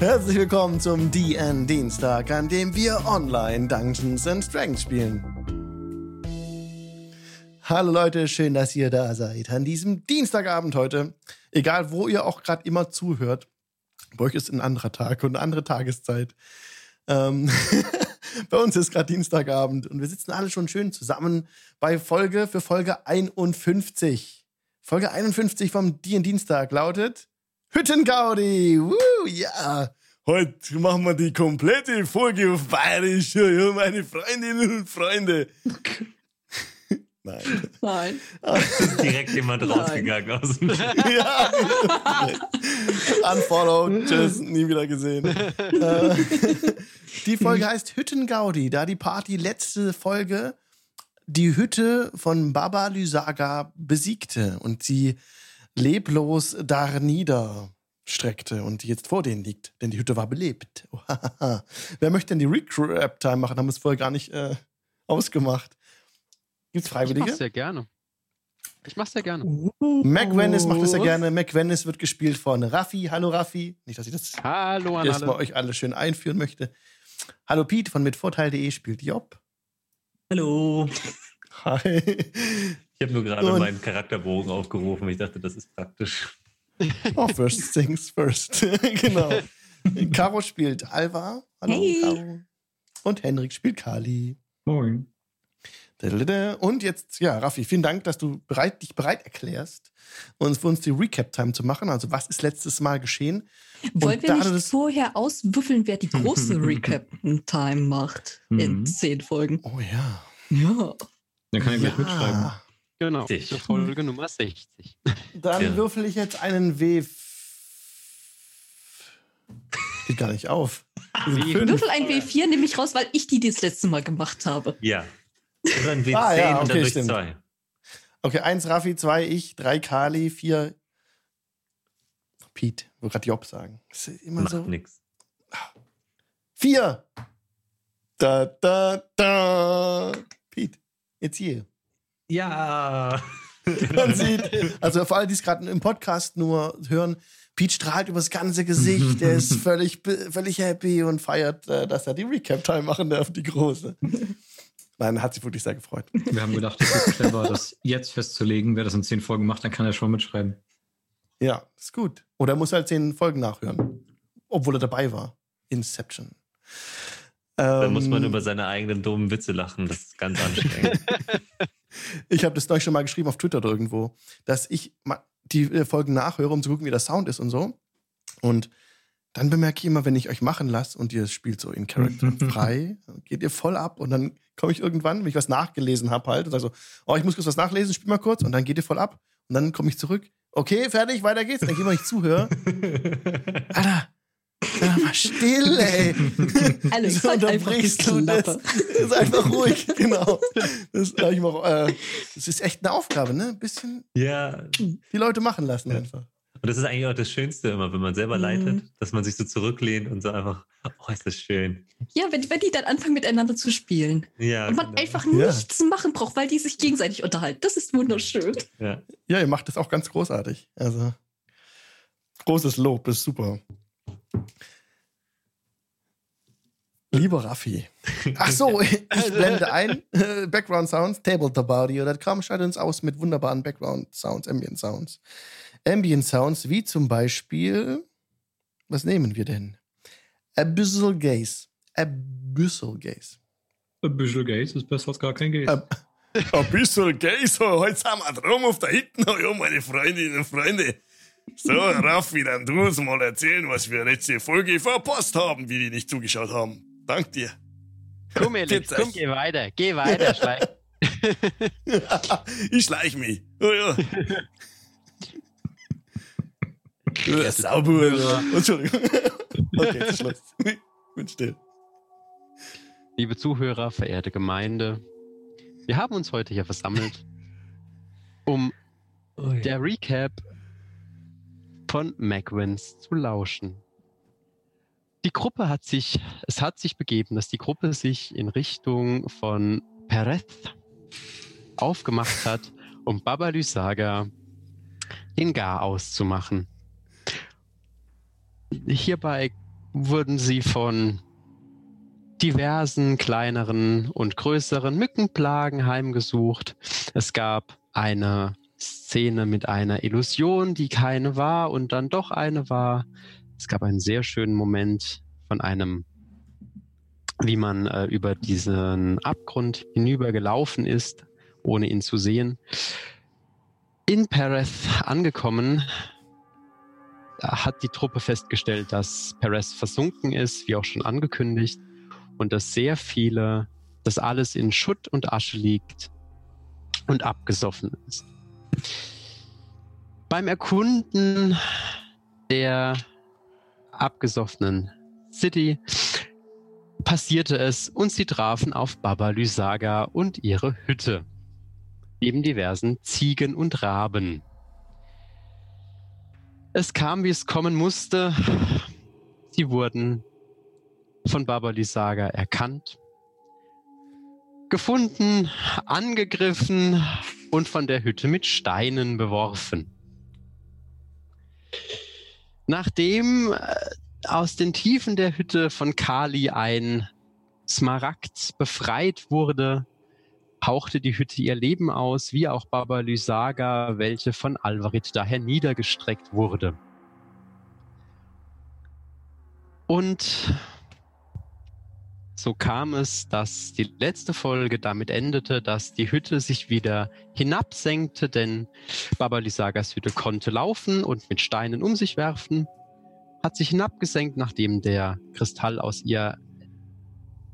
Herzlich willkommen zum DN Dienstag, an dem wir online Dungeons and Dragons spielen. Hallo Leute, schön, dass ihr da seid. An diesem Dienstagabend heute, egal wo ihr auch gerade immer zuhört, bei euch ist ein anderer Tag und eine andere Tageszeit. Ähm, bei uns ist gerade Dienstagabend und wir sitzen alle schon schön zusammen bei Folge für Folge 51. Folge 51 vom DN Dienstag lautet Hüttengaudi. Woo, ja. Heute machen wir die komplette Folge auf Bayerisch, ja, meine Freundinnen und Freunde. Nein. Nein. Direkt jemand Nein. rausgegangen aus dem ja. Unfollowed, tschüss, nie wieder gesehen. Äh, die Folge heißt Hüttengaudi, da die Party letzte Folge die Hütte von Baba Lysaga besiegte und sie leblos dar niederstreckte und die jetzt vor denen liegt, denn die Hütte war belebt. Wer möchte denn die Recap-Time machen? Haben wir es vorher gar nicht äh, ausgemacht. Gibt's Ich Freiwillige? mach's sehr gerne. Ich mach's sehr gerne. McVennis macht es ja gerne. McVennis wird gespielt von Raffi. Hallo Raffi. Nicht, dass ich das Hallo an erstmal alle. euch alle schön einführen möchte. Hallo Pete von mitvorteil.de spielt Job. Hallo. Hi. Ich habe nur gerade meinen Charakterbogen aufgerufen. Ich dachte, das ist praktisch. Oh, first things first. genau. Caro spielt Alva. Hallo Hey. Caro. Und Henrik spielt Kali. Moin. Und jetzt, ja, Raffi, vielen Dank, dass du bereit, dich bereit erklärst, uns für uns die Recap-Time zu machen. Also, was ist letztes Mal geschehen? Wollen Und wir nicht vorher auswürfeln, wer die große Recap-Time macht in Mhm. zehn Folgen? Oh ja. Ja. Dann kann ich gleich mitschreiben. Genau. Zur Folge Nummer 60. Dann Ja. würfel ich jetzt einen W. Geht gar nicht auf. Fünf. Würfel ein W4 nehme ich raus, weil ich die das letzte Mal gemacht habe. Ja. Oder ein W10 Ah, ja, und okay, dann durch stimmt. zwei. Okay, eins Raffi, zwei ich, drei Kali, vier Pete. Ich wollte gerade Job sagen. Ist immer Macht so. nix. Vier. Da, da, da. Pete, it's you. Ja. Man sieht, also für alle, die es gerade im Podcast nur hören, Pete strahlt übers ganze Gesicht. Er ist völlig, völlig happy und feiert, äh, dass er die Recap-Time machen darf, die große. Nein, hat sich wirklich sehr gefreut. Wir haben gedacht, es ist clever, das jetzt festzulegen. Wer das in zehn Folgen macht, dann kann er schon mitschreiben. Ja, ist gut. Oder er muss halt zehn Folgen nachhören. Obwohl er dabei war. Inception. Da Ähm, muss man über seine eigenen dummen Witze lachen. Das ist ganz anstrengend. Ich habe das euch schon mal geschrieben auf Twitter oder irgendwo, dass ich die äh, Folgen nachhöre, um zu gucken, wie der Sound ist und so. Und dann bemerke ich immer, wenn ich euch machen lasse und ihr spielt so in Character frei, geht ihr voll ab und dann komme ich irgendwann, wenn ich was nachgelesen habe halt und sage so, oh, ich muss kurz was nachlesen, spiel mal kurz und dann geht ihr voll ab und dann komme ich zurück. Okay, fertig, weiter geht's. Dann geh mal, ich zuhöre. Alter, sei mal still, ey. Alex, So halt einfach die unterbrichst du das. Das ist einfach ruhig, genau. Das, ich mal, äh, das ist echt eine Aufgabe, ne? Ein bisschen ja. die Leute machen lassen einfach. Und das ist eigentlich auch das Schönste immer, wenn man selber Mhm. leitet, dass man sich so zurücklehnt und so einfach, oh, ist das schön. Ja, wenn, wenn die dann anfangen miteinander zu spielen. Ja. Und man genau. einfach Ja. nichts machen braucht, weil die sich gegenseitig unterhalten. Das ist wunderschön. Ja. Ja, ihr macht das auch ganz großartig. Also, großes Lob, ist super. Lieber Raffi. Ach so, ich blende ein. äh, Background Sounds, tabletopaudio.com schaltet uns aus mit wunderbaren Background Sounds, Ambient Sounds. Ambient Sounds, wie zum Beispiel, was nehmen wir denn? Abyssal Gaze. Abyssal Gaze. Bisschen Gaze ist besser als gar kein Gaze. Ab- Abyssal Gaze, heute sind wir drum auf der Hitten, ja, meine Freundinnen und Freunde. So, Raffi, dann du uns mal erzählen, was wir letzte Folge verpasst haben, wie die nicht zugeschaut haben. Dank dir. Komm, Bitte. komm, geh weiter. Geh weiter, Schleich. ich schleich mich. Oh ja. Ja, sauber. Entschuldigung. Okay, Schluss. Bin still. Liebe Zuhörer, verehrte Gemeinde, wir haben uns heute hier versammelt, um Oh, ja. der Recap von Macwins zu lauschen. Die Gruppe hat sich, es hat sich begeben, dass die Gruppe sich in Richtung von Perez aufgemacht hat, um Baba Lysaga den Gar auszumachen. Hierbei wurden sie von diversen kleineren und größeren Mückenplagen heimgesucht. Es gab eine Szene mit einer Illusion, die keine war und dann doch eine war. Es gab einen sehr schönen Moment von einem, wie man äh, über diesen Abgrund hinüber gelaufen ist, ohne ihn zu sehen. In Pereth angekommen, hat die Truppe festgestellt, dass Perez versunken ist, wie auch schon angekündigt, und dass sehr viele, dass alles in Schutt und Asche liegt und abgesoffen ist. Beim Erkunden der abgesoffenen City passierte es und sie trafen auf Baba Lysaga und ihre Hütte. Neben diversen Ziegen und Raben. Es kam, wie es kommen musste. Sie wurden von Baba Lysaga erkannt, gefunden, angegriffen und von der Hütte mit Steinen beworfen. Nachdem äh, aus den Tiefen der Hütte von Kali ein Smaragd befreit wurde, hauchte die Hütte ihr Leben aus, wie auch Baba Lysaga, welche von Alvarit daher niedergestreckt wurde. Und so kam es, dass die letzte Folge damit endete, dass die Hütte sich wieder hinabsenkte, denn Baba Lysagas Hütte konnte laufen und mit Steinen um sich werfen, hat sich hinabgesenkt, nachdem der Kristall aus ihr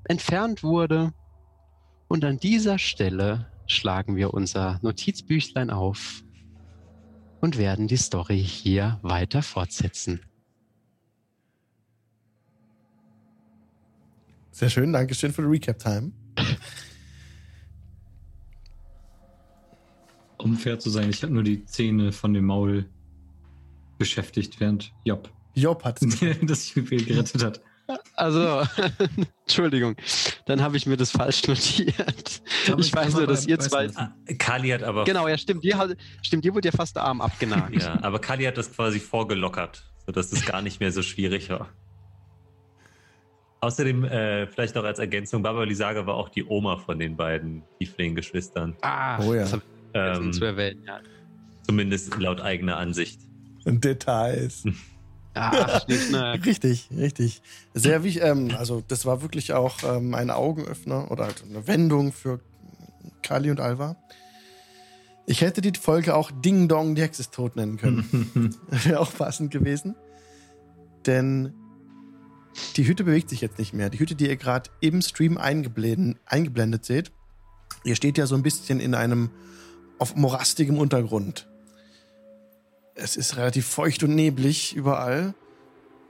entfernt wurde und an dieser Stelle schlagen wir unser Notizbüchlein auf und werden die Story hier weiter fortsetzen. Sehr schön, Dankeschön für die Recap-Time. Um fair zu sein, ich habe nur die Zähne von dem Maul beschäftigt, während Job Job hat es. das Juwel gerettet hat. Also, Entschuldigung, dann habe ich mir das falsch notiert. Ich ich weiß nur, dass ihr zwei. Ah, Kali hat aber. Genau, ja, stimmt. Dir, hat- stimmt, dir wurde ja fast der Arm abgenagt. Ja, aber Kali hat das quasi vorgelockert, sodass es gar nicht mehr so schwierig war. Außerdem, äh, vielleicht noch als Ergänzung, Baba Lysaga war auch die Oma von den beiden Tiefling-Geschwistern. Ah, Oh ja. das hab ich vergessen Ähm, zu erwähnen. Ja. zumindest laut eigener Ansicht. Details. Ach, Schnickschnack. Richtig, richtig. Sehr wichtig. Ähm, also, das war wirklich auch ähm, ein Augenöffner oder halt eine Wendung für Kali und Alva. Ich hätte die Folge auch Ding Dong, die Hexe ist tot nennen können. Wäre auch passend gewesen. Denn die Hütte bewegt sich jetzt nicht mehr. Die Hütte, die ihr gerade im Stream eingeblendet, eingeblendet seht, ihr steht ja so ein bisschen in einem auf morastigem Untergrund. Es ist relativ feucht und neblig überall.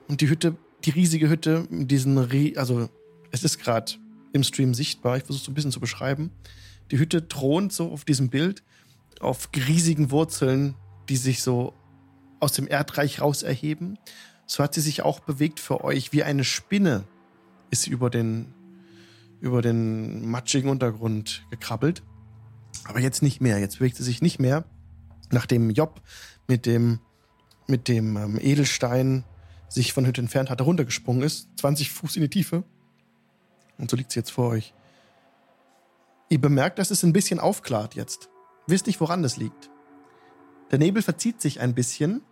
Und die Hütte, die riesige Hütte, diesen, Rie also es ist gerade im Stream sichtbar, ich versuche es so ein bisschen zu beschreiben. Die Hütte thront so auf diesem Bild auf riesigen Wurzeln, die sich so aus dem Erdreich raus erheben. So hat sie sich auch bewegt für euch wie eine Spinne ist sie über den über den matschigen Untergrund gekrabbelt. Aber jetzt nicht mehr. Jetzt bewegt sie sich nicht mehr. Nachdem Job mit dem mit dem ähm, Edelstein sich von Hütte entfernt hatte, runtergesprungen ist, 20 Fuß in die Tiefe. Und so liegt sie jetzt vor euch. Ihr bemerkt, dass es ein bisschen aufklart jetzt. Wisst nicht, woran das liegt. Der Nebel verzieht sich ein bisschen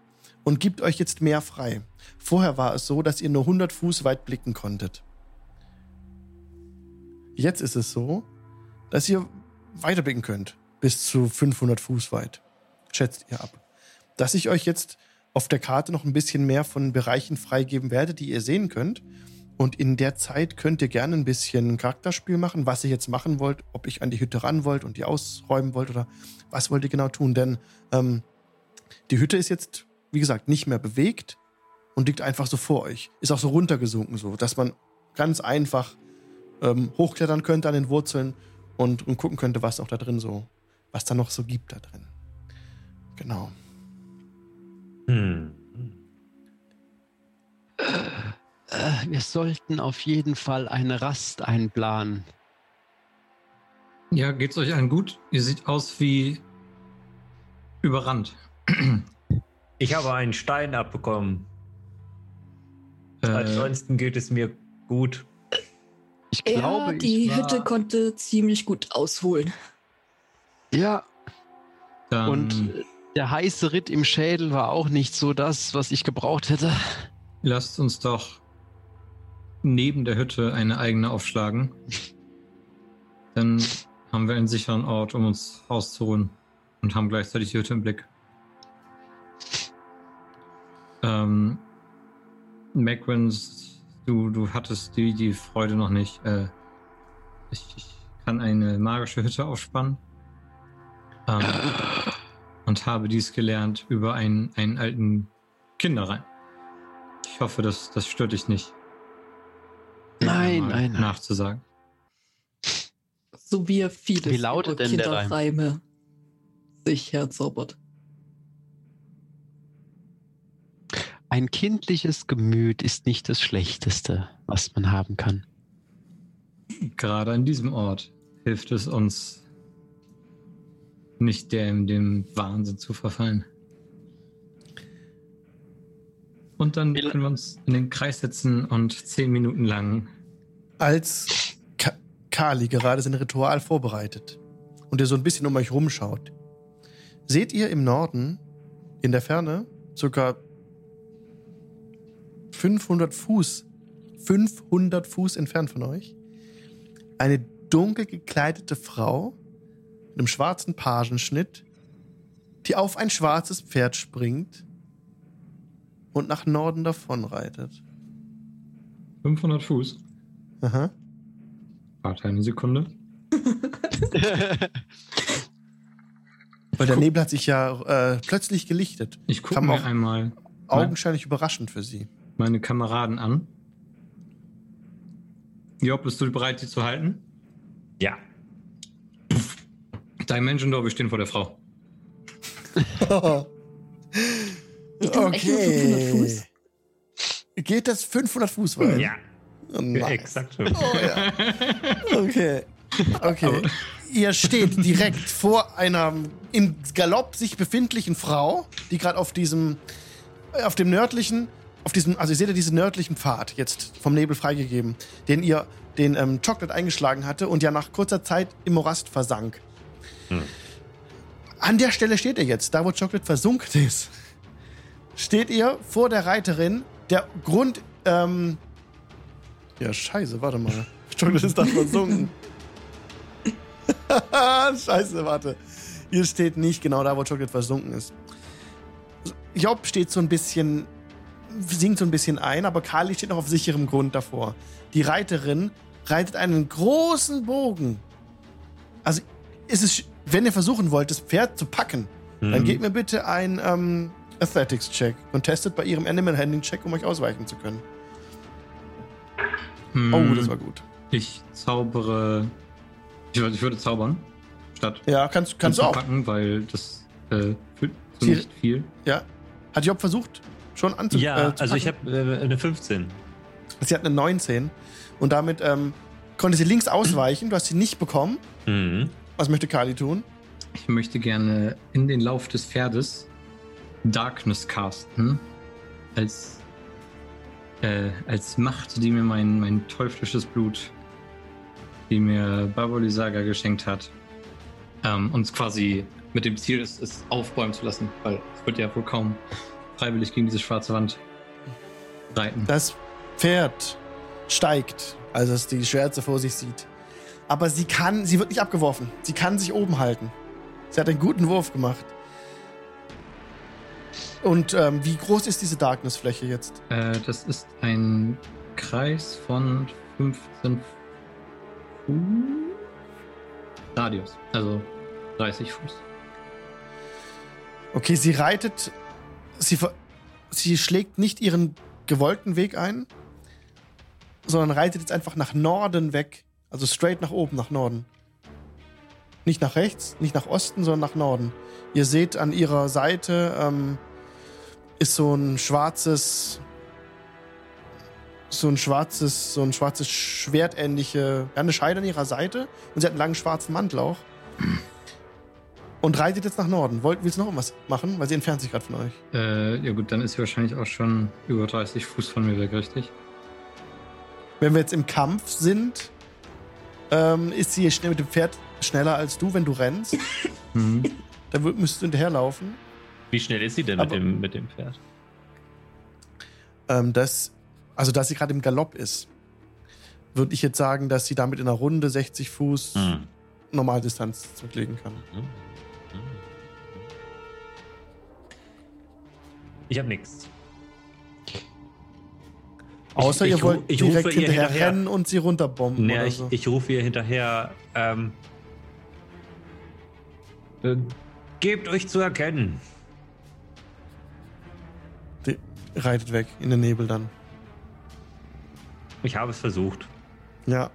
und gibt euch jetzt mehr frei. Vorher war es so, dass ihr nur 100 Fuß weit blicken konntet. Jetzt ist es so, dass ihr weiterblicken könnt, bis zu 500 Fuß weit. Schätzt ihr ab. Dass ich euch jetzt auf der Karte noch ein bisschen mehr von Bereichen freigeben werde, die ihr sehen könnt. Und in der Zeit könnt ihr gerne ein bisschen Charakterspiel machen, was ihr jetzt machen wollt, ob ich an die Hütte ran wollt und die ausräumen wollt oder was wollt ihr genau tun. Denn ähm, die Hütte ist jetzt, wie gesagt, nicht mehr bewegt und liegt einfach so vor euch. Ist auch so runtergesunken, so, dass man ganz einfach ähm, hochklettern könnte an den Wurzeln und, und gucken könnte, was auch da drin so, was da noch so gibt da drin. Genau. Hm. Wir sollten auf jeden Fall eine Rast einplanen. Ja, geht's euch allen gut? Ihr seht aus wie überrannt. Ich habe einen Stein abbekommen. Äh, Ansonsten geht es mir gut. Ich Ja, glaube, die ich war, Hütte konnte ziemlich gut ausholen. Ja, dann, und der heiße Ritt im Schädel war auch nicht so das, was ich gebraucht hätte. lasst uns doch neben der Hütte eine eigene aufschlagen. Dann haben wir einen sicheren Ort, um uns auszuruhen und haben gleichzeitig die Hütte im Blick. Ähm, Macwins, du, du hattest die, die Freude noch nicht. Äh, ich, ich kann eine magische Hütte aufspannen. Ähm, und habe dies gelernt über einen, einen alten Kinderrein. Ich hoffe, das, das stört dich nicht. Nein, nein, nein. Nachzusagen. So wie er vieles Wie lautet denn der Reim? Kinderreime sich herzaubert. Ein kindliches Gemüt ist nicht das Schlechteste, was man haben kann. Gerade an diesem Ort hilft es uns, nicht dem, dem Wahnsinn zu verfallen. Und dann können wir uns in den Kreis setzen und zehn Minuten lang. Als Ka Kali gerade sein Ritual vorbereitet und ihr so ein bisschen um euch rumschaut, seht ihr im Norden, in der Ferne, circa 500 Fuß, 500 Fuß entfernt von euch, eine dunkel gekleidete Frau mit einem schwarzen Pagenschnitt, die auf ein schwarzes Pferd springt und nach Norden davonreitet. 500 Fuß. Aha. Warte eine Sekunde. Weil der Nebel hat sich ja äh, plötzlich gelichtet. Ich gucke mir einmal Augenscheinlich überraschend für sie. Meine Kameraden an. Job, bist du bereit, die zu halten? Ja. Dimension wir stehen vor der Frau. 500 Fuß. Geht das 500 Fuß weit? Ja. Oh nein. Exakt. Oh ja. Okay. Okay. Ihr steht direkt vor einer im Galopp sich befindlichen Frau, die gerade auf diesem, äh, auf dem nördlichen, auf diesem, also ihr seht ja diesen nördlichen Pfad jetzt vom Nebel freigegeben, den ihr den ähm, Chocolate eingeschlagen hatte und ja nach kurzer Zeit im Morast versank. Hm. An der Stelle steht ihr jetzt, da wo Chocolate versunken ist. Steht ihr vor der Reiterin, der Grund, ähm, ja, scheiße, warte mal. Chocolate ist da versunken. scheiße, warte. Ihr steht nicht genau da, wo Chocolate versunken ist. Job steht so ein bisschen, sinkt so ein bisschen ein, aber Kali steht noch auf sicherem Grund davor. Die Reiterin reitet einen großen Bogen. Also, ist es, wenn ihr versuchen wollt, das Pferd zu packen, dann Mhm. gebt mir bitte ein ähm, Athletics-Check und testet bei ihrem Animal Handling-Check, um euch ausweichen zu können. Oh, Hm, das war gut. Ich zaubere. Ich, würde- ich würde zaubern. Statt Ja, kannst, kannst du auch. packen, weil das äh, fühlt so nicht viel. Ja. Hat Job versucht, schon anzu Ja, äh, zu also ich habe äh, eine 15. Sie hat eine 19 und damit ähm, konnte sie links ausweichen. Du hast sie nicht bekommen. Mhm. Was möchte Kali tun? Ich möchte gerne in den Lauf des Pferdes Darkness casten. Als, äh, als Macht, die mir mein, mein teuflisches Blut, die mir Baboli Saga geschenkt hat. Ähm, uns quasi mit dem Ziel, es, es aufbäumen zu lassen, weil es wird ja wohl kaum freiwillig gegen diese schwarze Wand reiten. Das Pferd steigt, als es die Schwärze vor sich sieht. Aber sie kann, sie wird nicht abgeworfen. Sie kann sich oben halten. Sie hat einen guten Wurf gemacht. Und ähm, wie groß ist diese Darkness-Fläche jetzt? Äh, das ist ein Kreis von 15 Fuß. Radius, also 30 Fuß. Okay, sie reitet. Sie, sie schlägt nicht ihren gewollten Weg ein, sondern reitet jetzt einfach nach Norden weg. Also straight nach oben, nach Norden. Nicht nach rechts, nicht nach Osten, sondern nach Norden. Ihr seht an ihrer Seite ähm, ist so ein schwarzes, so ein schwarzes, so ein schwarzes schwertähnliche, ja, eine Scheide an ihrer Seite und sie hat einen langen schwarzen Mantel auch. Und reitet jetzt nach Norden. Wollt, willst du noch irgendwas machen? Weil sie entfernt sich gerade von euch. Äh, ja gut, dann ist sie wahrscheinlich auch schon über 30 Fuß von mir weg, richtig? Wenn wir jetzt im Kampf sind, ähm, ist sie schnell mit dem Pferd schneller als du, wenn du rennst. Mhm. Da wür- müsstest du hinterherlaufen. Wie schnell ist sie denn mit Aber- dem, mit dem Pferd? Ähm, das, also, dass sie gerade im Galopp ist, würde ich jetzt sagen, dass sie damit in einer Runde 60 Fuß Hm. Normaldistanz zurücklegen kann. Hm. Ich habe nichts. Außer ich ihr wollt ich direkt rufe ihr hinterher, hinterher. rennen und sie runterbomben Naja, oder ich, so. ich rufe ihr hinterher. Ähm, äh, gebt euch zu erkennen. Die reitet weg in den Nebel dann. Ich habe es versucht. Ja.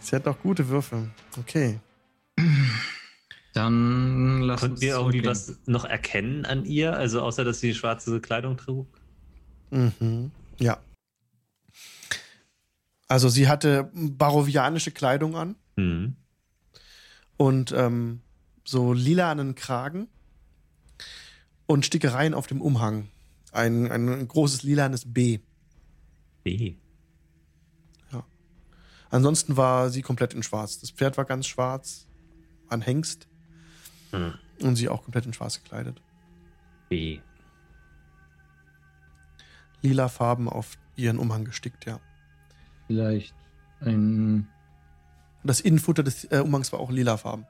Sie hat noch gute Würfe. Okay. Dann lass Konnten wir irgendwie zurückgehen. was noch erkennen an ihr? Also außer, dass sie schwarze Kleidung trug? Mhm. Ja. Also sie hatte barovianische Kleidung an Hm. und ähm, so lilanen Kragen und Stickereien auf dem Umhang. Ein, ein großes lilanes B. B. Ansonsten war sie komplett in schwarz. Das Pferd war ganz schwarz, ein Hengst Hm. und sie auch komplett in schwarz gekleidet. B. Lila Farben auf ihren Umhang gestickt, ja. Vielleicht ein, Das Innenfutter des äh, Umhangs war auch lila Farben.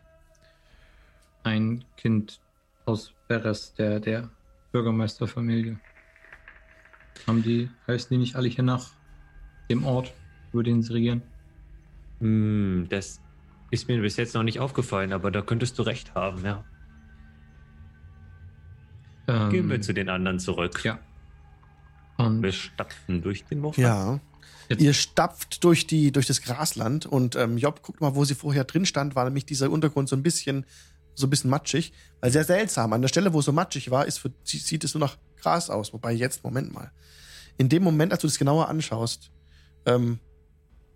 ein Kind aus Beres, der, der Bürgermeisterfamilie. Haben die, heißen die nicht alle hier nach dem Ort, über den sie regieren? Hm, das ist mir bis jetzt noch nicht aufgefallen, aber da könntest du recht haben, ja. Ähm, Gehen wir zu den anderen zurück. Ja. Und Wir stapfen durch den Moor. Ja. Jetzt- Ihr stapft durch, die, durch das Grasland und ähm, Job, guckt mal, wo sie vorher drin stand, war nämlich dieser Untergrund so ein bisschen, so ein bisschen matschig. Weil sehr seltsam. An der Stelle, wo es so matschig war, ist für, sie- sieht es nur nach Gras aus. Wobei jetzt, Moment mal. In dem Moment, als du das genauer anschaust, ähm,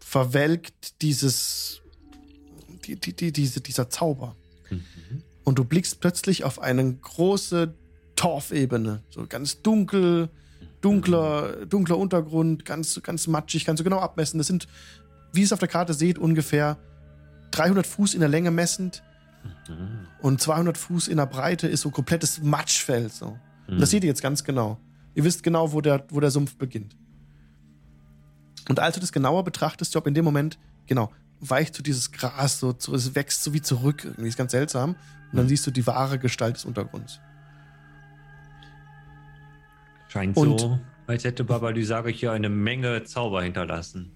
verwelkt dieses, die, die, die, diese, dieser Zauber. Mhm. Und du blickst plötzlich auf eine große Torfebene. So ganz dunkel, dunkler, dunkler Untergrund, ganz, ganz matschig, kannst du genau abmessen. Das sind, wie ihr es auf der Karte seht, ungefähr 300 Fuß in der Länge messend Mhm. und 200 Fuß in der Breite ist so komplettes Matschfeld. So. Und das Mhm. seht ihr jetzt ganz genau. Ihr wisst genau, wo der, wo der Sumpf beginnt. Und als du das genauer betrachtest, Job, in dem Moment, genau, weicht so dieses Gras so, so es wächst so wie zurück. Irgendwie ist ganz seltsam. Und dann siehst du die wahre Gestalt des Untergrunds. Scheint Und- so, als hätte Baba Lysaga hier eine Menge Zauber hinterlassen.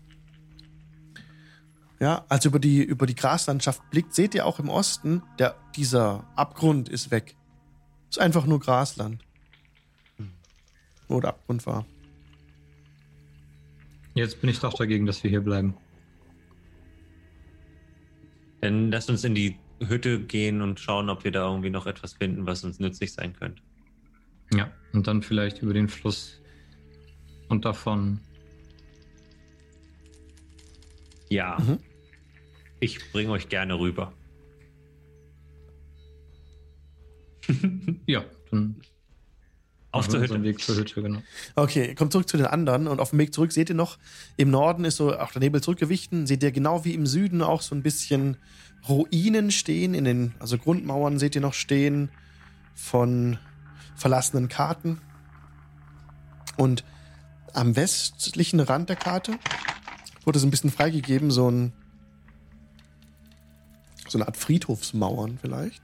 Ja, als über die, über die Graslandschaft blickt, seht ihr auch im Osten, der, dieser Abgrund ist weg. Ist einfach nur Grasland. Wo der Abgrund war. jetzt bin ich doch dagegen, dass wir hier bleiben. Dann lasst uns in die Hütte gehen und schauen, ob wir da irgendwie noch etwas finden, was uns nützlich sein könnte. Ja, und dann vielleicht über den Fluss und davon. Ja. Mhm. Ich bringe euch gerne rüber. Ja, dann Auf zur unseren Hütte. Weg zur Hütte, genau. Okay, kommt zurück zu den anderen und auf dem Weg zurück seht ihr noch, im Norden ist so auch der Nebel zurückgewichen, seht ihr genau wie im Süden auch so ein bisschen Ruinen stehen, in den, also Grundmauern seht ihr noch stehen von verlassenen Karten. Und am westlichen Rand der Karte wurde es ein bisschen freigegeben, so ein so eine Art Friedhofsmauern vielleicht.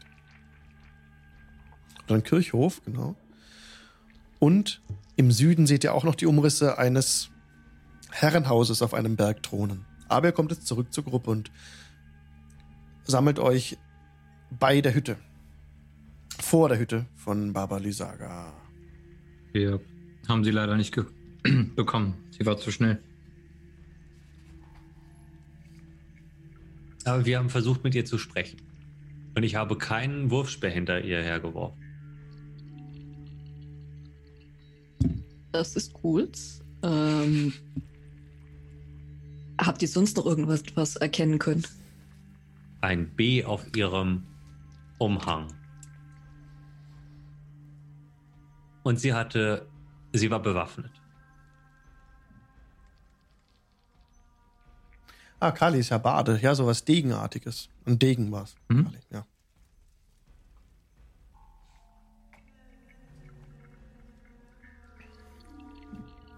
Oder ein Kirchhof, genau. Und im Süden seht ihr auch noch die Umrisse eines Herrenhauses auf einem Berg thronen. Aber ihr kommt jetzt zurück zur Gruppe und sammelt euch bei der Hütte. Vor der Hütte von Baba Lysaga. Wir haben sie leider nicht bekommen. Sie war zu schnell. Aber wir haben versucht, mit ihr zu sprechen. Und ich habe keinen Wurfspeer hinter ihr hergeworfen. Das ist cool. Ähm, habt ihr sonst noch irgendwas was erkennen können? ein B auf ihrem Umhang. Und sie hatte, sie war bewaffnet. Ah, Kali ist ja Bade. Ja, sowas Degenartiges. Ein Degen war es. Mhm. Ja.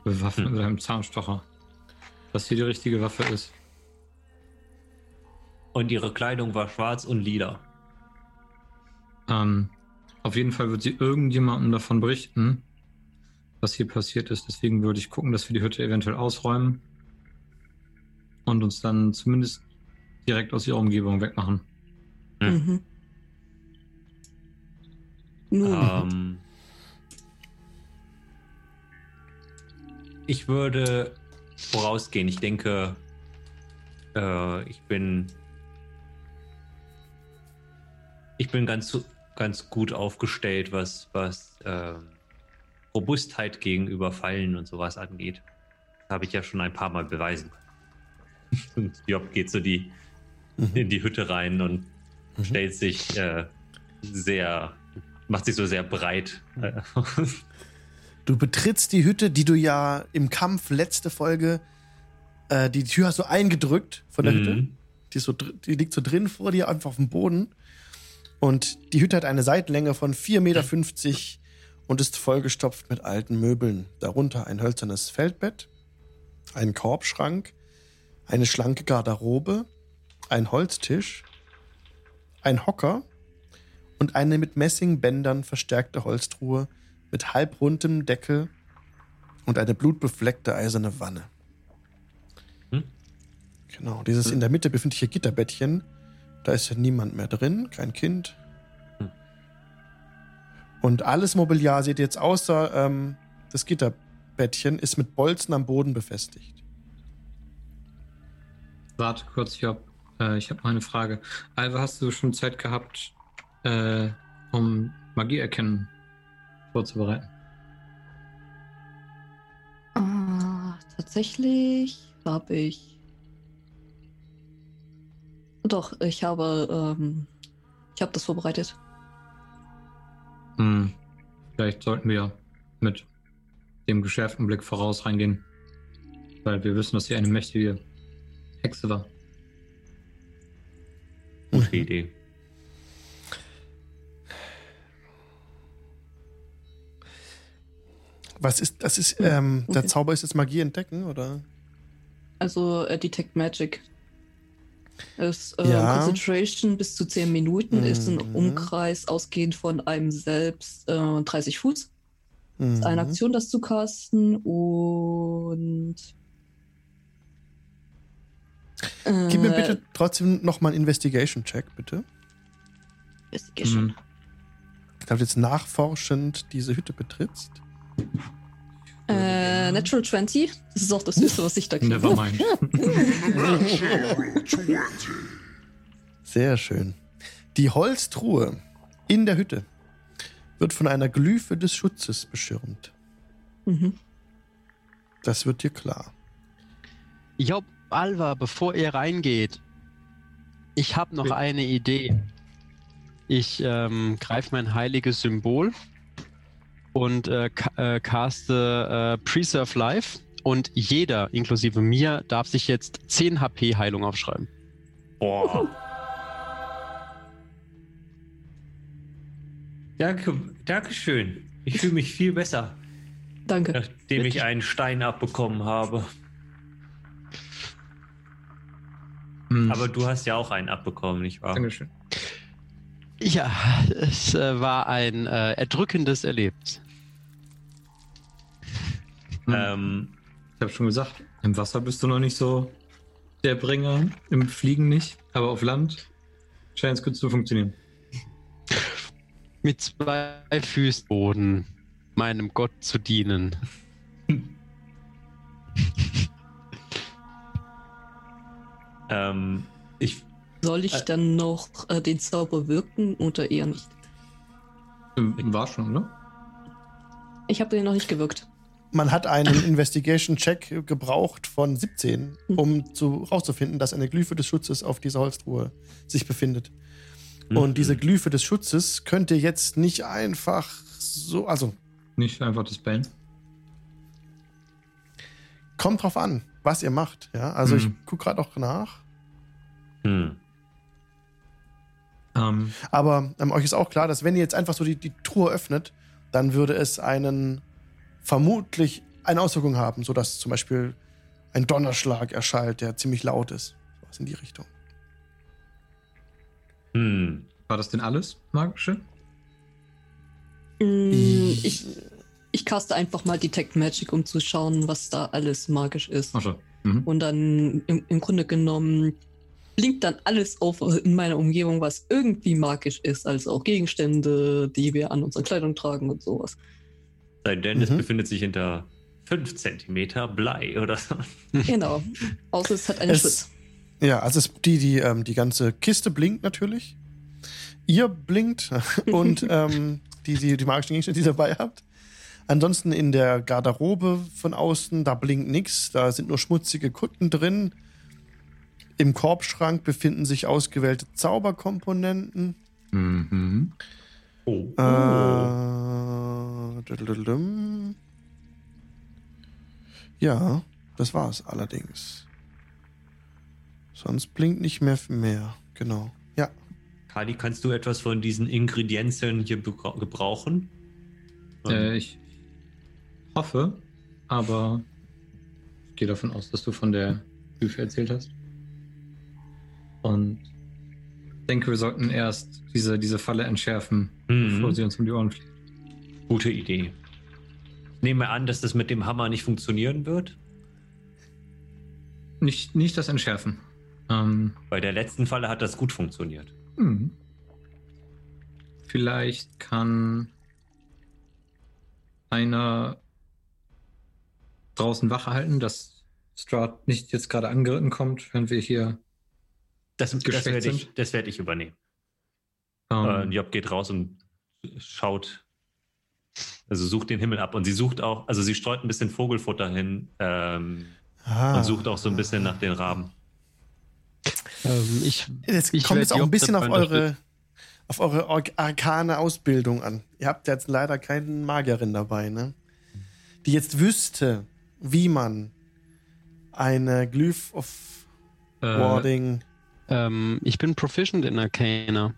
Bewaffnet Hm. mit einem Zahnstocher. Was hier die richtige Waffe ist. Und ihre Kleidung war schwarz und lila. Ähm, auf jeden Fall wird sie irgendjemandem davon berichten, was hier passiert ist. Deswegen würde ich gucken, dass wir die Hütte eventuell ausräumen und uns dann zumindest direkt aus ihrer Umgebung wegmachen. Hm. Mhm. Nun, Ähm, ich würde vorausgehen. Ich denke, äh, ich bin. Ich bin ganz, ganz gut aufgestellt, was, was äh, Robustheit gegenüber Fallen und sowas angeht. Das habe ich ja schon ein paar Mal beweisen können. Und Job geht so die, in die Hütte rein und Mhm. stellt sich äh, sehr, macht sich so sehr breit. Äh, Du betrittst die Hütte, die du ja im Kampf letzte Folge, äh, die Tür hast du eingedrückt von der Hütte. Mhm. Die, ist so, die liegt so drin vor dir, einfach auf dem Boden. Und die Hütte hat eine Seitenlänge von 4,50 Meter und ist vollgestopft mit alten Möbeln. Darunter ein hölzernes Feldbett, ein Korbschrank, eine schlanke Garderobe, ein Holztisch, ein Hocker und eine mit Messingbändern verstärkte Holztruhe mit halbrundem Deckel und eine blutbefleckte eiserne Wanne. Hm? Genau, dieses in der Mitte befindliche Gitterbettchen, da ist ja niemand mehr drin, kein Kind. Hm. Und alles Mobiliar seht ihr jetzt außer ähm, das Gitterbettchen ist mit Bolzen am Boden befestigt. Warte kurz, Job. Äh, ich habe mal eine Frage. Alva, hast du schon Zeit gehabt, äh, um Magie erkennen vorzubereiten? ah, tatsächlich habe ich. Doch, ich habe, ähm, ich habe das vorbereitet. Hm. Vielleicht sollten wir mit dem geschärften Blick voraus reingehen. Weil wir wissen, dass sie eine mächtige Hexe war. Gute Idee. Was ist, das ist, ähm, der okay. Zauber ist jetzt Magie entdecken, oder? Also äh, Detect Magic. Ist äh, Ja. Concentration bis zu 10 Minuten, ist ein Mhm. Umkreis ausgehend von einem selbst äh, 30 Fuß. Mhm. Ist eine Aktion, das zu casten und. Gib mir äh, bitte trotzdem nochmal einen Investigation-Check, bitte. Investigation. Mhm. Ich glaube, jetzt nachforschend diese Hütte betrittst. Äh, Natural 20. Das ist auch das Höchste, was ich da kriege. Never mind. Sehr schön. Die Holztruhe in der Hütte wird von einer Glyphe des Schutzes beschirmt. Mhm. Das wird dir klar. Job, Alva, bevor ihr reingeht, ich habe noch eine Idee. Ich ähm, greife mein heiliges Symbol und äh, äh, caste äh, Preserve Life und jeder, inklusive mir, darf sich jetzt 10 HP Heilung aufschreiben. Boah. Danke, Dankeschön. Ich fühle mich viel besser, Danke. nachdem ich einen Stein abbekommen habe. Hm. Aber du hast ja auch einen abbekommen, nicht wahr? Dankeschön. Ja, es äh, war ein äh, erdrückendes Erlebnis. Hm. Ähm, Ich habe schon gesagt, im Wasser bist du noch nicht so der Bringer, im Fliegen nicht, aber auf Land scheint es gut zu funktionieren. Mit zwei Füßboden meinem Gott zu dienen. ähm, ich, Soll ich Äh. dann noch äh, den Zauber wirken oder eher nicht? War schon, oder? Ich habe den noch nicht gewirkt. Man hat einen Investigation-Check gebraucht von 17, um zu, rauszufinden, dass eine Glyphe des Schutzes auf dieser Holztruhe sich befindet. Und Mhm. diese Glyphe des Schutzes könnt ihr jetzt nicht einfach so, also Nicht einfach das Bellen. kommt drauf an, was ihr macht. Ja, also ich Mhm. gucke gerade auch nach. Hm. Ähm, Aber ähm, euch ist auch klar, dass wenn ihr jetzt einfach so die, die Truhe öffnet, dann würde es einen vermutlich eine Auswirkung haben, sodass zum Beispiel ein Donnerschlag erschallt, der ziemlich laut ist. Was in die Richtung. Hm. war das denn alles magische? Mm, Ich, ich caste einfach mal Detect Magic, um zu schauen, was da alles magisch ist. Achso. Mhm. Und dann im, im Grunde genommen blinkt dann alles auf in meiner Umgebung, was irgendwie magisch ist. Also auch Gegenstände, die wir an unserer Kleidung tragen und sowas. Sei denn, es Mhm. befindet sich hinter 5 Zentimeter Blei oder so. Genau. Außer es hat einen Es- Schutz. Ja, also es, die, die, ähm, die ganze Kiste blinkt natürlich. Ihr blinkt und ähm, die, die, die magischen Gegenstände, die ihr dabei habt. Ansonsten in der Garderobe von außen, da blinkt nichts. Da sind nur schmutzige Kutten drin. Im Korbschrank befinden sich ausgewählte Zauberkomponenten. Mhm. Oh. Äh, ja, das war's allerdings. Sonst blinkt nicht mehr mehr. Genau. Ja. Kali, kannst du etwas von diesen Ingredienzien hier gebrauchen? Äh, ich hoffe, aber ich gehe davon aus, dass du von der Hilfe erzählt hast. Und denke, wir sollten erst diese, diese Falle entschärfen, Mhm. bevor sie uns um die Ohren fliegt. Gute Idee. Nehme an, dass das mit dem Hammer nicht funktionieren wird. Nicht, nicht das Entschärfen. Ähm, Bei der letzten Falle hat das gut funktioniert. hm. Vielleicht kann einer draußen Wache halten, dass Strahd nicht jetzt gerade angeritten kommt, wenn wir hier. Das, das werde ich, werd ich übernehmen. Ähm, Äh, Job geht raus und schaut, also sucht den Himmel ab. Und sie sucht auch, also sie streut ein bisschen Vogelfutter hin ähm, Ah. und sucht auch so ein bisschen nach den Raben. Ähm, ich, Jetzt Ich kommt es auch ein bisschen auf eure, auf eure arkane Ausbildung an. Ihr habt jetzt leider keinen Magierin dabei, ne? Die jetzt wüsste, wie man eine Glyph of äh, Warding. ähm, ich bin proficient in Arcana.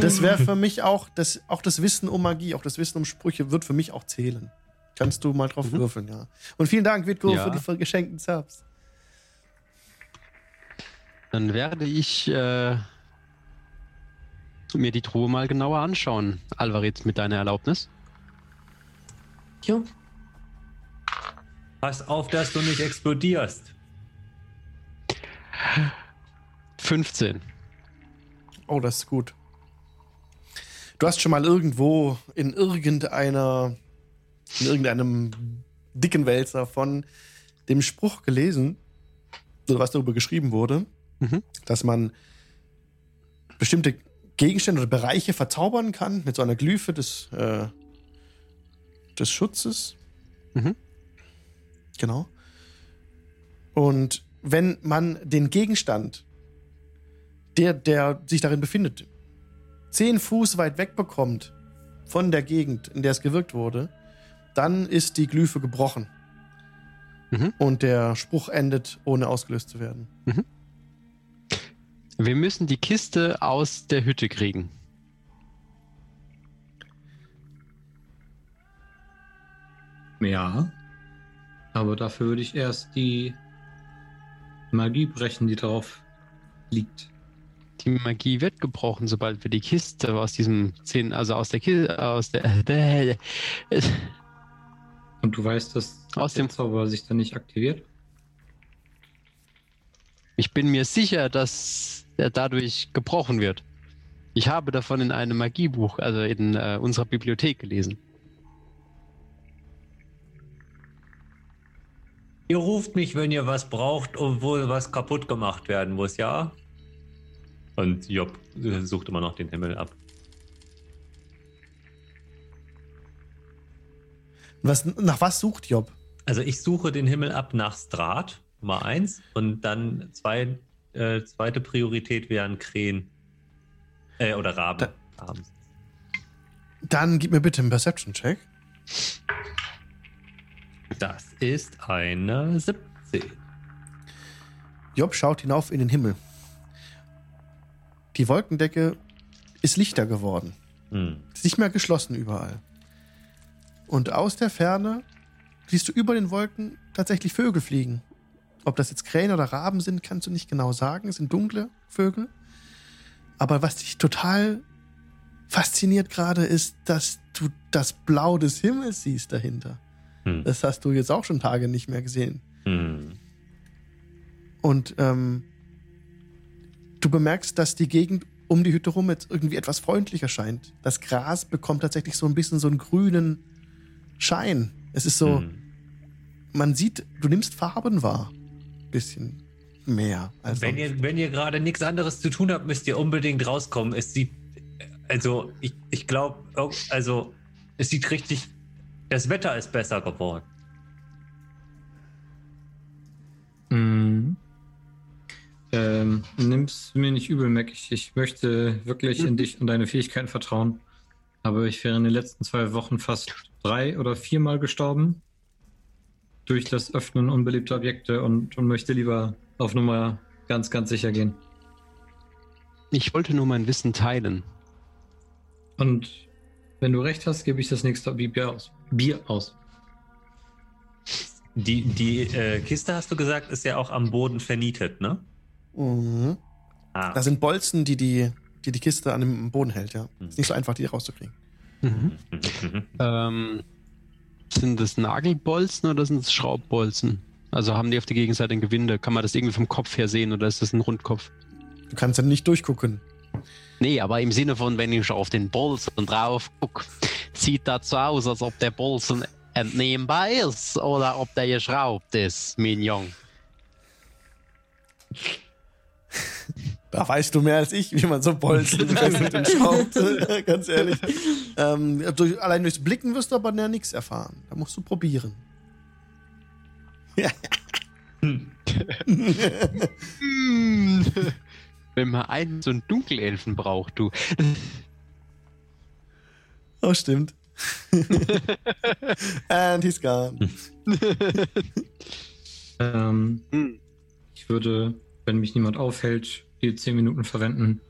Das wäre für mich auch das, auch das Wissen um Magie, auch das Wissen um Sprüche wird für mich auch zählen. Kannst du mal drauf Mhm. würfeln, ja. Und vielen Dank, Witko, Ja. für die geschenkten Subs. Dann werde ich äh, mir die Truhe mal genauer anschauen. Alvarit, mit deiner Erlaubnis. Ja. Pass auf, dass du nicht explodierst. 15. Oh, das ist gut. Du hast schon mal irgendwo in irgendeiner, in irgendeinem dicken Wälzer von dem Spruch gelesen, oder was darüber geschrieben wurde, Mhm. dass man bestimmte Gegenstände oder Bereiche verzaubern kann mit so einer Glyphe des, äh, des Schutzes. Mhm. Genau. Und wenn man den Gegenstand, der, der sich darin befindet, zehn Fuß weit weg bekommt von der Gegend, in der es gewirkt wurde, dann ist die Glyphe gebrochen. Mhm. Und der Spruch endet, ohne ausgelöst zu werden. Wir müssen die Kiste aus der Hütte kriegen. Ja. Aber dafür würde ich erst die Magie brechen, die drauf liegt. Die Magie wird gebrochen, sobald wir die Kiste aus diesem 10, also aus der Kiste, aus der, äh, Und du weißt, dass Aus der dem- Zauber sich dann nicht aktiviert? ich bin mir sicher, dass er dadurch gebrochen wird. Ich habe davon in einem Magiebuch, also in äh, unserer Bibliothek gelesen. Ihr ruft mich, wenn ihr was braucht wo was kaputt gemacht werden muss, ja? Und Job sucht immer noch den Himmel ab. Was, nach was sucht Job? Also ich suche den Himmel ab nach Strat, Nummer eins. Und dann zwei, äh, zweite Priorität wären Krähen. Äh, oder Raben. Da- Raben. Dann gib mir bitte einen Perception-Check. Das ist eine 17. Job schaut hinauf in den Himmel. Die Wolkendecke ist lichter geworden. Hm. Ist nicht mehr geschlossen überall. Und aus der Ferne siehst du über den Wolken tatsächlich Vögel fliegen. Ob das jetzt Krähen oder Raben sind, kannst du nicht genau sagen. Es sind dunkle Vögel. Aber was dich total fasziniert gerade ist, dass du das Blau des Himmels siehst dahinter. Hm. Das hast du jetzt auch schon Tage nicht mehr gesehen. Hm. Und ähm, du bemerkst, dass die Gegend um die Hütte rum jetzt irgendwie etwas freundlicher scheint. Das Gras bekommt tatsächlich so ein bisschen so einen grünen Schein. Es ist so, Hm. man sieht, du nimmst Farben wahr. Bisschen mehr. Als Wenn ihr, wenn ihr gerade nichts anderes zu tun habt, müsst ihr unbedingt rauskommen. Es sieht, also ich, ich glaube, also es sieht richtig, das Wetter ist besser geworden. Ähm, nimm's mir nicht übel, Mac. Ich, ich möchte wirklich in dich und deine Fähigkeiten vertrauen. Aber ich wäre in den letzten zwei Wochen fast drei oder viermal gestorben. Durch das Öffnen unbeliebter Objekte und, und möchte lieber auf Nummer ganz, ganz sicher gehen. Ich wollte nur mein Wissen teilen. Und wenn du recht hast, gebe ich das nächste Bier aus. Bier aus. Die, die äh, Kiste, hast du gesagt, ist ja auch am Boden vernietet, ne? Mhm. Ah, Da sind Bolzen, die die, die die Kiste an dem Boden hält, ja. Ist nicht so einfach, die rauszukriegen. Mhm. mhm. Ähm, sind das Nagelbolzen oder sind das Schraubbolzen? Also haben die auf der Gegenseite ein Gewinde? Kann man das irgendwie vom Kopf her sehen oder ist das ein Rundkopf? Du kannst dann nicht durchgucken. Nee, aber im Sinne von, wenn ich auf den Bolzen drauf gucke, sieht das so aus, als ob der Bolzen entnehmbar ist oder ob der geschraubt ist, Mignon. Da weißt du mehr als ich, wie man so Bolzen fesselt und schraubt. Ganz ehrlich. Ähm, durch, allein durchs Blicken wirst du aber ja nichts erfahren. Da musst du probieren. Wenn man einen so einen Dunkelelfen braucht, du. Oh, stimmt. And he's gone. Ähm, Hm. ich würde, wenn mich niemand aufhält, die 10 Minuten verwenden,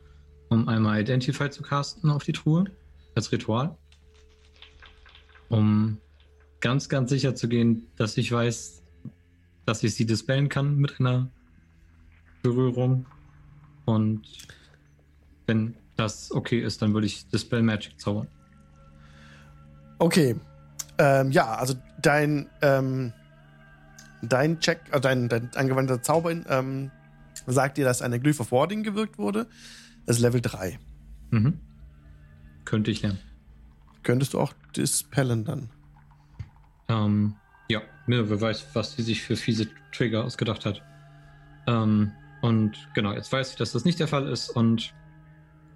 um einmal Identify zu casten auf die Truhe. Als Ritual. Um ganz, ganz sicher zu gehen, dass ich weiß, dass ich sie dispellen kann mit einer Berührung. Und wenn das okay ist, dann würde ich Dispel Magic zaubern. Okay. Ähm, ja, also dein, ähm, dein Check, äh, dein, dein angewandter Zauber ähm, sagt dir, dass eine Glyph of Warding gewirkt wurde. Das ist Level 3. Mhm. Könnte ich lernen. Könntest du auch dispellen dann. Ähm, ja, mir wer weiß, was sie sich für fiese Trigger ausgedacht hat. Ähm, und genau, jetzt weiß ich, dass das nicht der Fall ist und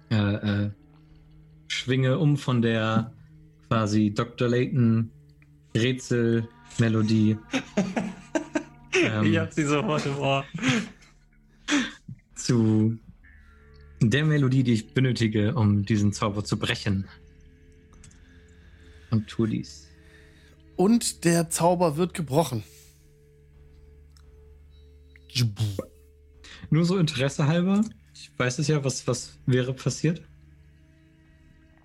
äh, äh, schwinge um von der quasi Dr. Layton Rätsel-Melodie. ähm, ich hab sie sofort im Ohr. Zu der Melodie, die ich benötige, um diesen Zauber zu brechen. Und tue dies. Und der Zauber wird gebrochen. Nur so Interesse halber. Ich weiß es ja, was, was wäre passiert.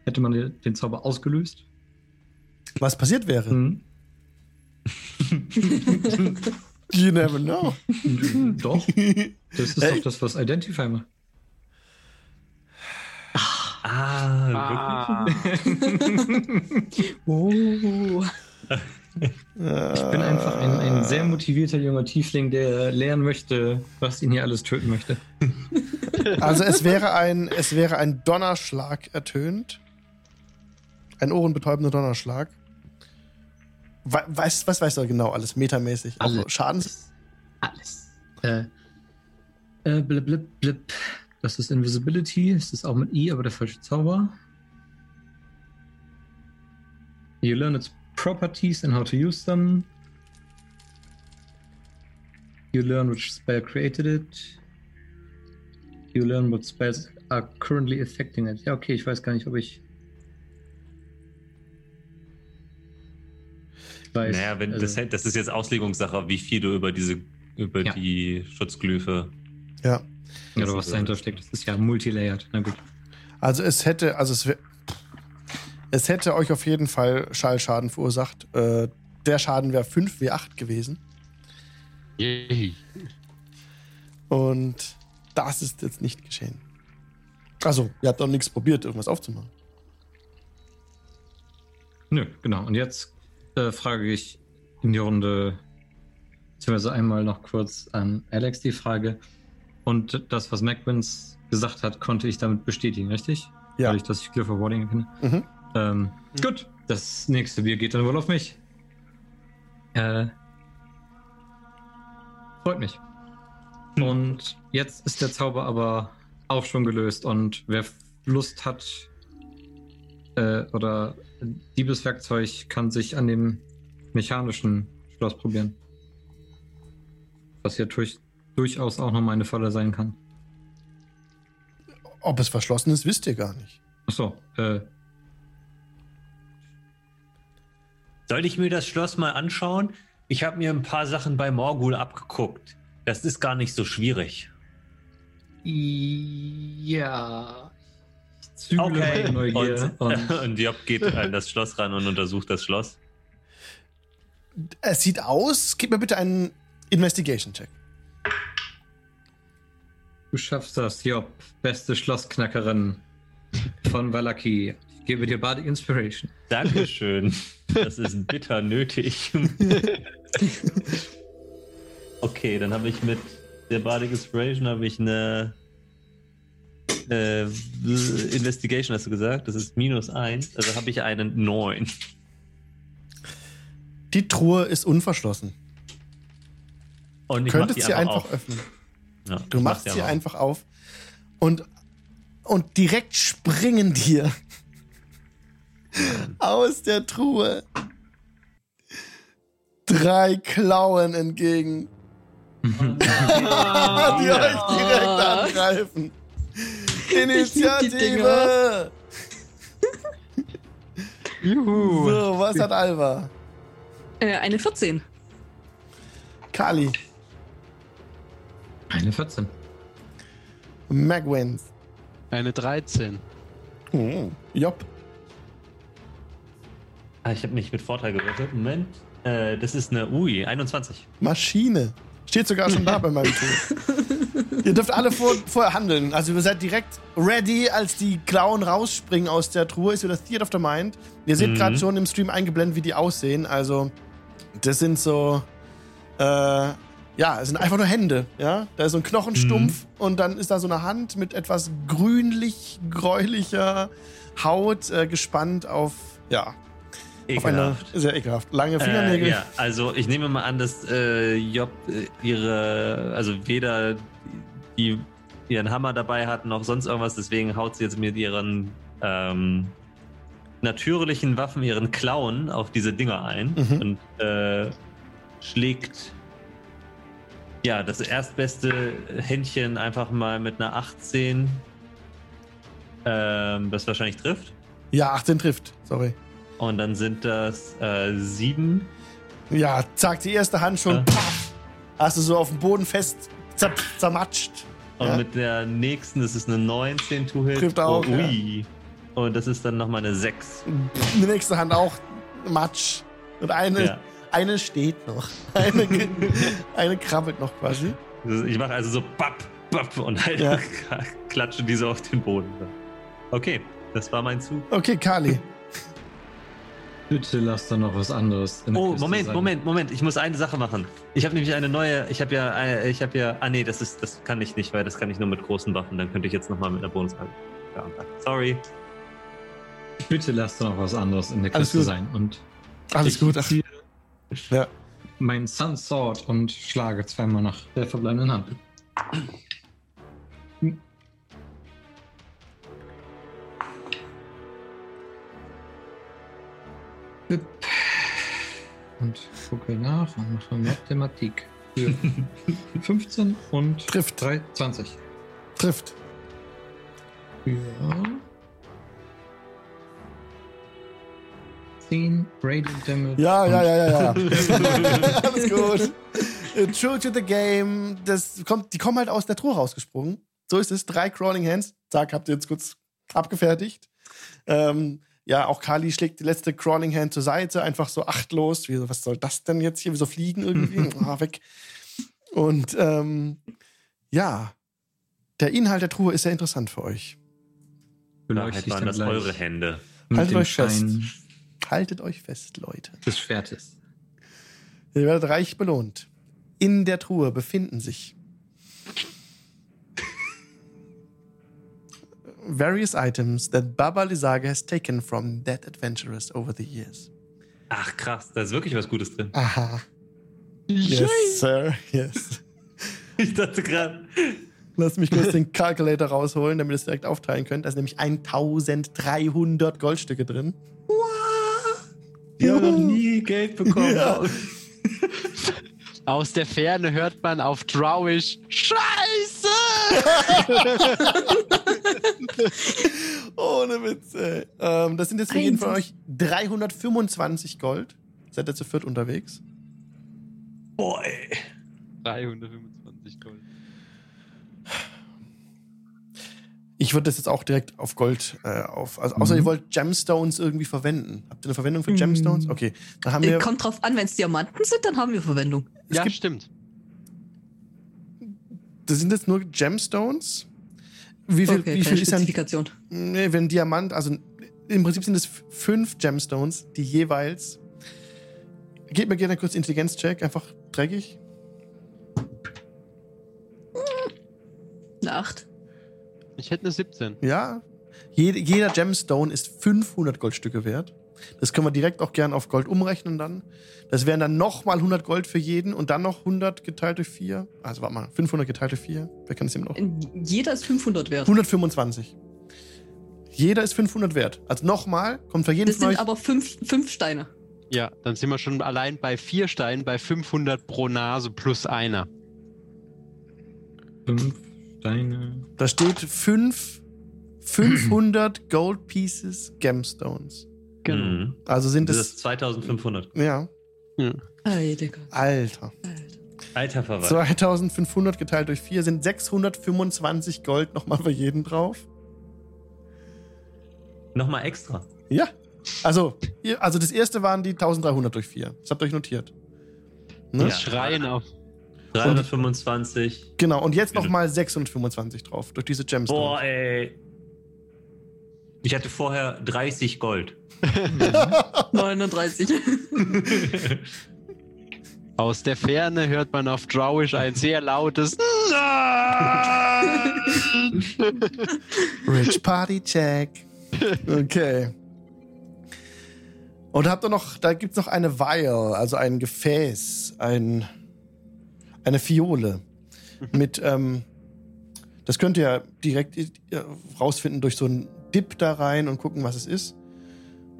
Hätte man den den Zauber ausgelöst? Was passiert wäre? Mhm. You never know. doch. Das ist doch das, was Identify macht. Ah, Oh. Ich bin einfach ein, ein sehr motivierter junger Tiefling, der lernen möchte, was ihn hier alles töten möchte. Also es wäre ein, es wäre ein Donnerschlag ertönt. Ein ohrenbetäubender Donnerschlag. We weißt, was weißt du genau alles metamäßig? Auch Alles. Schadens. Alles. Äh, äh, blip, blip, blip. Das ist Invisibility. Es ist auch mit I, aber der falsche Zauber. You learn its properties and how to use them. You learn which spell created it. You learn what spells are currently affecting it. Ja, okay, ich weiß gar nicht, ob ich. Weiß. Naja, wenn, also, das, das ist jetzt Auslegungssache, wie viel du über diese, über Ja. die Schutzglyphe. Ja. oder was dahinter steckt. Das ist ja multilayered. Na gut. Also es hätte, also es, es hätte euch auf jeden Fall Schallschaden verursacht. Äh, der Schaden wäre 5 W8 gewesen. Yay. Und das ist jetzt nicht geschehen. Also, ihr habt doch nichts probiert, irgendwas aufzumachen. Nö, genau. Und jetzt äh, frage ich in die Runde, beziehungsweise einmal noch kurz an Alex die Frage. Und das, was Macwins gesagt hat, konnte ich damit bestätigen, richtig? Ja. Dadurch, dass ich Clear for Warding erkenne. Mhm. Ähm, Gut, das nächste Bier geht dann wohl auf mich. Äh, freut mich. Und jetzt ist der Zauber aber auch schon gelöst und wer Lust hat äh, oder Diebeswerkzeug kann sich an dem mechanischen Schloss probieren. Was ja durch, durchaus auch nochmal eine Falle sein kann. Ob es verschlossen ist, wisst ihr gar nicht. Achso, äh, Soll ich mir das Schloss mal anschauen? Ich habe mir ein paar Sachen bei Morgul abgeguckt. Das ist gar nicht so schwierig. ja. Zügle meine Neugier Und, und, und Job geht an das Schloss ran und untersucht das Schloss. Es sieht aus, gib mir bitte einen Investigation-Check. Du schaffst das, Job. Beste Schlossknackerin von Valaki. Ich gebe dir Bardic Inspiration. Dankeschön. Das ist bitter nötig. okay, dann habe ich mit der Bardic Inspiration habe ich eine äh, Investigation, hast du gesagt? Das ist minus 1. Also habe ich einen 9. Die Truhe ist unverschlossen. Und Du ich könntest sie einfach auf. öffnen. Ja, Du machst sie auf. einfach auf. Und, und direkt springen dir aus der Truhe drei Klauen entgegen, die euch direkt Ah. angreifen. Initiative! Juhu. So, was hat Alva? Äh, eine 14. Kali, Eine 14. Magwins, Eine 13. oh, Job, Ah, ich habe nicht mit Vorteil gewürfelt. Moment. Äh, das ist eine Ui, 21. Maschine. Steht sogar schon da bei meinem Tool. Ihr dürft alle vor, vorher handeln. Also ihr seid direkt ready, als die Klauen rausspringen aus der Truhe. Ist wieder Theater of the Mind. Ihr seht Mhm. gerade schon im Stream eingeblendet, wie die aussehen. Also das sind so, äh, ja, es sind einfach nur Hände. Ja, da ist so ein Knochenstumpf Mhm. und dann ist da so eine Hand mit etwas grünlich, gräulicher Haut äh, gespannt auf, ja, Ekelhaft. sehr ekelhaft lange Fingernägel. Äh, ja, also ich nehme mal an, dass äh, Job äh, ihre, also weder die ihren Hammer dabei hat noch sonst irgendwas, deswegen haut sie jetzt mit ihren ähm, natürlichen Waffen, ihren Klauen auf diese Dinger ein Mhm. und äh, schlägt ja das erstbeste Händchen einfach mal mit einer 18, ähm, das wahrscheinlich trifft. Ja, 18 trifft. Sorry. Und dann sind das äh, sieben Ja, zack, die erste Hand schon. Ja. Paff, hast du so auf dem Boden fest zer zermatscht. Und Ja. mit der nächsten, das ist eine 19 to hit. Trifft auch, Oh, ui. Und das ist dann nochmal eine 6. Die nächste Hand auch Matsch. Und eine, Ja. eine steht noch. Eine, eine krabbelt noch quasi. Ich mache also so bapp, bapp und halt Ja. klatsche diese auf den Boden. Okay, das war mein Zug. Okay, Kali. Bitte lass da noch was anderes. in der Oh, Kiste Moment, sein. Moment, Moment. Ich muss eine Sache machen. Ich habe nämlich eine neue. Ich habe ja, äh, ich habe ja. Ah nee, das ist, das kann ich nicht, weil das kann ich nur mit großen Waffen. Dann könnte ich jetzt nochmal mit einer Bonus ja, Sorry. Bitte lass da noch was anderes in der Kiste sein. Und Alles ich gut. Ach, ziehe ja. mein Sun Sword und schlage zweimal nach der verbleibenden Hand. Und gucke nach und mache Mathematik. Für 15 und Trifft. 3, 20. Trifft. Für 10 Radiant Damage. Ja, ja, ja, ja, ja. Alles gut. True to the game. Das kommt, die kommen halt aus der Truhe rausgesprungen. So ist es. Drei Crawling Hands. Zack, habt ihr jetzt kurz abgefertigt. Ähm, ja, auch Kali schlägt die letzte Crawling Hand zur Seite, einfach so achtlos. Wie, was soll das denn jetzt hier? Wieso fliegen irgendwie? ah, weg. Und ähm, ja, der Inhalt der Truhe ist sehr interessant für euch. ich waren das eure Hände. mit Haltet dem euch fest. Schein Haltet euch fest, Leute. des Schwertes. Ihr werdet reich belohnt. In der Truhe befinden sich various items that Baba Lisaga has taken from dead adventurers over the years. Ach krass, da ist wirklich was Gutes drin. Aha. Yes, sir. Yes. Ich dachte gerade. Lass mich kurz den Calculator rausholen, damit ihr es direkt aufteilen könnt. Da sind nämlich 1300 Goldstücke drin. Wir haben noch nie Geld bekommen. Ja. Aus der Ferne hört man auf Drowish Scheiße! Ohne Witz, ey. Ähm, das sind jetzt für jeden von euch 325 Gold. Seid ihr zu viert unterwegs? Boah, ey. 325 Gold. Ich würde das jetzt auch direkt auf Gold äh, auf. Also, außer Mhm. ihr wollt Gemstones irgendwie verwenden. Habt ihr eine Verwendung für Mhm. Gemstones? Okay. Dann haben wir. Äh, Kommt drauf an, wenn es Diamanten sind, dann haben wir Verwendung. Es Ja, gibt- stimmt. Das sind jetzt nur Gemstones. Wie viel, okay, wie keine viel ist ein. Spezifikation. Nee, wenn Diamant, also im Prinzip sind es fünf Gemstones, die jeweils. Gebt mir gerne kurz Intelligenzcheck, einfach dreckig. Eine 8. Ich hätte eine 17. Ja. Jede, jeder Gemstone ist 500 Goldstücke wert. Das können wir direkt auch gern auf Gold umrechnen dann. Das wären dann nochmal 100 Gold für jeden und dann noch 100 geteilt durch 4. Also warte mal, 500 geteilt durch 4. Wer kann es eben noch? Jeder ist 500 wert. 125. Jeder ist 500 wert. Also nochmal, kommt für jeden Das von euch. sind aber fünf, fünf Steine. Ja, dann sind wir schon allein bei vier Steinen bei 500 pro Nase plus einer. Fünf Steine. Da steht 5, 500 Gold Pieces Gemstones. Genau. Mhm. Also sind Das es. ist 2500. Ja, Digga. Alter. Alter. Alter Verwalt. 2500 geteilt durch 4 sind 625 Gold nochmal für jeden drauf. Nochmal extra. Ja. Also, also das erste waren die 1300 durch 4. Das habt ihr euch notiert. Ne? Ja. Das Schreien auf. 325. Genau, und jetzt nochmal 625 drauf durch diese Gemstones. Boah, ey. Ich hatte vorher 30 Gold. 39. Aus der Ferne hört man auf Drowish ein sehr lautes! Rich Party Check. Okay. Und habt ihr noch, da gibt es noch eine Vial, also ein Gefäß, ein, eine Fiole. Mit, ähm, das könnt ihr direkt äh, rausfinden durch so einen Dip da rein und gucken, was es ist.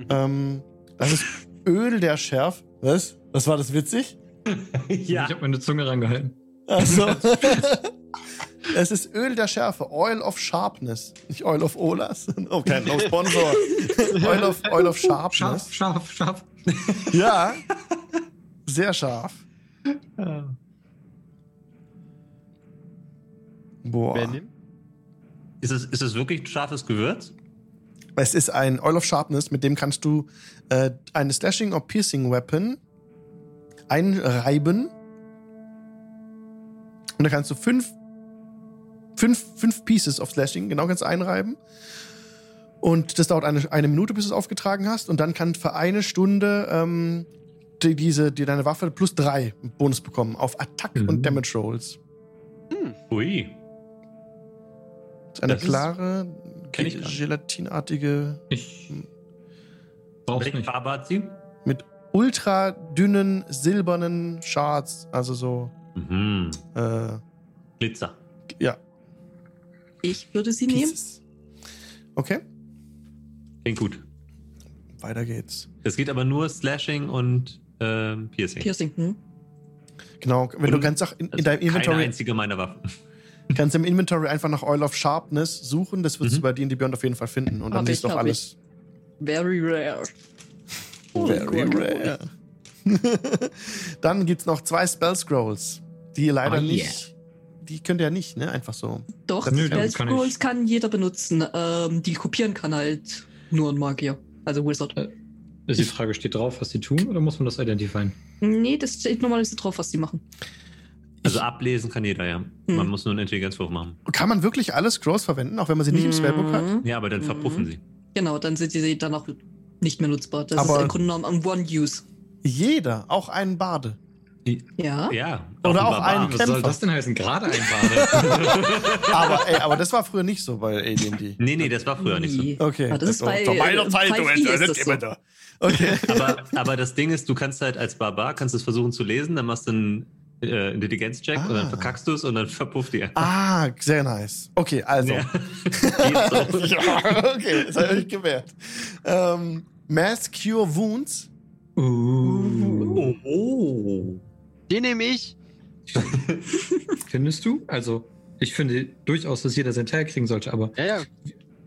Ähm, das ist Öl der Schärf. Was? Was war das witzig? Ich habe meine Zunge rangehalten. Also, es ist Öl der Schärfe, Oil of Sharpness. Nicht Oil of Olas. Oh, kein no Sponsor. Oil of, Oil of Sharpness. Scharf, scharf, scharf. Ja. Sehr scharf. Boah. Wer nimmt? Ist es, ist es wirklich ein scharfes Gewürz? Es ist ein Oil of Sharpness, mit dem kannst du äh, eine Slashing or Piercing Weapon einreiben. Und da kannst du fünf, fünf, fünf Pieces of Slashing, genau kannst du einreiben. Und das dauert eine, eine Minute, bis du es aufgetragen hast. Und dann kann für eine Stunde ähm, die, diese, die, deine Waffe plus drei Bonus bekommen auf Attack Mhm. und Damage Rolls. Ui. Ist eine Das klare, gelatinartige Ich brauch's Welche nicht. Farbe hat sie? mit ultra dünnen silbernen Shards, also so, Mhm. äh, Glitzer. ja, Ich würde sie nehmen. Pieces. Okay, Klingt gut. weiter geht's. Es geht aber nur Slashing und ähm, Piercing. Piercing, hm? Genau, wenn du Und kannst auch in, in Also deinem Keine Inventory, einzige meiner Waffen. Kannst im Inventory einfach nach Oil of Sharpness suchen, das wirst Mhm. du bei D&D Beyond auf jeden Fall finden und dann Hab siehst du ich, auch alles Very rare. Oh, very cool. rare. dann gibt's noch zwei Spell Scrolls, die ihr leider Oh, yeah. nicht, die könnt ihr nicht, ne, einfach so. Doch, Nö, Spell damit kann ich- Scrolls kann jeder benutzen. Ähm, die kopieren kann halt nur ein Magier. Also Wizard. Ist die Frage, steht drauf, was sie tun, oder muss man das identifizieren? Nee, das steht normalerweise drauf, was die machen. Also ablesen kann jeder, ja. Man Hm. muss nur einen Intelligenzwurf machen. Kann man wirklich alle Scrolls verwenden, auch wenn man sie nicht im Spellbook hat? Ja, aber dann Mhm. verpuffen sie. Genau, dann sind sie dann auch nicht mehr nutzbar. Das Aber- ist im Grunde genommen ein One-Use. Jeder, auch ein Bade. Ja. Ja. Oder ein auch ein- Was soll Kämpfer. das denn heißen? Gerade ein Bade. Aber, ey, aber das war früher nicht so bei AD&D. Nee, nee, das war früher nicht so. Okay. Aber das ist bei, Zu meiner Zeit, du 5e ist immer so. da. Okay. Aber, aber das Ding ist, du kannst halt als Barbar, kannst es versuchen zu lesen, dann machst du einen äh, Intelligenzcheck und Ah. dann verkackst du es und dann verpufft die. Ah, sehr nice. Okay, also. Ja. Geht so. ja, okay, das habe ich gewährt. Ähm, Mass Cure Wounds. uh. Oh, oh. Den nehme ich. Findest du? Also, ich finde durchaus, dass jeder sein Teil kriegen sollte, aber Ja, ja.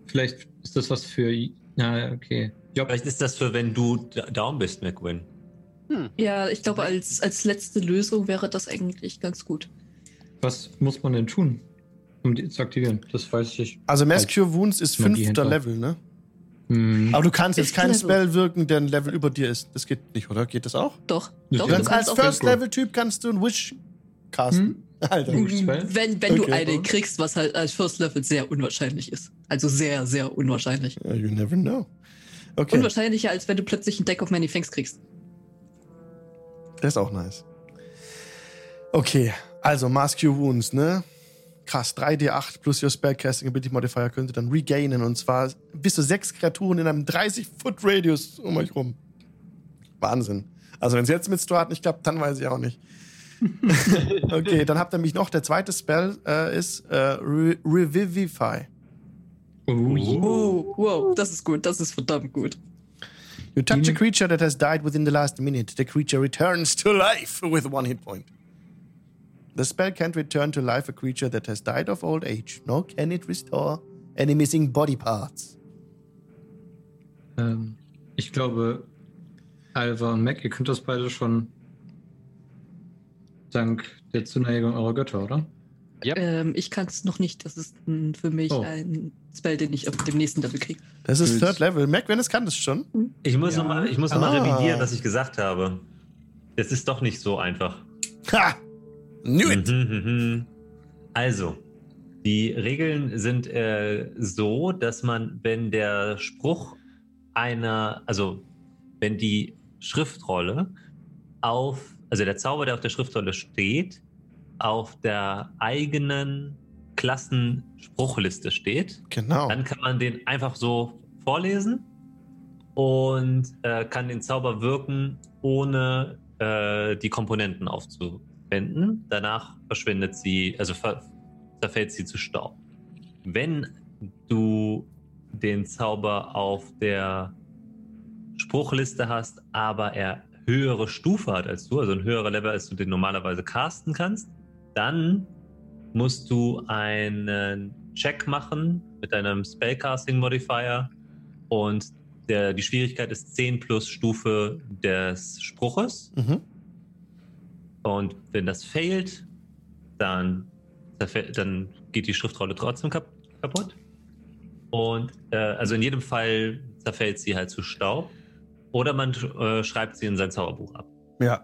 vielleicht ist das was für. Na, okay. Job. Vielleicht ist das für, wenn du da- down bist, McWin. Ja, ich glaube, als, als letzte Lösung wäre das eigentlich ganz gut. Was muss man denn tun, um die zu aktivieren? Das weiß ich. Also Mass Als Cure Wounds ist Magie fünfter hinter. Level, ne? Hm. Aber du kannst jetzt keinen. Spell wirken, der ein Level über dir ist. Das geht nicht, oder? Geht das auch? Doch. Das doch Du kannst du als kannst auch First Level Typ kannst du ein Wish casten. Alter. Hm. Spell? wenn, wenn du Okay. eine kriegst, was halt als First Level sehr unwahrscheinlich ist. Also sehr, sehr unwahrscheinlich. You never know. Okay, Unwahrscheinlicher, als wenn du plötzlich ein Deck of Many Things kriegst. Das ist auch nice. Okay, also Mass Cure Wounds, ne? Krass, 3d8 plus your Spellcasting Ability Modifier könnt ihr dann regainen und zwar bis zu sechs Kreaturen in einem 30-Foot-Radius um euch rum. Wahnsinn. Also wenn es jetzt mit Stuart nicht klappt, dann weiß ich auch nicht. okay, dann habt ihr mich noch. Der zweite Spell äh, ist äh, Re Revivify. Oh. Oh, wow, das ist gut, das ist verdammt gut. You touch a Mhm. creature that has died within the last minute. The creature returns to life with one hit point. The spell can't return to life a creature that has died of old age, nor can it restore any missing body parts. Ähm, ich glaube, Alva und Mac, ihr könnt das beide schon dank der Zuneigung eurer Götter, oder? Yep. Ähm, ich kann es noch nicht. Das ist mm, für mich Oh. ein Spell, den ich auf dem nächsten Level kriege. Das ist Gut. Third Level. Mac, wenn es kann, das schon. Ich muss Ja. nochmal noch mal Ah. revidieren, was ich gesagt habe. Es ist doch nicht so einfach. Ha! Knew it! Mhm, mhm. Also, die Regeln sind äh, so, dass man, wenn der Spruch einer, also wenn die Schriftrolle auf, also der Zauber, der auf der Schriftrolle steht, auf der eigenen Klassenspruchliste steht, Genau. dann kann man den einfach so vorlesen und äh, kann den Zauber wirken, ohne äh, die Komponenten aufzuwenden. Danach verschwindet sie, also zerfällt sie zu Staub. Wenn du den Zauber auf der Spruchliste hast, aber er höhere Stufe hat als du, also ein höherer Level, als du den normalerweise casten kannst, dann musst du einen Check machen mit deinem Spellcasting Modifier und der, die Schwierigkeit ist 10 plus Stufe des Spruches. Mhm. Und wenn das failt, dann, dann geht die Schriftrolle trotzdem kap kaputt. Und äh, also in jedem Fall zerfällt sie halt zu Staub. Oder man äh, schreibt sie in sein Zauberbuch ab. Ja.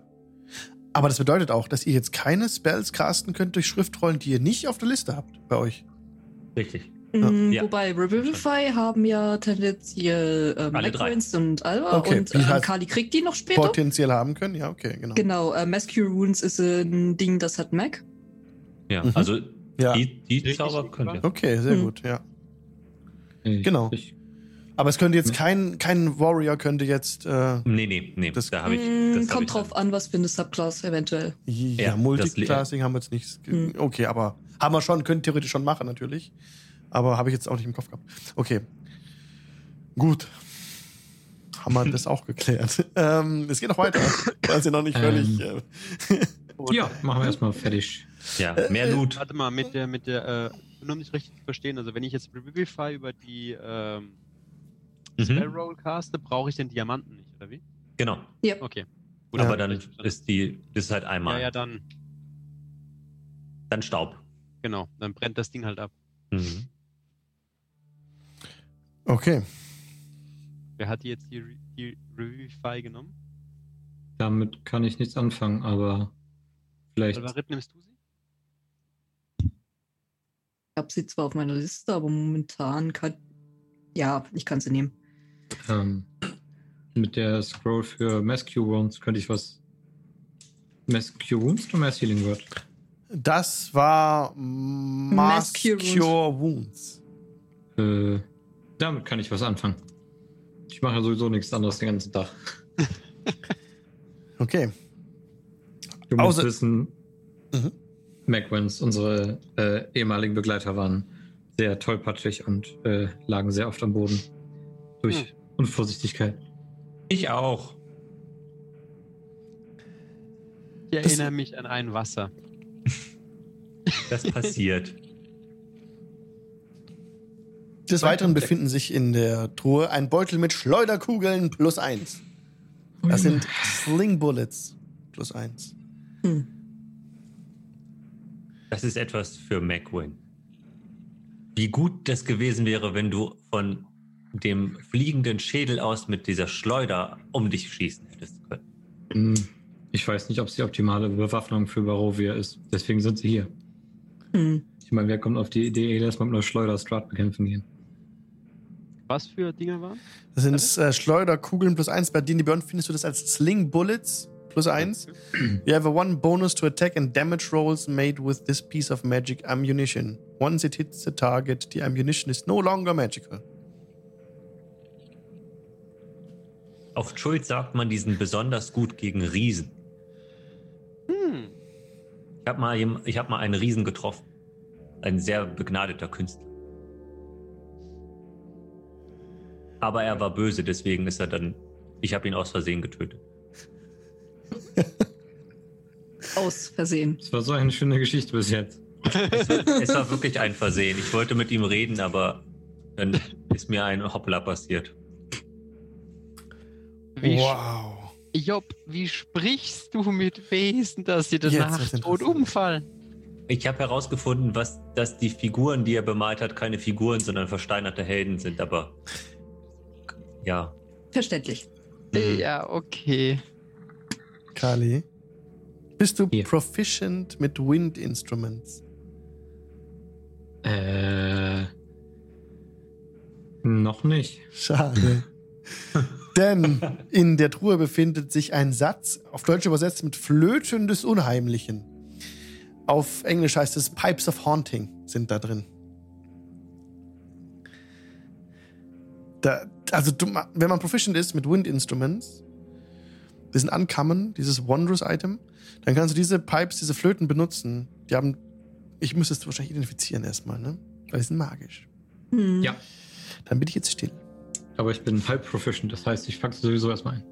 Aber das bedeutet auch, dass ihr jetzt keine Spells casten könnt durch Schriftrollen, die ihr nicht auf der Liste habt bei euch. Richtig. Ja. Mm, Ja. Wobei Revivify haben ja tendenziell ähm. Necrons und Alva Okay, und ähm, Kali kriegt die noch später. Potenziell haben können. Ja, okay, genau. Genau, äh, Mass Cure Wounds ist ein Ding, das hat Mac. Ja, Mhm. also Ja. die, die Zauber könnt ihr. Okay, sehr Hm. gut, ja. Ich, Genau. Ich, Aber es könnte jetzt Ja. kein, kein Warrior könnte jetzt äh, Nee, nee, nee. Das- da habe ich. Mm, das kommt ich drauf an, was für eine Subclass eventuell. ja, Ja, Multiclassing haben wir jetzt nicht. Hm. Okay, aber haben wir schon, können theoretisch schon machen natürlich. Aber habe ich jetzt auch nicht im Kopf gehabt. Okay. Gut. haben wir das auch geklärt. Ähm, es geht noch weiter. Weil sie noch nicht völlig. Ähm. Äh, Ja, machen wir erstmal fertig. Ja, mehr Loot. Warte mal, mit der, mit der, äh, nur um nicht richtig zu verstehen, also wenn ich jetzt Revivify über die ähm, Mhm. Roll caste, brauche ich den Diamanten nicht, oder wie? Genau. Okay. Aber dann ist die, ist halt einmal. Ja, ja, dann, Dann Staub. genau, dann brennt das Ding halt ab. Mhm. okay. Wer hat die jetzt die, Re- die Revivify genommen? Damit kann ich nichts anfangen, aber vielleicht. Alvarit, nimmst du sie? Ich habe sie zwar auf meiner Liste, aber momentan kann. Ja, ich kann sie nehmen. Ähm, mit der Scroll für Mass Cure Wounds könnte ich was. Mass Cure Wounds oder Mass Healing Word? Das war Mass Cure Cure Wounds. Äh, damit kann ich was anfangen. Ich mache ja sowieso nichts anderes den ganzen Tag. Okay. Du musst Außer- wissen, Mhm. Macwins, unsere äh, ehemaligen Begleiter, waren sehr tollpatschig und äh, lagen sehr oft am Boden. Durch Hm. Unvorsichtigkeit. Ich auch. Ich Das- erinnere mich an ein Wasser. Das passiert. Des Weiteren befinden sich in der Truhe ein Beutel mit Schleuderkugeln plus eins. Das sind Sling Bullets plus eins. Hm. Das ist etwas für McWin. Wie gut das gewesen wäre, wenn du von dem fliegenden Schädel aus mit dieser Schleuder um dich schießen hättest können. Hm, Ich weiß nicht, ob es die optimale Bewaffnung für Barovia ist. Deswegen sind sie hier. Hm. Ich meine, wer kommt auf die Idee, dass man mit einer Schleuder Strat bekämpfen gehen? Was für Dinger waren? Das sind äh, Schleuderkugeln plus eins. Bei D&D Beyond findest du das als Sling Bullets plus eins. You have a one bonus to attack and damage rolls made with this piece of magic ammunition. Once it hits the target, the ammunition is no longer magical. Auf Schuld sagt man, die sind besonders gut gegen Riesen. Hm. Ich habe mal, ich hab mal einen Riesen getroffen. Ein sehr begnadeter Künstler. Aber er war böse, deswegen ist er dann. Ich habe ihn aus Versehen getötet. Aus Versehen. Das war so eine schöne Geschichte bis jetzt. Es war wirklich ein Versehen. Ich wollte mit ihm reden, aber dann ist mir ein Hoppla passiert. Wie wow. Job, wie sprichst du mit Wesen, dass sie danach tot umfallen? Ich habe herausgefunden, was, dass die Figuren, die er bemalt hat, keine Figuren, sondern versteinerte Helden sind. Aber ja, Verständlich. Mhm. Ja, okay. Kali, bist du Hier. proficient mit Wind Instruments? Äh. Noch nicht. Schade. Denn in der Truhe befindet sich ein Satz, auf Deutsch übersetzt mit Flöten des Unheimlichen. Auf Englisch heißt es Pipes of Haunting sind da drin. Da, also, du, wenn man proficient ist mit Wind Instruments, die sind uncommon, dieses Wondrous Item, dann kannst du diese Pipes, diese Flöten benutzen. Die haben, ich müsste es wahrscheinlich identifizieren erstmal, ne? Weil die sind magisch. Hm. Ja. Dann bin ich jetzt still. Aber ich bin halb proficient, das heißt, ich pack's sowieso erstmal ein.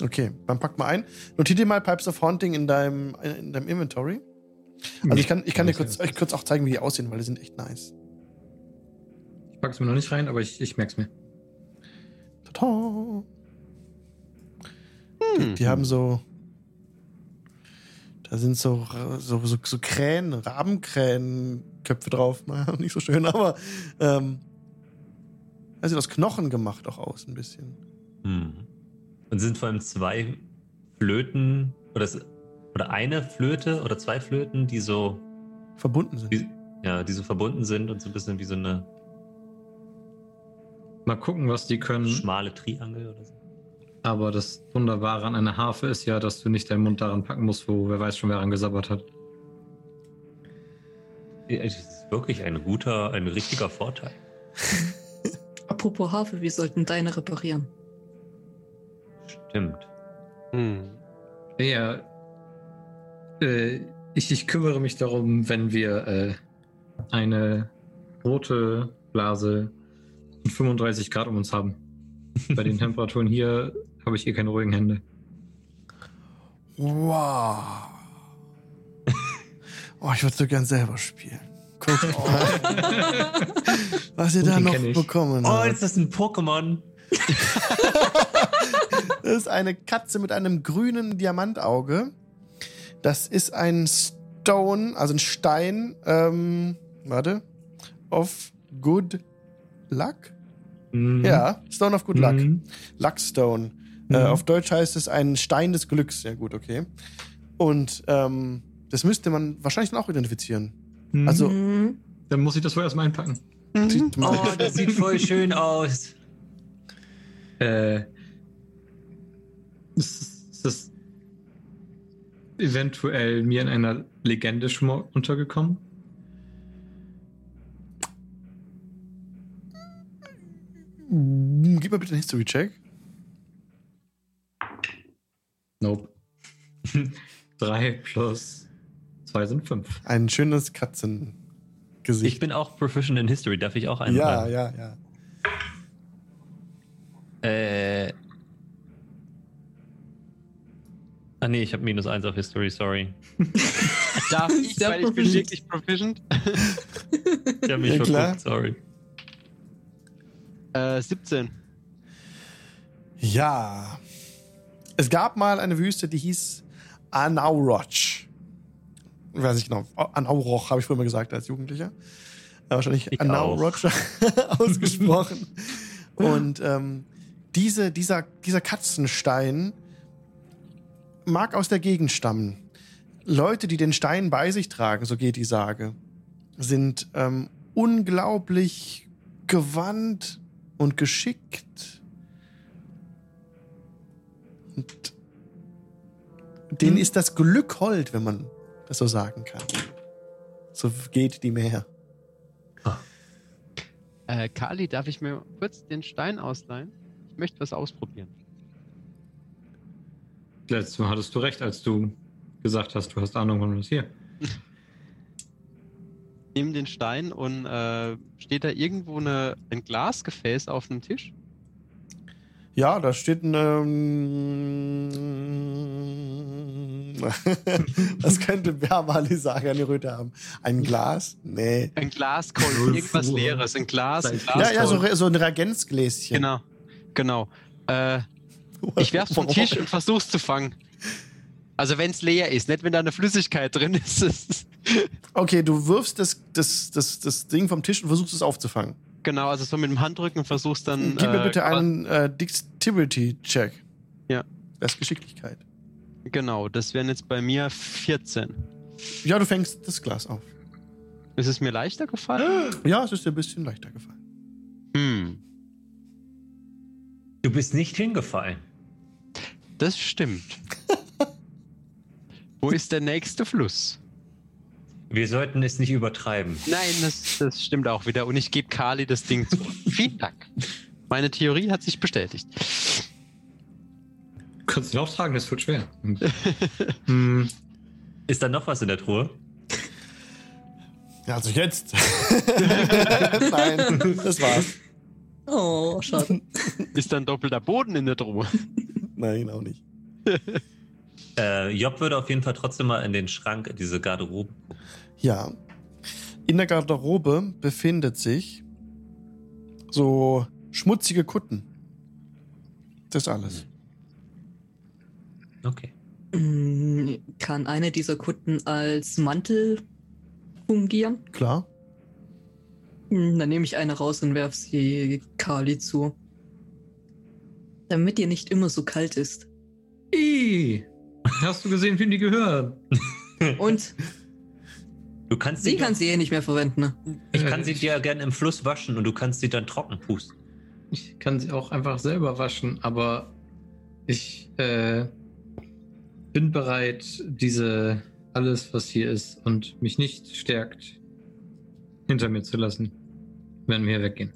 Okay, dann pack mal ein. Notier dir mal Pipes of Haunting in deinem, in deinem Inventory. Also ich kann, ich kann dir kurz, euch kurz auch zeigen, wie die aussehen, weil die sind echt nice. Ich pack's mir noch nicht rein, aber ich, ich merk's mir. Tada. Hm. Die haben so. Da sind so, so, so, so Krähen, Rabenkrähenköpfe drauf. Nicht so schön, aber. Ähm, das sieht aus Knochen gemacht auch aus, ein bisschen. Hm. Und sind vor allem zwei Flöten oder, oder eine Flöte oder zwei Flöten, die so, Verbunden sind. die, ja, die so verbunden sind und so ein bisschen wie so eine Mal gucken, was die können. schmale Triangel oder so. Aber das Wunderbare an einer Harfe ist ja, dass du nicht deinen Mund daran packen musst, wo wer weiß schon, wer daran gesabbert hat. Ja, Es ist wirklich ein guter, ein richtiger Vorteil. Apropos Harfe, wir sollten deine reparieren. Stimmt. Hm. Ja, äh, ich, ich kümmere mich darum, wenn wir äh, eine rote Blase und 35 Grad um uns haben. bei den Temperaturen hier habe ich eh keine ruhigen Hände. Wow. Oh, ich würde so gern selber spielen. Guck mal, was ihr Oh, da noch bekommen Oh, habt. ist das ein Pokémon? Das ist eine Katze mit einem grünen Diamantauge. Das ist ein Stone, also ein Stein, ähm, warte, of good luck? Mhm. Ja, Stone of good luck. Mhm. Luckstone. Äh, Mhm. auf Deutsch heißt es ein Stein des Glücks. Ja, gut, okay. Und ähm, das müsste man wahrscheinlich dann auch identifizieren. Mhm. Also, Mhm. Dann muss ich das wohl erstmal einpacken. man- Oh, das sieht voll schön aus. Äh, ist, ist das eventuell mir in einer Legende schon mal untergekommen? Gib mal bitte einen History-Check. Nope. Drei plus zwei sind fünf. Ein schönes Katzengesicht. Ich bin auch Proficient in History. Darf ich auch einen? ja, rein? ja, ja. Äh. Ah nee, ich habe minus eins auf History, sorry. Darf ich, Sehr weil ich bin proficient. wirklich proficient? Ich habe mich Ja, verguckt, sorry. Äh, 17. Ja. Es gab mal eine Wüste, die hieß Anauroch. Ich weiß nicht genau. Anauroch habe ich früher mal gesagt als Jugendlicher. Äh, wahrscheinlich Ich Anauroch ausgesprochen. Und ähm, diese, dieser, dieser Katzenstein mag aus der Gegend stammen. Leute, die den Stein bei sich tragen, so geht die Sage, sind ähm, unglaublich gewandt und geschickt. Und denen Hm. ist das Glück hold, wenn man das so sagen kann. So geht die mehr. Äh, Kali, darf ich mir kurz den Stein ausleihen? Ich möchte was ausprobieren. Letztes Mal hattest du recht, als du gesagt hast, du hast Ahnung von was hier. Nimm den Stein und äh, steht da irgendwo eine, ein Glasgefäß auf einem Tisch? Ja, da steht ein. Ähm, was könnte Bermali sagen an die Röte haben? Ein Glas? Nee. Ein Glaskolben, irgendwas Leeres, ein Glas, ein Ja, Glas. Ja, ja, so, so ein Reagenzgläschen. Genau, genau. Äh, ich werf's vom Tisch und versuch's zu fangen. Also wenn es leer ist, nicht wenn da eine Flüssigkeit drin ist. ist- Okay, du wirfst das, das, das, das Ding vom Tisch und versuchst es aufzufangen. Genau, also so mit dem Handrücken versuchst dann. Gib mir äh, bitte einen äh, Dexterity-Check. Ja. Das ist Geschicklichkeit. Genau, das wären jetzt bei mir 14. Ja, du fängst das Glas auf. Ist es mir leichter gefallen? Ja, es ist dir ein bisschen leichter gefallen. Hm, Du bist nicht hingefallen. das stimmt. Wo ist der nächste Fluss? Wir sollten es nicht übertreiben. Nein, das, das stimmt auch wieder. Und ich gebe Kali das Ding zu. Vielen Dank. Meine Theorie hat sich bestätigt. Du kannst ihn auch tragen, das wird schwer. Und, hm, Ist da noch was in der Truhe? Ja, also jetzt. Nein, das war's. Oh, schade. Ist dann doppelter Boden in der Truhe? Nein, auch nicht. Äh, Job würde auf jeden Fall trotzdem mal in den Schrank, in diese Garderobe. Ja. In der Garderobe befindet sich so schmutzige Kutten. Das ist alles. Okay. Mm, Kann eine dieser Kutten als Mantel fungieren? Klar. Mm, Dann nehme ich eine raus und werfe sie Kali zu. Damit ihr nicht immer so kalt ist. Ih, hast du gesehen, wem die gehören? Und Du kannst sie sie, kann sie eh nicht mehr verwenden. Ne? ich kann sie dir gerne im Fluss waschen und du kannst sie dann trocken pusten. Ich kann sie auch einfach selber waschen, aber ich äh, bin bereit, diese alles, was hier ist und mich nicht stärkt, hinter mir zu lassen, wenn wir weggehen.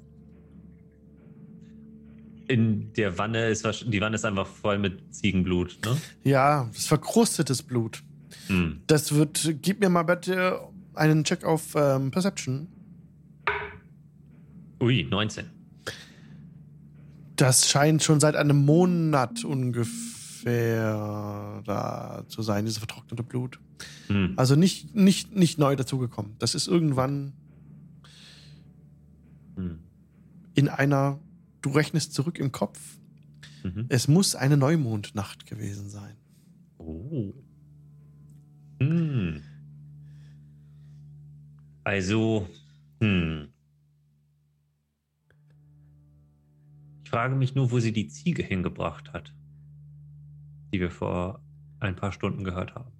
In der Wanne ist die Wanne ist einfach voll mit Ziegenblut, ne? Ja, das ist verkrustetes Blut. Hm. Das wird. Gib mir mal bitte einen Check auf ähm, Perception. Ui, 19. Das scheint schon seit einem Monat ungefähr da zu sein, dieses vertrocknete Blut. Hm. Also nicht, nicht, nicht neu dazugekommen. Das ist irgendwann Hm. in einer, du rechnest zurück im Kopf, Mhm. es muss eine Neumondnacht gewesen sein. Oh. Hm. Also, hm. Ich frage mich nur, wo sie die Ziege hingebracht hat, die wir vor ein paar Stunden gehört haben.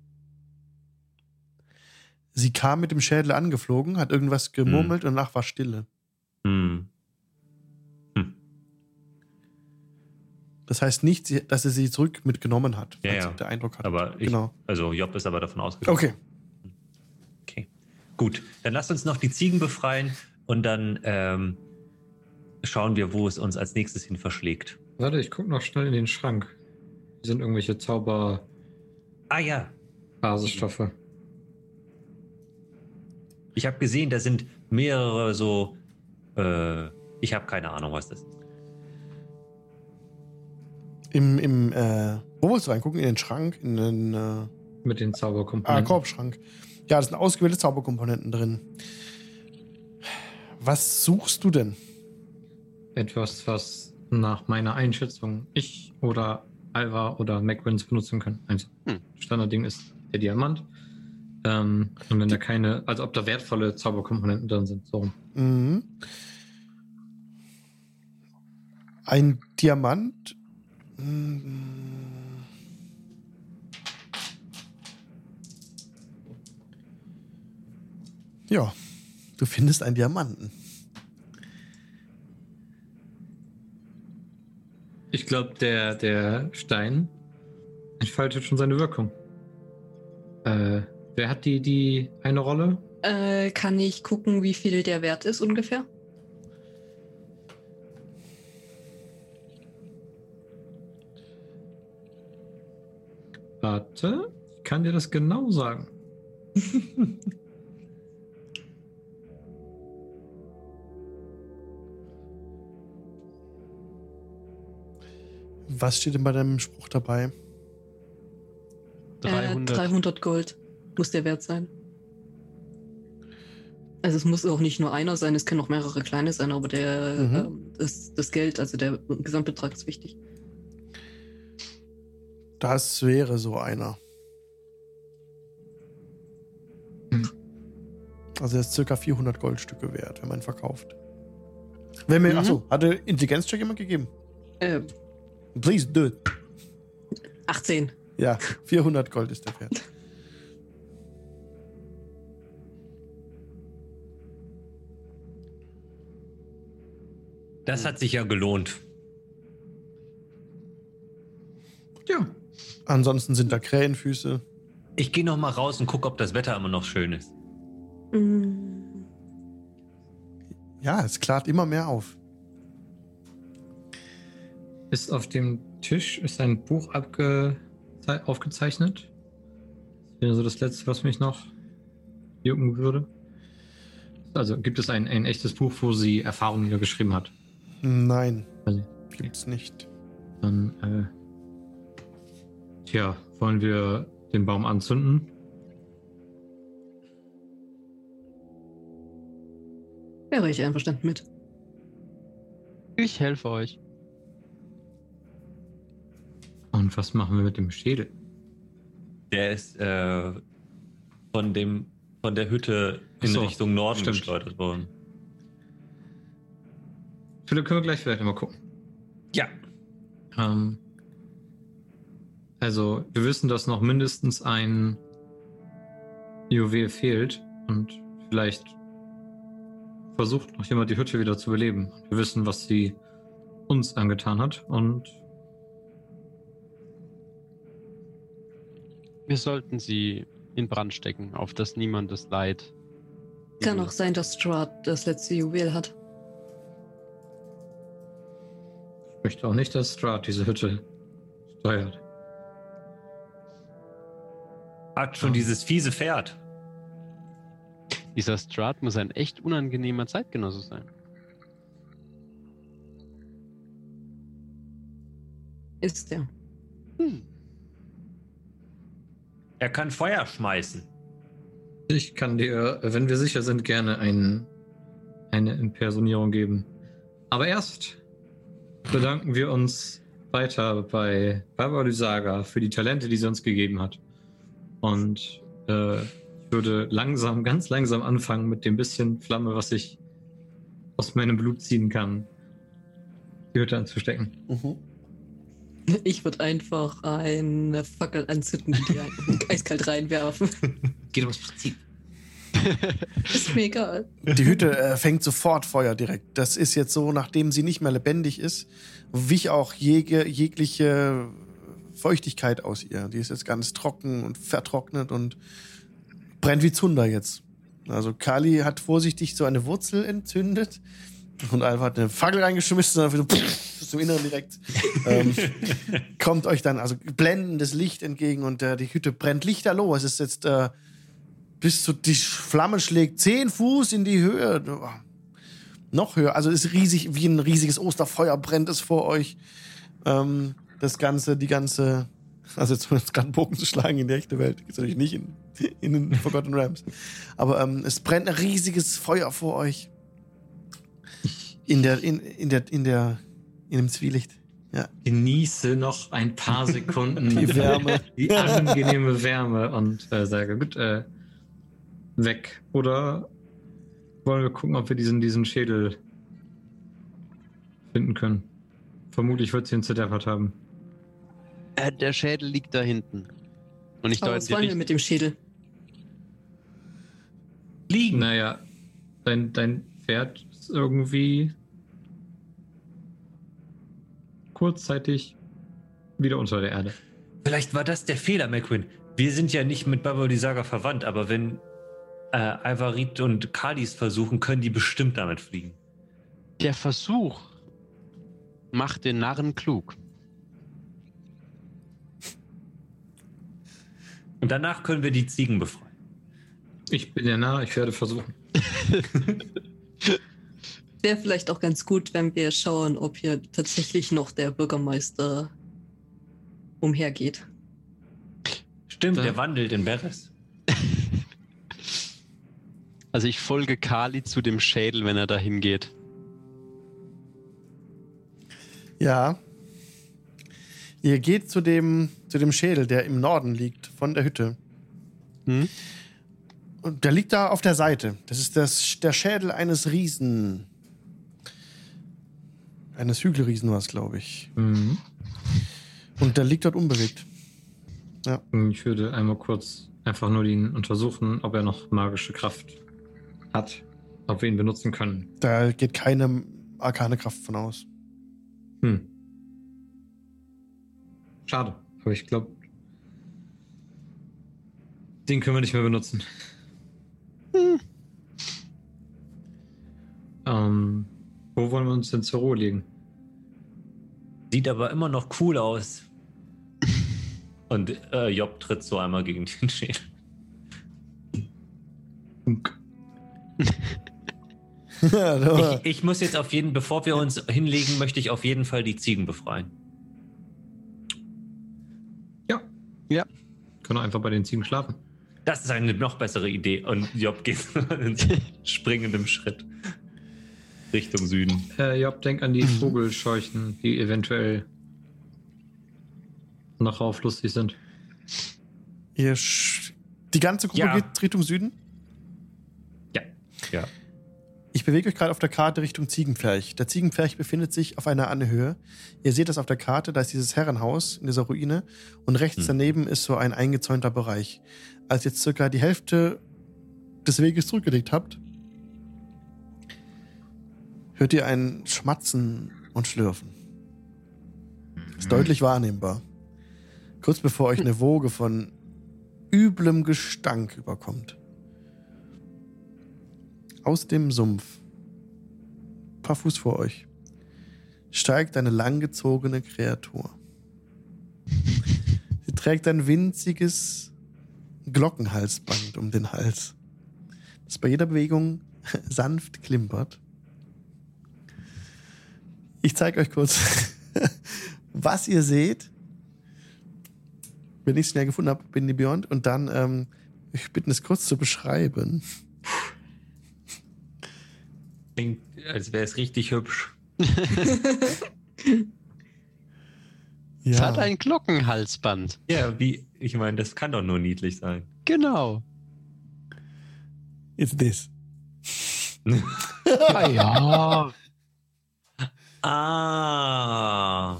Sie kam mit dem Schädel angeflogen, hat irgendwas gemurmelt und danach war Stille. Das heißt nicht, dass er sie zurück mitgenommen hat, Ja, falls ja. ihr der Eindruck hat. Aber ich, genau. also Job ist aber davon ausgegangen. Okay. Okay. Gut, dann lasst uns noch die Ziegen befreien und dann ähm, schauen wir, wo es uns als nächstes hin verschlägt. Warte, ich guck noch schnell in den Schrank. Hier sind irgendwelche Zauberbasisstoffe. Ah ja, ich habe gesehen, da sind mehrere so. Äh, ich habe keine Ahnung, was das ist. Im, im äh, wo willst du reingucken? In den Schrank? In den äh, Mit den ah, Zauberkomponenten. Korbschrank. Ja, da sind ausgewählte Zauberkomponenten drin. Was suchst du denn? Etwas, was nach meiner Einschätzung ich oder Alva oder McWins benutzen können. Also, Hm. Standardding ist der Diamant. Ähm, und wenn da keine, also ob da wertvolle Zauberkomponenten drin sind. So. Mhm. Ein Diamant. Ja, du findest einen Diamanten. Ich glaube, der, der Stein entfaltet schon seine Wirkung. Äh, wer hat die, die eine Rolle? Äh, kann ich gucken, wie viel der Wert ist ungefähr? Warte, ich kann dir das genau sagen. Was steht denn bei deinem Spruch dabei? 300. Äh, 300 Gold muss der Wert sein. Also es muss auch nicht nur einer sein, es können auch mehrere kleine sein, aber der, Mhm. ähm, das, das Geld, also der Gesamtbetrag ist wichtig. Das wäre so einer. Hm. Also er ist circa 400 Goldstücke wert, wenn man ihn verkauft. Wenn mir, Mhm. achso, hatte Intelligenzcheck jemand gegeben? Äh, Please do it. 18. Ja, 400 Gold ist der Wert. Das hat sich ja gelohnt. Ja. Ansonsten sind da Krähenfüße. Ich gehe noch mal raus und gucke, ob das Wetter immer noch schön ist. Mm, Ja, es klart immer mehr auf. Ist auf dem Tisch ist ein Buch abge aufgezeichnet. Das wäre so das Letzte, was mich noch jucken würde. Also gibt es ein, ein echtes Buch, wo sie Erfahrungen niedergeschrieben hat. Nein, Also, gibt's nicht. dann, äh, tja, wollen wir den Baum anzünden? wäre ich einverstanden mit. Ich helfe euch. Und was machen wir mit dem Schädel? Der ist äh, von dem von der Hütte in so, Richtung Norden stimmt. geschleudert worden. Philipp, können wir gleich vielleicht mal gucken. Ja. Ähm, also, wir wissen, dass noch mindestens ein Juwel fehlt und vielleicht versucht noch jemand die Hütte wieder zu beleben. Wir wissen, was sie uns angetan hat und Wir sollten sie in Brand stecken, auf dass niemandes Leid. Kann auch sein, dass Strahd das letzte Juwel hat. ich möchte auch nicht, dass Strahd diese Hütte steuert. Hat schon dieses fiese Pferd. Dieser Strahd muss ein echt unangenehmer Zeitgenosse sein. ist er. Hm. Er kann Feuer schmeißen. Ich kann dir, wenn wir sicher sind, gerne ein, eine Impersonierung geben. Aber erst bedanken wir uns weiter bei Barbara Lysaga für die Talente, die sie uns gegeben hat. Und äh, ich würde langsam, ganz langsam anfangen mit dem bisschen Flamme, was ich aus meinem Blut ziehen kann, die Hütte anzustecken. Mhm. Ich würde einfach eine Fackel anzünden und die eiskalt reinwerfen. Geht ums Prinzip. Ist mir egal. Die Hütte äh, fängt sofort Feuer direkt. Das ist jetzt so, nachdem sie nicht mehr lebendig ist, wich auch jege, jegliche Feuchtigkeit aus ihr. Die ist jetzt ganz trocken und vertrocknet und brennt wie Zunder jetzt. Also Kali hat vorsichtig so eine Wurzel entzündet und einfach hat eine Fackel reingeschmissen und dann so zum Inneren direkt. ähm, kommt euch dann also blendendes Licht entgegen und äh, die Hütte brennt lichterloh. Es ist jetzt äh, bis zu die Flamme schlägt zehn Fuß in die Höhe. Noch höher. Also es ist riesig, wie ein riesiges Osterfeuer brennt es vor euch. Ähm, das Ganze, die ganze, also jetzt, jetzt gerade einen Bogen zu schlagen in die echte Welt, geht's natürlich nicht in, in den Forgotten Realms. Aber ähm, es brennt ein riesiges Feuer vor euch. In der, in, in der, in der, in dem Zwielicht. Ja. Genieße noch ein paar Sekunden Die Wärme. die angenehme Wärme und äh, sage, gut, äh, weg. Oder wollen wir gucken, ob wir diesen, diesen Schädel finden können? Vermutlich wird sie ihn zerdeppert haben. Äh, der Schädel liegt da hinten. Und ich Aber deute was wollen wir mit dem Schädel? Liegen. Naja, dein, dein Pferd ist irgendwie kurzzeitig wieder unter der Erde. Vielleicht war das der Fehler, McQueen. Wir sind ja nicht mit Baba die Saga verwandt, aber wenn äh, Alvarit und Kalis versuchen, können die bestimmt damit fliegen. Der Versuch macht den Narren klug. Und danach können wir die Ziegen befreien. Ich bin ja nah, ich werde versuchen. Wäre vielleicht auch ganz gut, wenn wir schauen, ob hier tatsächlich noch der Bürgermeister umhergeht. Stimmt, der wandelt in Beres. Also ich folge Kali zu dem Schädel, wenn er da hingeht. Ja. Ihr geht zu dem, zu dem Schädel, der im Norden liegt, von der Hütte. Hm? Und der liegt da auf der Seite. Das ist das, der Schädel eines Riesen. Eines Hügelriesen war es, glaube ich. Mhm. Und der liegt dort unbewegt. Ich würde einmal kurz einfach nur ihn untersuchen, ob er noch magische Kraft hat, ob wir ihn benutzen können. Da geht keine arkane Kraft von aus. Hm. Schade, aber ich glaube, den können wir nicht mehr benutzen. Ähm, wo wollen wir uns denn zur Ruhe legen? Sieht aber immer noch cool aus. Und äh, Job tritt so einmal gegen den Schädel. Ich, ich muss jetzt auf jeden, bevor wir uns hinlegen, möchte ich auf jeden Fall die Ziegen befreien. Ja. Können wir einfach bei den Ziegen schlafen. Das ist eine noch bessere Idee. Und Job geht in springendem Schritt Richtung Süden. Äh, Job, denk an die Vogelscheuchen, die eventuell noch auflustig sind. die ganze Gruppe Ja. geht Richtung Süden? Ja. Ja. Ich bewege euch gerade auf der Karte Richtung Ziegenpferch. Der Ziegenpferch befindet sich auf einer Anhöhe. Ihr seht das auf der Karte, da ist dieses Herrenhaus in dieser Ruine und rechts Hm. daneben ist so ein eingezäunter Bereich. Als ihr jetzt circa die Hälfte des Weges zurückgelegt habt, hört ihr ein Schmatzen und Schlürfen. Ist deutlich wahrnehmbar. Kurz bevor euch eine Woge von üblem Gestank überkommt. Aus dem Sumpf, ein paar Fuß vor euch, steigt eine langgezogene Kreatur. Sie trägt ein winziges Glockenhalsband um den Hals, das bei jeder Bewegung sanft klimpert. Ich zeige euch kurz, was ihr seht, wenn ich es schnell gefunden habe, bin die Beyond. Und dann, ähm, ich bitte es kurz zu beschreiben. Klingt, als wäre es richtig hübsch. Es hat ein Glockenhalsband. Ja, wie, ich meine, das kann doch nur niedlich sein. Genau. It's this. Ah ja. Ah.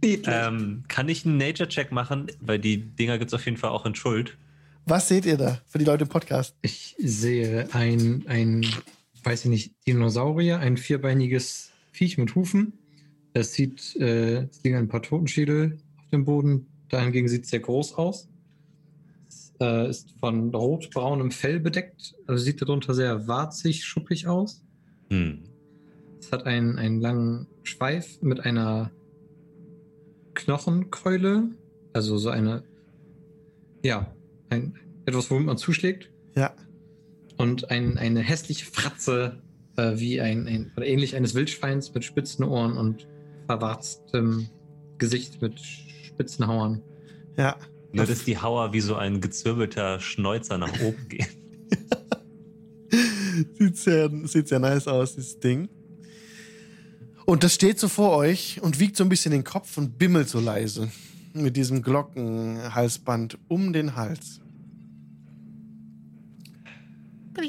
Niedlich. Ähm, kann ich einen Nature-Check machen? Weil die Dinger gibt es auf jeden Fall auch in Schuld. Was seht ihr da für die Leute im Podcast? Ich sehe ein, ein, weiß ich nicht, Dinosaurier, ein vierbeiniges Viech mit Hufen. Es sieht, äh, es liegen ein paar Totenschädel auf dem Boden. Dahingegen sieht es sehr groß aus. Es äh, ist von rot-braunem Fell bedeckt. Also sieht darunter sehr warzig, schuppig aus. Hm. Es hat einen, einen langen Schweif mit einer Knochenkeule. Also so eine, ja, ein, etwas, womit man zuschlägt. Ja. Und ein, eine hässliche Fratze, äh, wie ein, ein, oder ähnlich eines Wildschweins mit spitzen Ohren und verwarztem Gesicht mit spitzen Hauern. Ja. Nur, dass die Hauer wie so ein gezwirbelter Schnäuzer nach oben gehen. sieht, sehr, sieht sehr nice aus, dieses Ding. Und das steht so vor euch und wiegt so ein bisschen den Kopf und bimmelt so leise. Mit diesem Glockenhalsband um den Hals.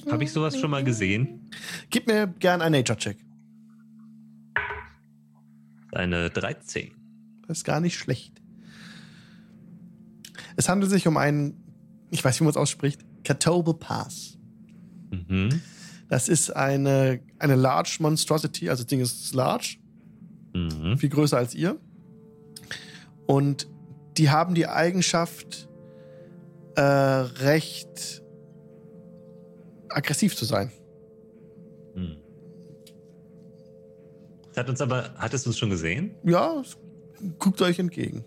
Habe ich sowas schon mal gesehen? Gib mir gern einen Nature-Check. Eine 13. Das ist gar nicht schlecht. Es handelt sich um einen, ich weiß nicht, wie man es ausspricht, Catobal Pass. Mhm. Das ist eine, eine Large Monstrosity, also das Ding ist large, Mhm. viel größer als ihr. Und die haben die Eigenschaft, äh, recht aggressiv zu sein. Hm. Das hat uns aber, hat es uns schon gesehen? Ja, es guckt euch entgegen.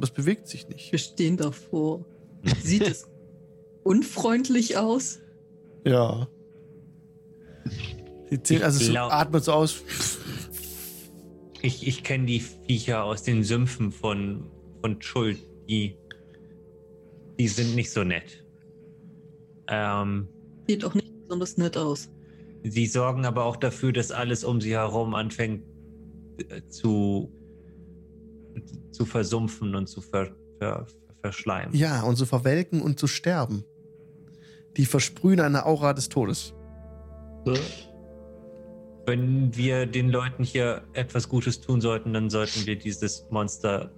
Es bewegt sich nicht. Wir stehen davor. Sieht es unfreundlich aus? Ja. Die zählen, Ich also es glaub- atmet so aus. Ich, ich kenne die Viecher aus den Sümpfen von, von Schuld. Die, die sind nicht so nett. Ähm, Sieht auch nicht besonders nett aus. sie sorgen aber auch dafür, dass alles um sie herum anfängt äh, zu, zu versumpfen und zu ver, ver, verschleimen. Ja, und zu verwelken und zu sterben. Die versprühen eine Aura des Todes. Wenn wir den Leuten hier etwas Gutes tun sollten, dann sollten wir dieses Monster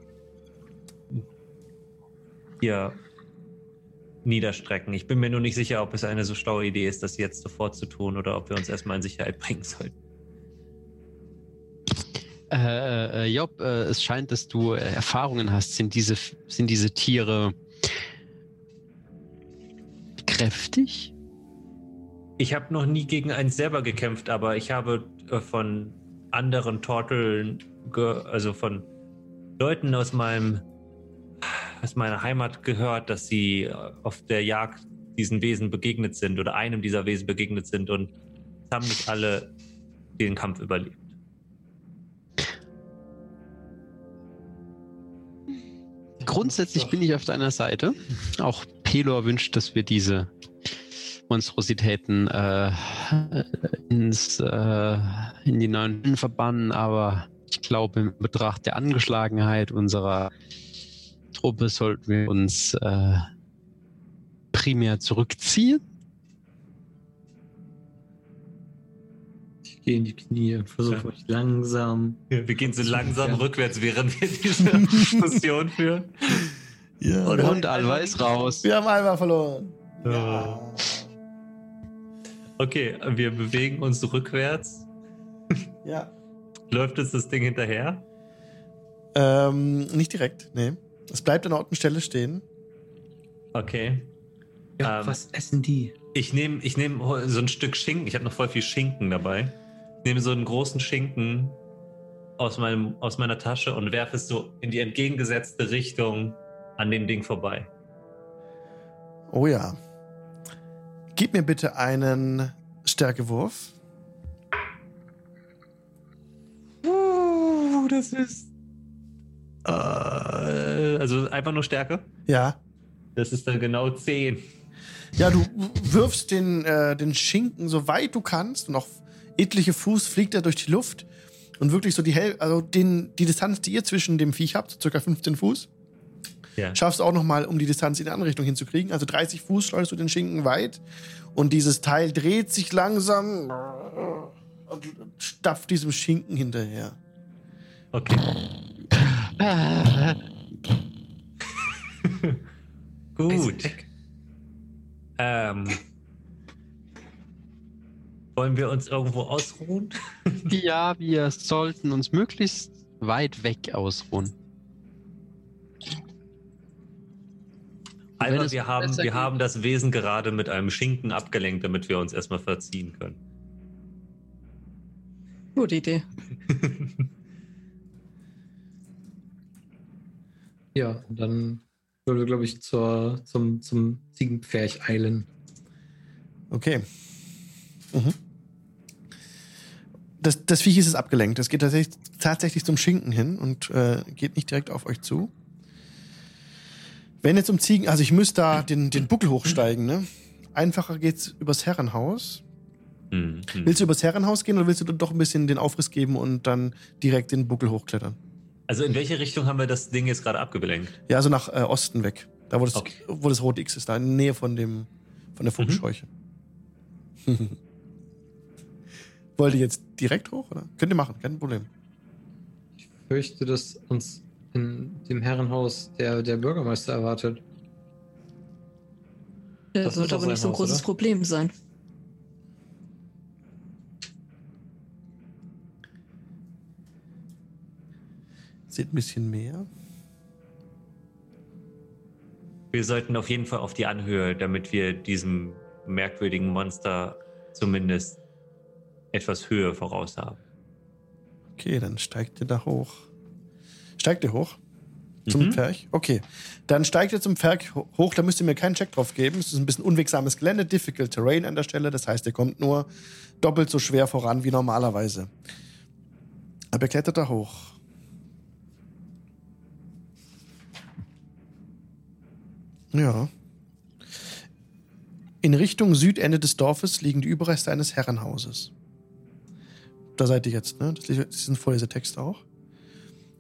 hier niederstrecken. Ich bin mir nur nicht sicher, ob es eine so schlaue Idee ist, das jetzt sofort zu tun oder ob wir uns erstmal in Sicherheit bringen sollten. Äh, äh, Job, äh, es scheint, dass du äh, Erfahrungen hast. Sind diese, sind diese Tiere kräftig? Ich habe noch nie gegen eins selber gekämpft, aber ich habe äh, von anderen Torteln, also von Leuten aus meinem aus meiner Heimat gehört, dass sie äh, auf der Jagd diesen Wesen begegnet sind oder einem dieser Wesen begegnet sind und haben nicht alle den Kampf überlebt. Grundsätzlich bin ich auf deiner Seite. Auch Pelor wünscht, dass wir diese Monstrositäten äh, ins, äh, in die neuen Höhlen verbannen, aber ich glaube, in Betracht der Angeschlagenheit unserer Truppe sollten wir uns äh, primär zurückziehen. Ich gehe in die Knie und versuche euch langsam. Wir gehen so langsam Ja. rückwärts, während wir diese Diskussion führen. Ja. Oder- Und Alva ist raus. Wir haben einmal verloren. Ja. Okay, wir bewegen uns rückwärts. Ja. Läuft uns das Ding hinterher? Ähm, nicht direkt, nee. Es bleibt an Ort und Stelle stehen. Okay. Ja, Ähm, was essen die? Ich nehme ich nehm so ein Stück Schinken. Ich habe noch voll viel Schinken dabei. Ich nehme so einen großen Schinken aus, meinem, aus meiner Tasche und werfe es so in die entgegengesetzte Richtung an dem Ding vorbei. Oh ja. Gib mir bitte einen Stärkewurf. Uh, das ist Äh, also einfach nur Stärke? Ja. Das ist dann genau 10. Ja, du wirfst den, äh, den Schinken so weit du kannst und auf etliche Fuß fliegt er durch die Luft und wirklich so die Hel also den, die Distanz, die ihr zwischen dem Viech habt, so circa 15 Fuß, Ja. schaffst du auch nochmal, um die Distanz in die andere Richtung hinzukriegen. Also 30 Fuß schleuderst du den Schinken weit und dieses Teil dreht sich langsam und stapft diesem Schinken hinterher. Okay. Ah, Gut. Ähm, wollen wir uns irgendwo ausruhen? ja, wir sollten uns möglichst weit weg ausruhen. Also es wir haben, wir haben das Wesen gerade mit einem Schinken abgelenkt, damit wir uns erstmal verziehen können. Gute Idee. Ja, und dann würde, glaube ich, zur, zum, zum Ziegenpferch eilen. Okay. Mhm. Das, das Viech ist jetzt abgelenkt. Es geht tatsächlich, tatsächlich zum Schinken hin und äh, geht nicht direkt auf euch zu. Wenn ihr zum Ziegen, also ich müsste da den, den Buckel hochsteigen, ne? Einfacher geht's übers Herrenhaus. Hm, hm. Willst du übers Herrenhaus gehen oder willst du doch ein bisschen den Aufriss geben und dann direkt den Buckel hochklettern? Also in welche Richtung haben wir das Ding jetzt gerade abgelenkt? Ja, also nach äh, Osten weg. Da, wo das, Okay. wo das rote X ist, da in der Nähe von, dem, von der Vogelscheuche. Wollt ihr jetzt direkt hoch? Oder? Könnt ihr machen, kein Problem. Ich fürchte, dass uns in dem Herrenhaus der, der Bürgermeister erwartet. Das, Das wird aber nicht so ein Haus, großes oder? Problem sein. Seht ein bisschen mehr. Wir sollten auf jeden Fall auf die Anhöhe, damit wir diesem merkwürdigen Monster zumindest etwas Höhe voraus haben. Okay, dann steigt ihr da hoch. Steigt ihr hoch? Zum Mhm. Pferch? Okay. Dann steigt ihr zum Pferch ho- hoch, da müsst ihr mir keinen Check drauf geben. Es ist ein bisschen unwegsames Gelände, difficult terrain an der Stelle. Das heißt, ihr kommt nur doppelt so schwer voran wie normalerweise. Aber ihr klettert da hoch. Ja. In Richtung Südende des Dorfes liegen die Überreste eines Herrenhauses. Da seid ihr jetzt, ne? Das sind Vorlesetexte auch.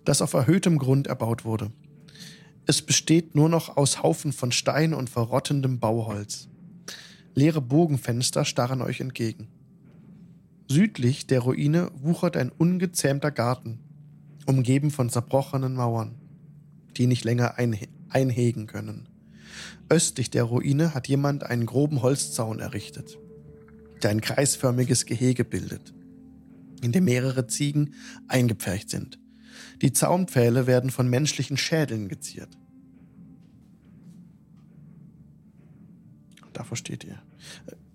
Das auf erhöhtem Grund erbaut wurde. Es besteht nur noch aus Haufen von Stein und verrottendem Bauholz. Leere Bogenfenster starren euch entgegen. Südlich der Ruine wuchert ein ungezähmter Garten, umgeben von zerbrochenen Mauern, die nicht länger einhe einhegen können. Östlich der Ruine hat jemand einen groben Holzzaun errichtet, der ein kreisförmiges Gehege bildet, in dem mehrere Ziegen eingepfercht sind. Die Zaunpfähle werden von menschlichen Schädeln geziert. Davor steht ihr.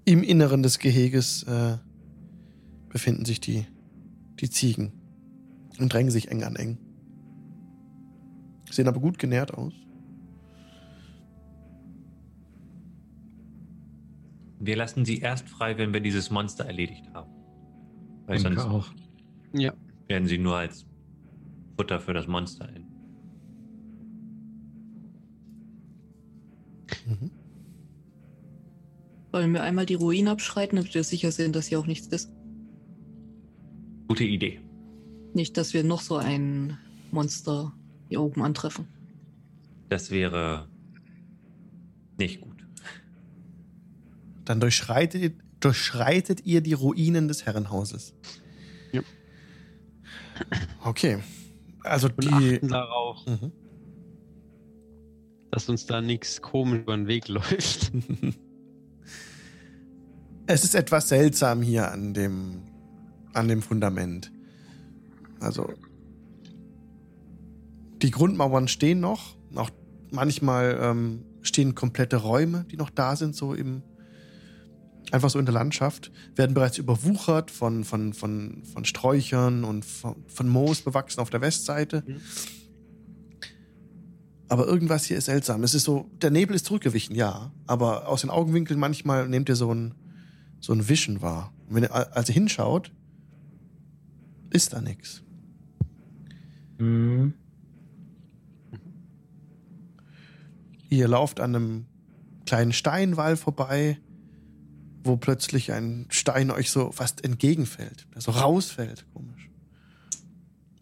Im Inneren des Geheges äh, befinden sich die, die Ziegen und drängen sich eng an eng. Sehen aber gut genährt aus. Wir lassen sie erst frei, wenn wir dieses Monster erledigt haben. Weil Denke sonst auch. Ja. werden sie nur als Futter für das Monster enden. Mhm. Wollen wir einmal die Ruinen abschreiten, damit wir sicher sind, dass hier auch nichts ist? Gute Idee. Nicht, dass wir noch so ein Monster hier oben antreffen. Das wäre nicht gut. Dann durchschreitet, ihr- durchschreitet ihr die Ruinen des Herrenhauses. Ja. Okay. Also Und die. achten darauf, Mhm. dass uns da nichts komisch über den Weg läuft. Es ist etwas seltsam hier an dem, an dem Fundament. Also, die Grundmauern stehen noch. Auch manchmal ähm, stehen komplette Räume, die noch da sind, so im, einfach so in der Landschaft, werden bereits überwuchert von, von, von, von Sträuchern und von, von Moos bewachsen auf der Westseite. Mhm. Aber irgendwas hier ist seltsam. Es ist so, der Nebel ist zurückgewichen, ja. Aber aus den Augenwinkeln manchmal nehmt ihr so ein, so ein Wischen wahr. Und wenn ihr, als ihr hinschaut, ist da nichts. Mhm. Ihr lauft an einem kleinen Steinwall vorbei, wo plötzlich ein Stein euch so fast entgegenfällt, der so rausfällt, komisch.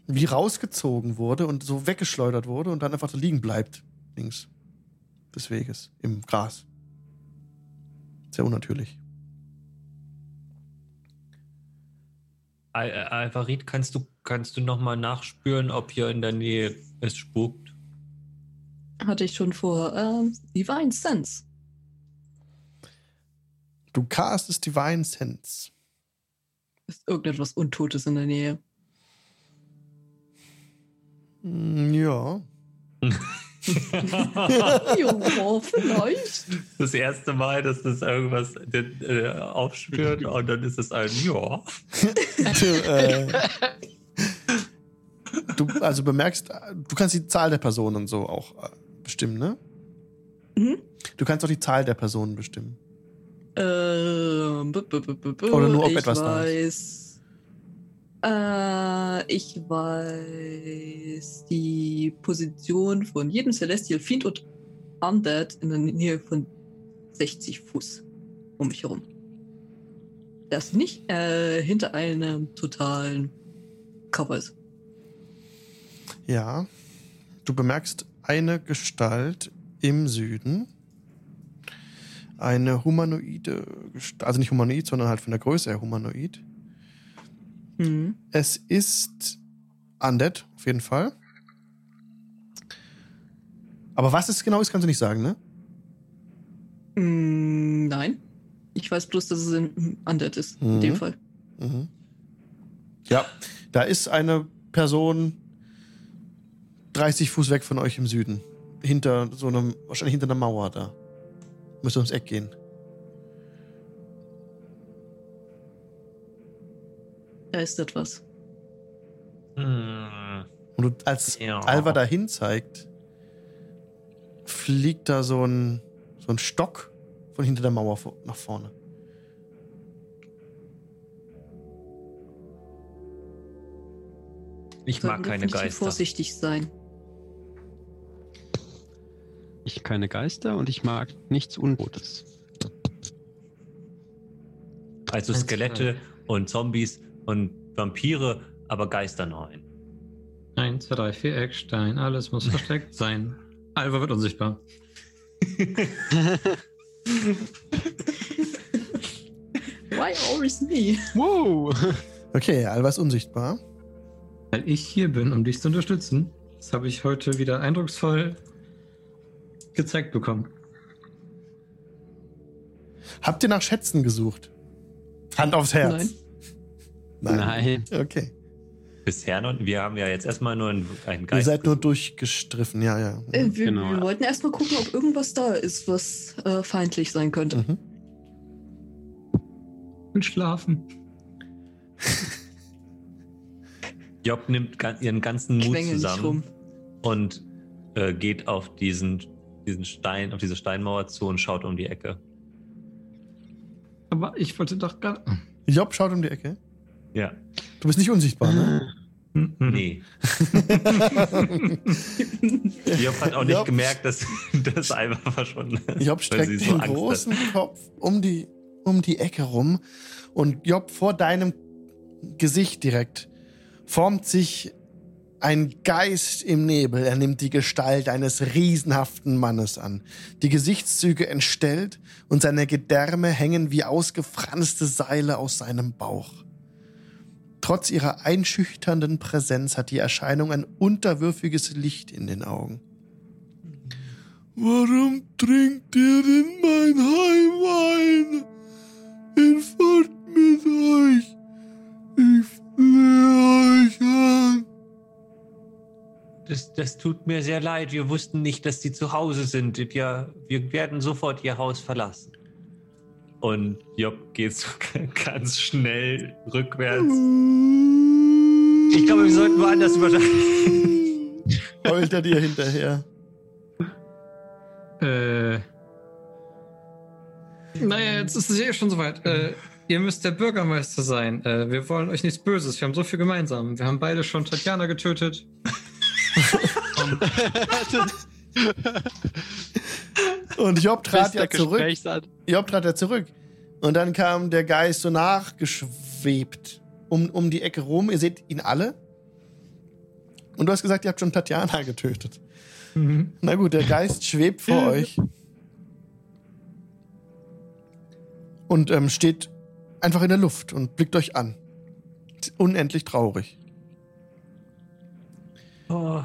Wie rausgezogen wurde und so weggeschleudert wurde und dann einfach so liegen bleibt, links des Weges, im Gras. Sehr unnatürlich. Äh, Alvarit, kannst du, kannst du nochmal nachspüren, ob hier in der Nähe es spukt? Hatte ich schon vor. Ähm, Divine Sense. Du castest Divine Sense. Ist irgendetwas Untotes in der Nähe? Mm, Ja. ja, vielleicht. Das erste Mal, dass das irgendwas äh, aufspürt und dann ist es ein Ja. du, äh, du also bemerkst, du kannst die Zahl der Personen so auch äh, bestimmen, ne? Mhm. Du kannst auch die Zahl der Personen bestimmen. Ähm, b -b -b Oder nur, ob ich etwas weiß, Äh, ich weiß die Position von jedem Celestial Fiend und Undead in der Nähe von 60 Fuß um mich herum. Das nicht äh, hinter einem totalen Cover ist. Ja. Du bemerkst eine Gestalt im Süden. Eine humanoide also nicht humanoid, sondern halt von der Größe her humanoid. Mhm. Es ist Undead, auf jeden Fall. Aber was es genau ist, kannst du nicht sagen, ne? Mm, nein. Ich weiß bloß, dass es ein Undead ist, in Mhm. dem Fall. Mhm. Ja, da ist eine Person 30 Fuß weg von euch im Süden. Hinter so einem, wahrscheinlich hinter einer Mauer da. Müsst ums Eck gehen. Da ist etwas. Hm. Und du, als Ja. Alva dahin zeigt, fliegt da so ein, so ein Stock von hinter der Mauer nach vorne. Ich mag keine Geister. vorsichtig sein. Ich keine Geister und ich mag nichts Unrotes. Also Skelette und Zombies und Vampire, aber Geister nein. 1, 2, 3, 4 Eckstein. Alles muss versteckt sein. Alva wird unsichtbar. Why always me? Wow! Okay, Alva ist unsichtbar. Weil ich hier bin, um dich zu unterstützen. Das habe ich heute wieder eindrucksvoll gezeigt bekommen. Habt ihr nach Schätzen gesucht? Hand aufs Herz. Nein. Nein. Okay. Bisher noch. Wir haben ja jetzt erstmal nur einen, einen Ihr Geist. seid nur durchgestriffen, ja, ja. Äh, wir, Genau, wir ja. wollten erstmal gucken, ob irgendwas da ist, was äh, feindlich sein könnte. Mhm. Und schlafen. Job nimmt ihren ganzen Mut zusammen und äh, geht auf diesen, diesen Stein, auf diese Steinmauer zu und schaut um die Ecke. Aber ich wollte doch gerade. Job schaut um die Ecke. Ja. Du bist nicht unsichtbar, ne? Mhm. Nee. Job hat auch nicht Job- gemerkt, dass das einfach verschwunden ist. Job streckt sie den so Angst hat. großen Kopf um die, um die Ecke rum und Job vor deinem Gesicht direkt formt sich ein Geist im Nebel. Er nimmt die Gestalt eines riesenhaften Mannes an. Die Gesichtszüge entstellt und seine Gedärme hängen wie ausgefranste Seile aus seinem Bauch. Trotz ihrer einschüchternden Präsenz hat die Erscheinung ein unterwürfiges Licht in den Augen. Warum trinkt ihr denn mein Heimwein? Fort mit euch. Ich flehe euch an. Das, das tut mir sehr leid. Wir wussten nicht, dass die zu Hause sind. Wir, wir werden sofort ihr Haus verlassen. Und Job geht so ganz schnell rückwärts. Ich glaube, wir sollten woanders übernachten. Heult er dir hinterher. Äh. Naja, jetzt ist es eh schon soweit. Äh, ihr müsst der Bürgermeister sein. Äh, wir wollen euch nichts Böses. Wir haben so viel gemeinsam. Wir haben beide schon Tatjana getötet. Und Job trat ja zurück. Job trat ja zurück. Und dann kam der Geist so nachgeschwebt um, um die Ecke rum. Ihr seht ihn alle. Und du hast gesagt, ihr habt schon Tatjana getötet. Mhm. Na gut, der Geist schwebt vor euch. Und ähm, steht einfach in der Luft und blickt euch an. Ist Unendlich traurig. Oh.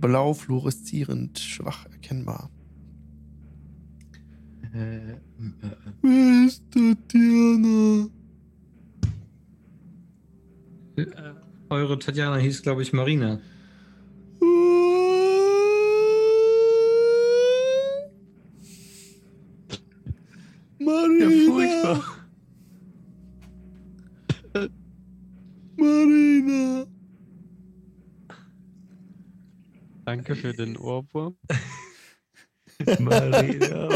Blau fluoreszierend, schwach erkennbar. Äh, äh, Wer ist Tatjana? äh, eure Tatjana hieß, glaube ich, Marina. Marina. Marina. Danke für den Ohrwurm. Marina.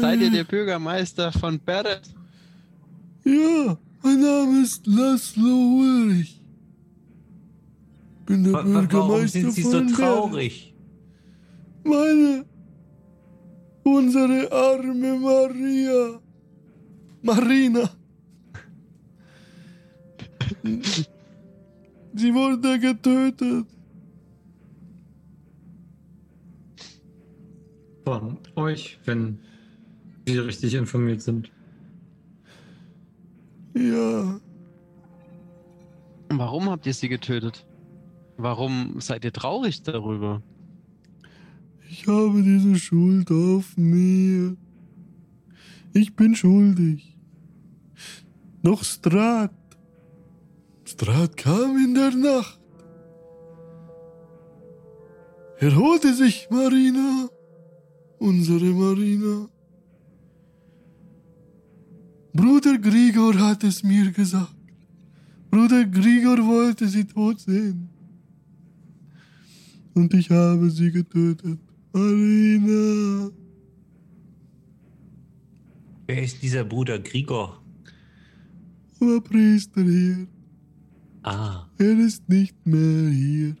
Seid ihr der Bürgermeister von Beret? Ja, mein Name ist Laszlo Ulrich. Bin der Wa- wa- Warum Bürgermeister sind Sie so von traurig? Bern. Meine, unsere arme Maria. Marina. Sie wurde getötet. Von euch, wenn wir richtig informiert sind. Ja, Warum habt ihr sie getötet? Warum seid ihr traurig darüber? ich habe diese Schuld auf mir. Ich bin schuldig. Noch Strat. Strat kam in der Nacht. Er holte sich Marina, unsere Marina. Bruder Grigor hat es mir gesagt. Bruder Grigor wollte sie tot sehen. Und ich habe sie getötet. Marina. Wer ist dieser Bruder Grigor? Aber Priester hier. Ah, Er ist nicht mehr hier.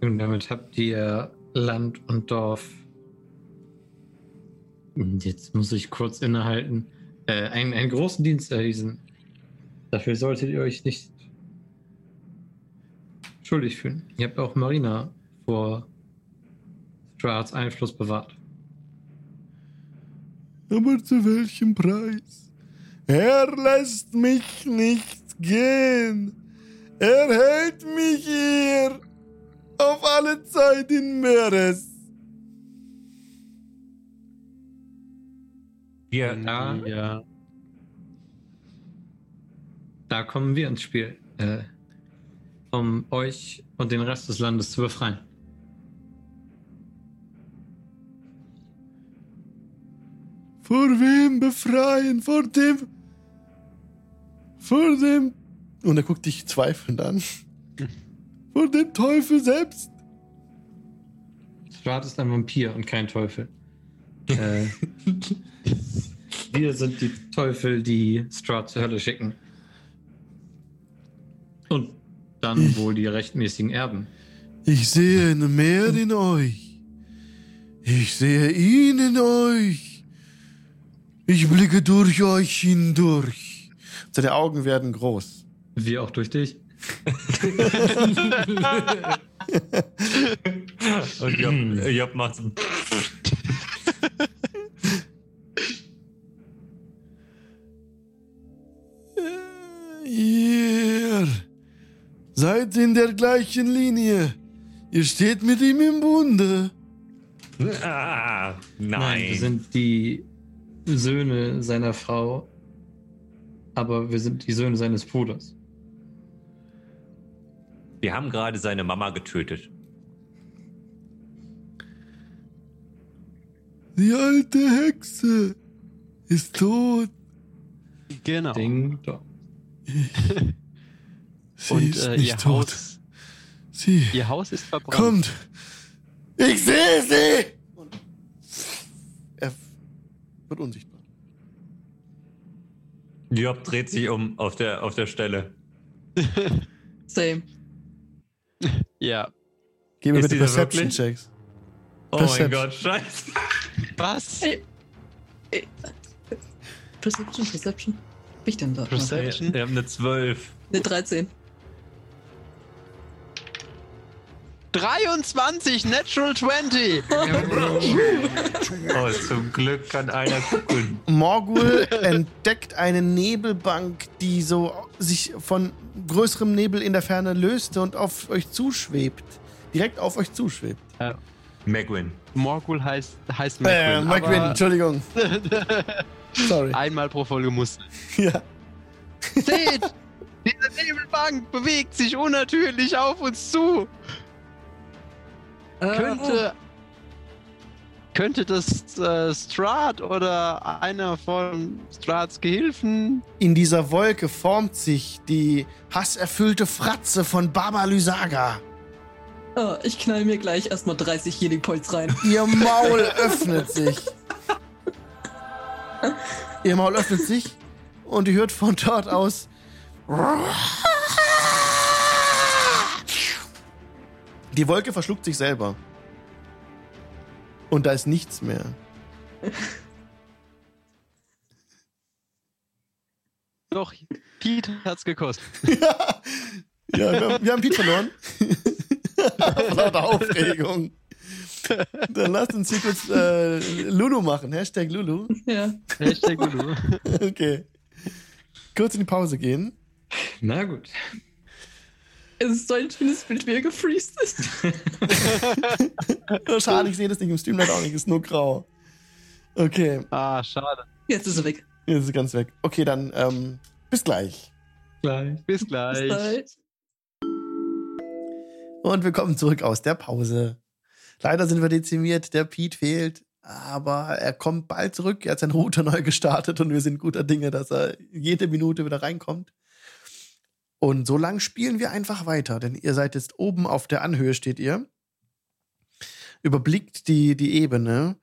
Und damit habt ihr Land und Dorf. Und Jetzt muss ich kurz innehalten. Äh, einen, einen großen Dienst erwiesen. Dafür solltet ihr euch nicht schuldig fühlen. Ihr habt auch Marina vor Strats Einfluss bewahrt. Aber zu welchem Preis? Er lässt mich nicht gehen. Er hält mich hier. Auf alle Zeit in Meeres. wir, Ja. Ja. Da kommen wir ins Spiel, äh, um euch und den Rest des Landes zu befreien. Vor wem befreien? Vor dem. Vor dem. Und er guckt dich zweifelnd an. Vor dem Teufel selbst. Strat ist ein Vampir und kein Teufel. äh, wir sind die Teufel, die Strat zur Hölle schicken. Und dann wohl die rechtmäßigen Erben. Ich sehe ein Meer in euch. Ich sehe ihn in euch. Ich blicke durch euch hindurch. Seine Augen werden groß. Wie auch durch dich. und Job, Job macht so. Ihr seid in der gleichen Linie. Ihr steht mit ihm im Bunde. Ah, nein. Nein, wir sind die Söhne seiner Frau, aber wir sind die Söhne seines Bruders. Wir haben gerade seine Mama getötet. Die alte Hexe ist tot. Genau. Ding dong. Sie Und ist äh, nicht ihr, tot. Haus, Sie ihr Haus ist verbrannt. kommt. Ich sehe sie. Und er wird unsichtbar. Job dreht sich um auf der, auf der Stelle. Same. Ja. Gib mir Ist bitte dieser Perception wirklich? Checks. Oh Perception. mein Gott, scheiße. Was? Ey. Perception, Perception. Was hab ich denn da? Perception? Wir haben eine 12. Eine 13. 23, Natural 20. Oh, zum Glück kann einer gucken. Morgul entdeckt eine Nebelbank, die so sich von größerem Nebel in der Ferne löste und auf euch zuschwebt. Direkt auf euch zuschwebt. Megwin. Morgul heißt, heißt Äh. Mike Wynn, aber Entschuldigung. Sorry. Einmal pro Folge muss. Ja. Seht! Diese Nebelbank bewegt sich unnatürlich auf uns zu. Könnte. Könnte das äh, Strahd oder einer von Strads Gehilfen. In dieser Wolke formt sich die hasserfüllte Fratze von Baba Lysaga. Oh, ich knall mir gleich erstmal 30 Healing Points rein. Ihr Maul öffnet sich. Ihr Maul öffnet sich und ihr hört von dort aus. Die Wolke verschluckt sich selber. Und da ist nichts mehr. Doch, Pete hat's gekostet. ja, wir haben, wir haben Pete verloren. Lauter Aufregung. Dann lasst uns hier kurz äh, Lulu machen. Hashtag Lulu. Ja. Hashtag Lulu. Okay. Kurz in die Pause gehen. Na gut. Es ist so ein schönes Bild, wie er gefreezed ist. Oh, schade, ich sehe das nicht im Stream leider auch nicht. Ist nur grau. Okay, Ah, schade. Jetzt ist er weg. jetzt ist es ganz weg. Okay, dann ähm, bis gleich. Gleich. Bis Bis gleich. Und wir kommen zurück aus der Pause. Leider sind wir dezimiert, der Pete fehlt, aber er kommt bald zurück. Er hat seinen Router neu gestartet und wir sind guter Dinge, dass er jede Minute wieder reinkommt. Und so lang spielen wir einfach weiter, denn ihr seid jetzt oben auf der Anhöhe, steht ihr. Überblickt die, die Ebene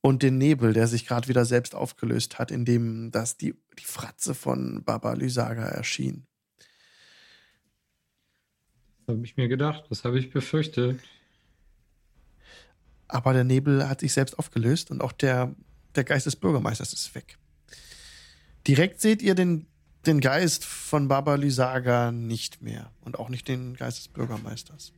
und den Nebel, der sich gerade wieder selbst aufgelöst hat, indem das die, die Fratze von Baba Lysaga erschien. Das habe ich mir gedacht. Das habe ich befürchtet. Aber der Nebel hat sich selbst aufgelöst und auch der, der Geist des Bürgermeisters ist weg. Direkt seht ihr den, den Geist von Baba Lysaga nicht mehr und auch nicht den Geist des Bürgermeisters.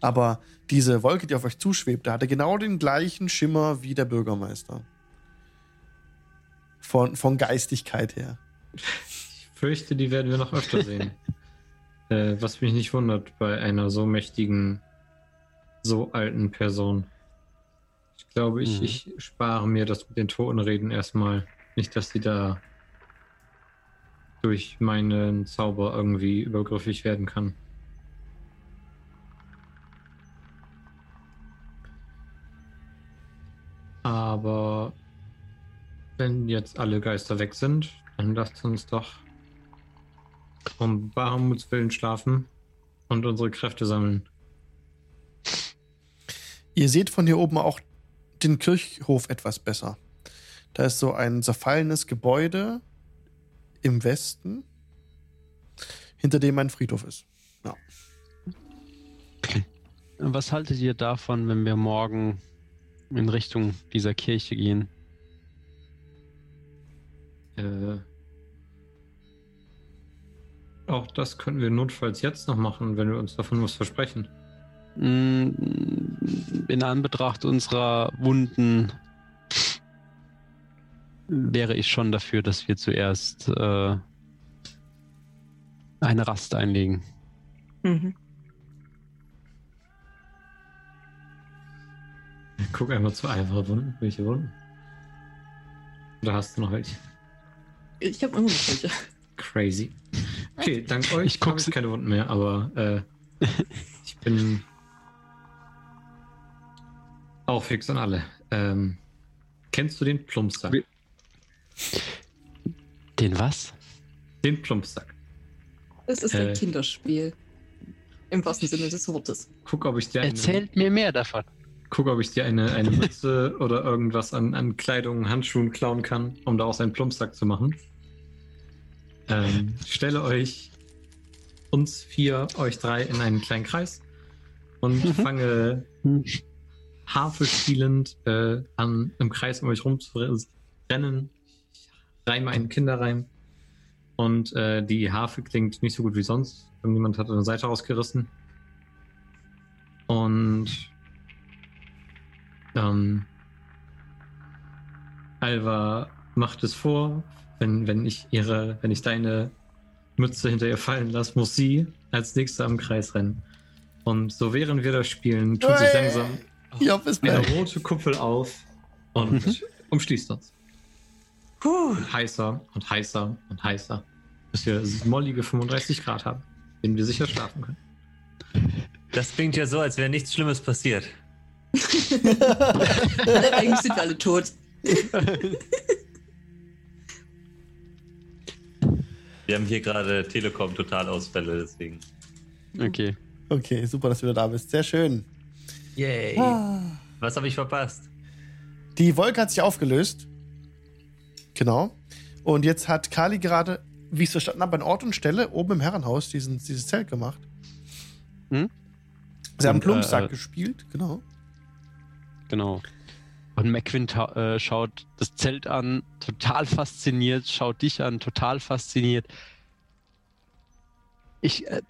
Aber diese Wolke, die auf euch zuschwebte, hatte genau den gleichen Schimmer wie der Bürgermeister. Von, von Geistigkeit her. Ich fürchte, die werden wir noch öfter sehen. äh, was mich nicht wundert bei einer so mächtigen, so alten Person. Ich glaube, ich, Mhm. ich spare mir das mit den Totenreden erstmal. Nicht, dass sie da durch meinen Zauber irgendwie übergriffig werden kann. Aber wenn jetzt alle Geister weg sind, dann lasst uns doch um Bahamuts Willen schlafen und unsere Kräfte sammeln. Ihr seht von hier oben auch den Kirchhof etwas besser. Da ist so ein zerfallenes Gebäude im Westen, hinter dem ein Friedhof ist. Was haltet ihr davon, wenn wir morgen in Richtung dieser Kirche gehen? Äh, auch das könnten wir notfalls jetzt noch machen, wenn wir uns davon was versprechen. Mm, In Anbetracht unserer Wunden wäre ich schon dafür, dass wir zuerst äh, eine Rast einlegen. Mhm. Guck einmal zu einfache Wunden. Welche Wunden? Oder hast du noch welche? Ich habe immer noch welche. Crazy. Okay, dank euch Ich guck habe ich sie- keine Wunden mehr, aber äh, ich bin auch fix und alle. Ähm, kennst du den Plumpsack? Den was? Den Plumpsack. Es ist Äh. ein Kinderspiel. Im wahrsten Sinne des Wortes. Guck, ob ich dir einen- Erzählt mir mehr davon. gucke, ob ich dir eine, eine Mütze oder irgendwas an, an Kleidung, Handschuhen klauen kann, um daraus einen Plumpsack zu machen. Ähm, stelle euch uns vier, euch drei in einen kleinen Kreis und fange Harfe spielend äh, an, im Kreis um euch rum reime einen Kinderreim. Und äh, die Harfe klingt nicht so gut wie sonst. Irgendjemand hat eine Seite rausgerissen. Und ähm, Alva macht es vor, wenn, wenn ich ihre, wenn ich deine Mütze hinter ihr fallen lasse, muss sie als nächste am Kreis rennen. Und so während wir das spielen, tut sich langsam eine rote Kuppel auf und umschließt uns. Und heißer und heißer und heißer, bis wir mollige 35 Grad haben, in denen wir sicher schlafen können. Das klingt ja so, als wäre nichts Schlimmes passiert. Eigentlich sind wir alle tot. Wir haben hier gerade Telekom-Totalausfälle, deswegen. Okay. Okay, super, dass du wieder da bist. Sehr schön. Yay. Was habe ich verpasst? Die Wolke hat sich aufgelöst. Genau. Und jetzt hat Kali gerade, wie ich es verstanden habe, an Ort und Stelle oben im Herrenhaus diesen, dieses Zelt gemacht. Hm? Sie haben Und, Plumpsack äh, gespielt, genau. Genau. Und McQuinn äh, schaut das Zelt an, total fasziniert, schaut dich an, total fasziniert. Ich, äh,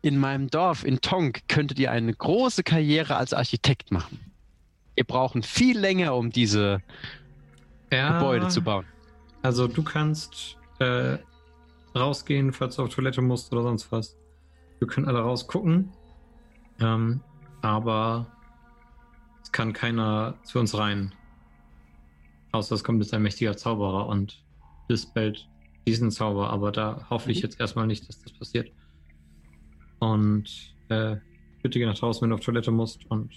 in meinem Dorf, in Tonk, könntet ihr eine große Karriere als Architekt machen. Wir brauchen viel länger, um diese Ja, Gebäude zu bauen. Also du kannst äh, rausgehen, falls du auf Toilette musst oder sonst was. Wir können alle rausgucken. Ähm, aber es kann keiner zu uns rein. Außer es kommt jetzt ein mächtiger Zauberer und dispellt diesen Zauber. Aber da hoffe ich Mhm. jetzt erstmal nicht, dass das passiert. Und äh, bitte geh nach draußen, wenn du auf Toilette musst. Und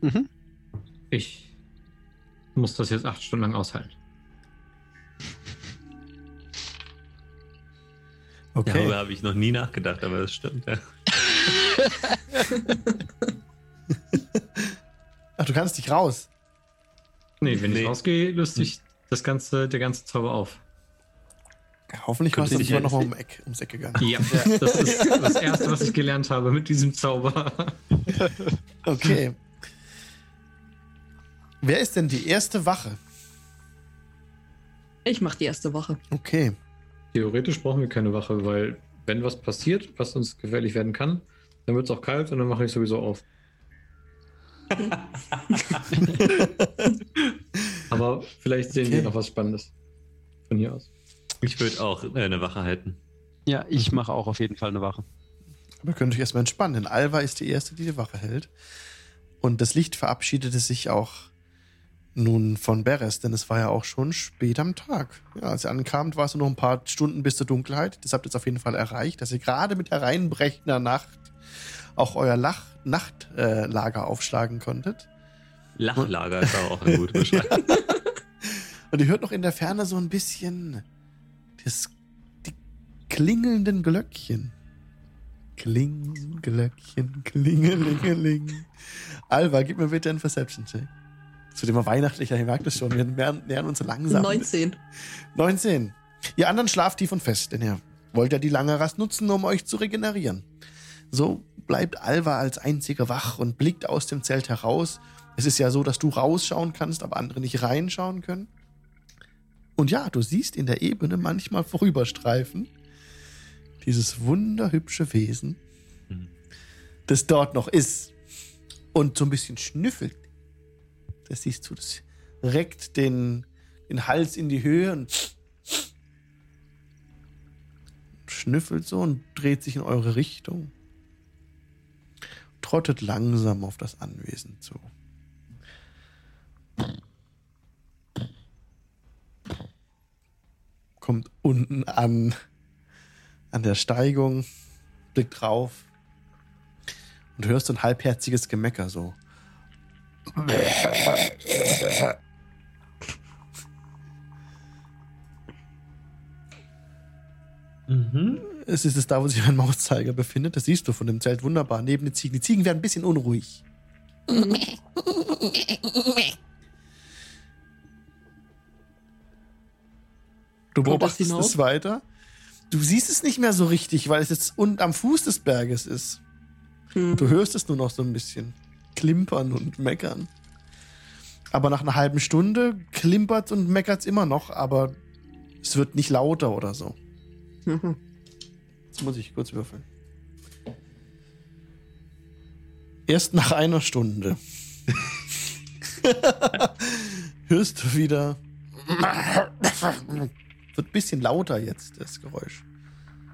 Mhm. ich muss das jetzt acht Stunden lang aushalten. Okay. Darüber habe ich noch nie nachgedacht, aber das stimmt. Ja. Ach, du kannst nicht raus. Nee, wenn Nee. ich rausgehe, löst sich das ganze, der ganze Zauber auf. Hoffentlich warst du nicht ich immer noch mal um Eck, ums Eck gegangen. Ja, das ist das Erste, was ich gelernt habe mit diesem Zauber. Okay. Wer ist denn die erste Wache? Ich mach die erste Woche. Okay. Theoretisch brauchen wir keine Wache, weil wenn was passiert, was uns gefährlich werden kann, dann wird es auch kalt und dann mache ich sowieso auf. Aber vielleicht sehen Okay. wir noch was Spannendes von hier aus. Ich würde auch äh, eine Wache halten. Ja, ich mache auch auf jeden Fall eine Wache. Aber ihr könnt euch erstmal entspannen, denn Alva ist die erste, die die Wache hält. Und das Licht verabschiedete sich auch nun von Beres, denn es war ja auch schon spät am Tag. Ja, als ihr ankamt, war es nur noch ein paar Stunden bis zur Dunkelheit. Das habt ihr jetzt auf jeden Fall erreicht, dass ihr gerade mit hereinbrechender Nacht auch euer Lach Nachtlager äh, aufschlagen konntet. Lachlager ist aber auch eine gute Beschreibung. Und ihr hört noch in der Ferne so ein bisschen das, die klingelnden Glöckchen. Kling, Glöckchen, klingelingeling. Alva, gib mir bitte einen Perception-Check. Es wird immer weihnachtlicher, ihr merkt es schon. Wir nähern, uns langsam. 19. 19. Ihr anderen schlaft tief und fest, denn ihr wollt ja die lange Rast nutzen, um euch zu regenerieren. So bleibt Alva als einzige wach und blickt aus dem Zelt heraus. Es ist ja so, dass du rausschauen kannst, aber andere nicht reinschauen können. Und ja, du siehst in der Ebene manchmal vorüberstreifen dieses wunderhübsche Wesen, Mhm. das dort noch ist und so ein bisschen schnüffelt. Das siehst du, das reckt den, den Hals in die Höhe und schnüffelt so und dreht sich in eure Richtung. Trottet langsam auf das Anwesen zu. Kommt unten an, an der Steigung, blickt drauf und hörst ein halbherziges Gemecker so. Mhm. Es ist es da, wo sich mein Mauszeiger befindet. Das siehst du von dem Zelt wunderbar. Neben den Ziegen. Die Ziegen werden ein bisschen unruhig. Du beobachtest es weiter. Du siehst es nicht mehr so richtig, weil es jetzt unten am Fuß des Berges ist. Hm. Du hörst es nur noch so ein bisschen klimpern und meckern. Aber nach einer halben Stunde klimpert und meckert es immer noch, aber es wird nicht lauter oder so. Mhm. Jetzt muss ich kurz würfeln. Erst nach einer Stunde hörst du wieder. Wird ein bisschen lauter jetzt, das Geräusch.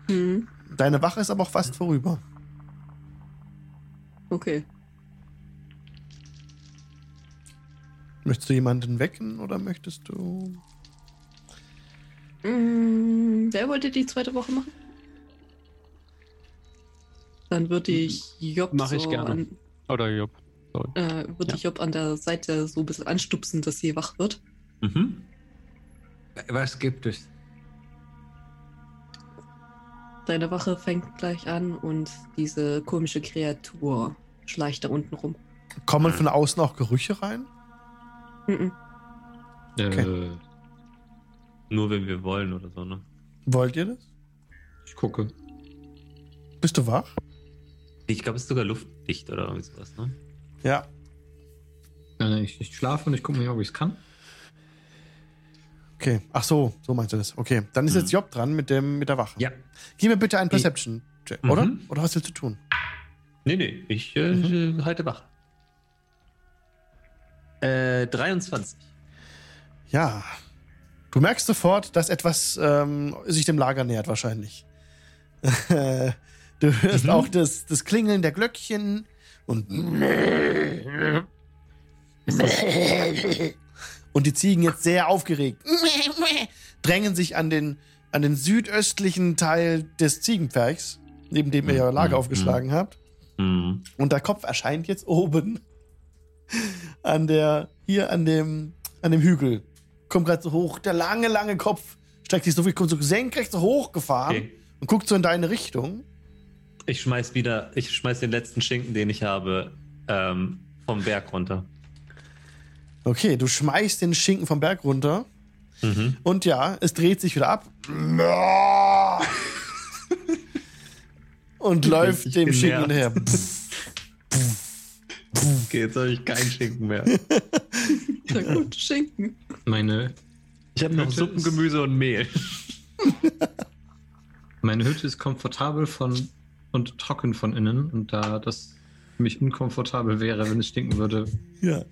Hm. Deine Wache ist aber auch fast vorüber. Okay. Möchtest du jemanden wecken oder möchtest du. Mm, wer wollte die zweite Woche machen? Dann würde ich Job Mach ich so gerne. An, Oder Job. Sorry. äh, würde Ja. ich Job an der Seite so ein bisschen anstupsen, dass sie wach wird. Mhm. Was gibt es? Deine Wache fängt gleich an und diese komische Kreatur schleicht da unten rum. Kommen von außen auch Gerüche rein? Mhm. Äh, Nur wenn wir wollen oder so, ne? Wollt ihr das? ich gucke. Bist du wach? Ich glaube, es ist sogar luftdicht oder irgendwie sowas, ne? Ja. Ich, ich schlafe und ich gucke mir, ob ich es kann. Okay. Ach so, so meinst du das. Okay. Dann ist Mhm. jetzt Job dran mit, dem, mit der Wache. Ja. Gib mir bitte einen Perception, check Mhm. oder? Oder was willst du tun? Nee, nee, ich äh, Mhm. äh, halte wach. Äh, 23. Ja. Du merkst sofort, dass etwas ähm, sich dem Lager nähert, wahrscheinlich. du hörst Mhm. auch das, das Klingeln der Glöckchen und. Und die Ziegen jetzt sehr aufgeregt drängen sich an den, an den südöstlichen Teil des Ziegenpferchs, neben dem ihr euer Lager Mhm. aufgeschlagen habt. Hm. Und der Kopf erscheint jetzt oben an der, hier an dem, an dem Hügel. Kommt gerade so hoch. Der lange, lange Kopf streckt sich so viel, kommt so senkrecht so hochgefahren Okay. und guckt so in deine Richtung. Ich schmeiß wieder, ich schmeiß den letzten Schinken, den ich habe, ähm, vom Berg runter. Okay, du schmeißt den Schinken vom Berg runter. Mhm. Und ja, es dreht sich wieder ab. und läuft dem Schinken genervt. Okay, jetzt habe ich keinen Schinken mehr. Na gut, Schinken. Meine, Ich habe noch Hütte Suppen, ist- Gemüse und Mehl. meine Hütte ist komfortabel von und trocken von innen. Und da das für mich unkomfortabel wäre, wenn es stinken würde, Ja.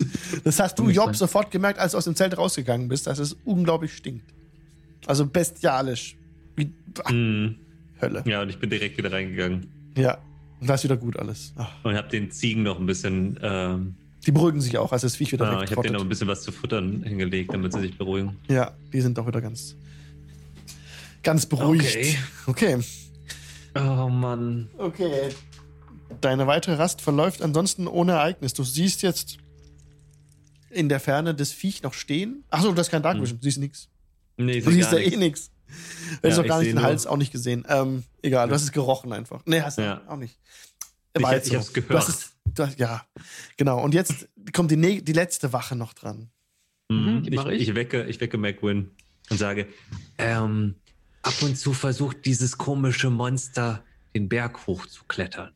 Das hast du, Job, sein. sofort gemerkt, als du aus dem Zelt rausgegangen bist, dass es unglaublich stinkt. Also bestialisch. Wie Mhm. Hölle. Ja, und ich bin direkt wieder reingegangen Ja. Und da ist wieder gut alles. Ach, und habe den Ziegen noch ein bisschen, ähm, die beruhigen sich auch, als das Viech wieder ah, ich habe denen noch ein bisschen was zu futtern hingelegt, damit sie sich beruhigen. Ja, die sind doch wieder ganz, ganz beruhigt. Okay. Okay. Oh Mann. Okay. Deine weitere Rast verläuft ansonsten ohne Ereignis. Du siehst jetzt in der Ferne das Viech noch stehen. Achso, du hast kein Dark Hm. Du siehst nichts. Nee, Du siehst ja eh nichts. Du hast Ja, auch gar ich nicht den nur- Hals auch nicht gesehen. Ähm, egal, du hast es gerochen einfach. Nee, hast du Ja. auch nicht. Ich- War ich hab's Du gehört. hast es, du hast, ja, genau. Und jetzt kommt die, die letzte Wache noch dran. Mhm, die ich, ich. ich wecke, ich wecke McWin und sage, ähm, ab und zu versucht dieses komische Monster den Berg hochzuklettern.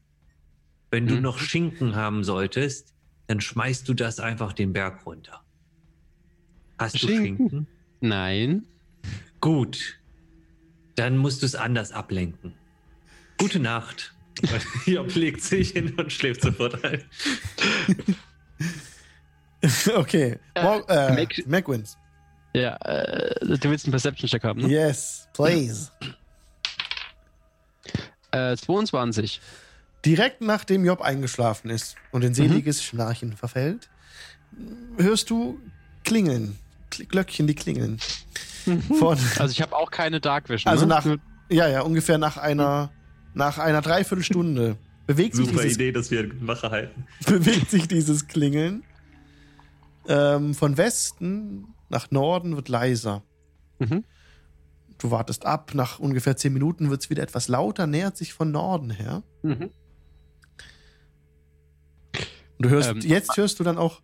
Wenn du Mhm. noch Schinken haben solltest, dann schmeißt du das einfach den Berg runter. Hast du Schinken? Schinken? Nein. Gut. Dann musst du es anders ablenken. Gute Nacht. Job legt sich hin und schläft sofort ein. okay. Mor äh, Mac- Mac wins. Ja, äh, du willst einen Perception-Check haben, ne? Yes, please. Äh, 22. Direkt nachdem Job eingeschlafen ist und in seliges Schnarchen verfällt, hörst du Klingeln. Kl Glöckchen, die klingeln. Von, Also ich habe auch keine Dark Vision. also ne? nach, ja, ja, ungefähr nach einer, nach einer Dreiviertelstunde bewegt sich, Super dieses, Idee, dass wir Wache halten. bewegt sich dieses Klingeln. Ähm, von Westen nach Norden wird leiser. Mhm. Du wartest ab, nach ungefähr zehn Minuten wird es wieder etwas lauter, nähert sich von Norden her. Mhm. Und du hörst, Ähm, jetzt hörst du dann auch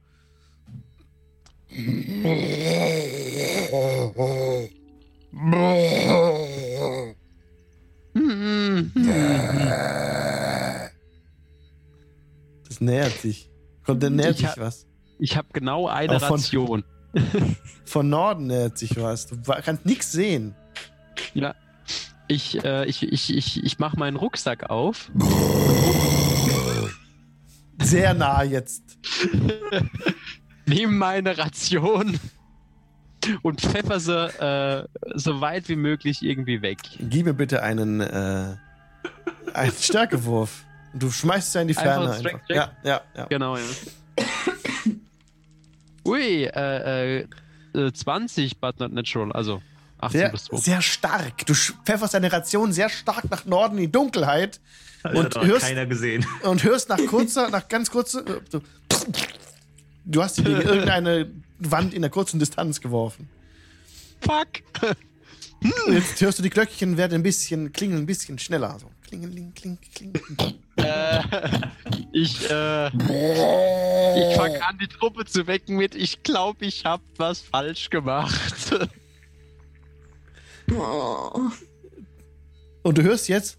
Das nähert sich. Kommt, da nähert Ich sich hab- was. Ich habe genau eine Aber von- Ration. Von Norden nähert sich was. Du kannst nichts sehen. Ja. Ich, äh, ich, ich, ich, ich mache meinen Rucksack auf. Sehr nah jetzt. nehme meine Ration und pfeffer sie äh, so weit wie möglich irgendwie weg. Gib mir bitte einen, äh, einen Stärkewurf. Und Du schmeißt ja in die Einfach Ferne. Einfach. Check? Ja, ja, ja. Genau, ja. Ui, äh, äh, äh, 20, but not natural, also 18 Sehr, plus 2. sehr stark. Du pfefferst deine Ration sehr stark nach Norden in die Dunkelheit Das Und hörst- keiner gesehen. und hörst nach kurzer, nach ganz kurzer. äh, so, Du hast sie gegen irgendeine Wand in der kurzen Distanz geworfen. Fuck! Jetzt hörst du die Glöckchen werden ein bisschen, klingeln ein bisschen schneller. So. Klingeling, kling, kling. äh, ich, äh, ich fange an, die Truppe zu wecken mit, ich glaube, ich habe was falsch gemacht. Oh. Und du hörst jetzt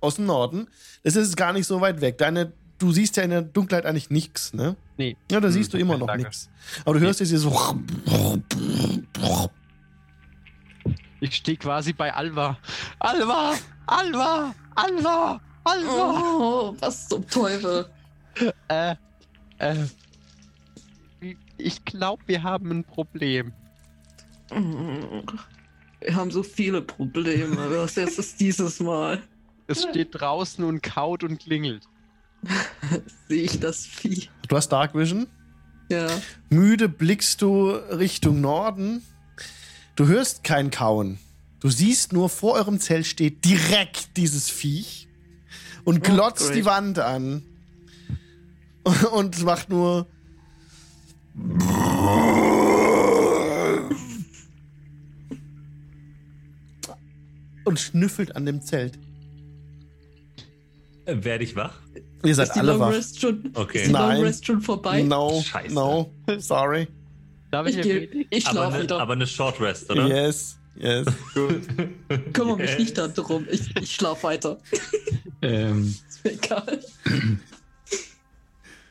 aus dem Norden. Es ist gar nicht so weit weg. Deine, du siehst ja in der Dunkelheit eigentlich nichts, ne? Nee. Ja, da Hm, siehst du immer noch nichts. Aber du hörst jetzt hier so. Ich stehe quasi bei Alva. Alva! Alva! Alva! Alva! oh, was zum Teufel. Äh, äh, ich glaube, wir haben ein Problem. Wir haben so viele Probleme. Was ist es dieses Mal? Es steht draußen und kaut und klingelt. Sehe ich das Vieh? Du hast Dark Vision. Ja. Müde blickst du Richtung Norden. Du hörst kein Kauen. Du siehst nur, vor eurem Zelt steht direkt dieses Viech und Oh, glotzt great. die Wand an. Und macht nur. Und schnüffelt an dem Zelt. Äh, Werde ich wach? Ihr seid ist die alle Long wach. Rest schon, Okay. ist die Nein. Long Rest schon vorbei? No, Scheiße. no, sorry. Darf Ich, ich, ich Aber schlafe eine, wieder. aber eine Short Rest, oder? Yes, yes. Kümmere mich Yes. nicht darum. Ich, ich schlafe weiter. Ähm, Ist mir egal.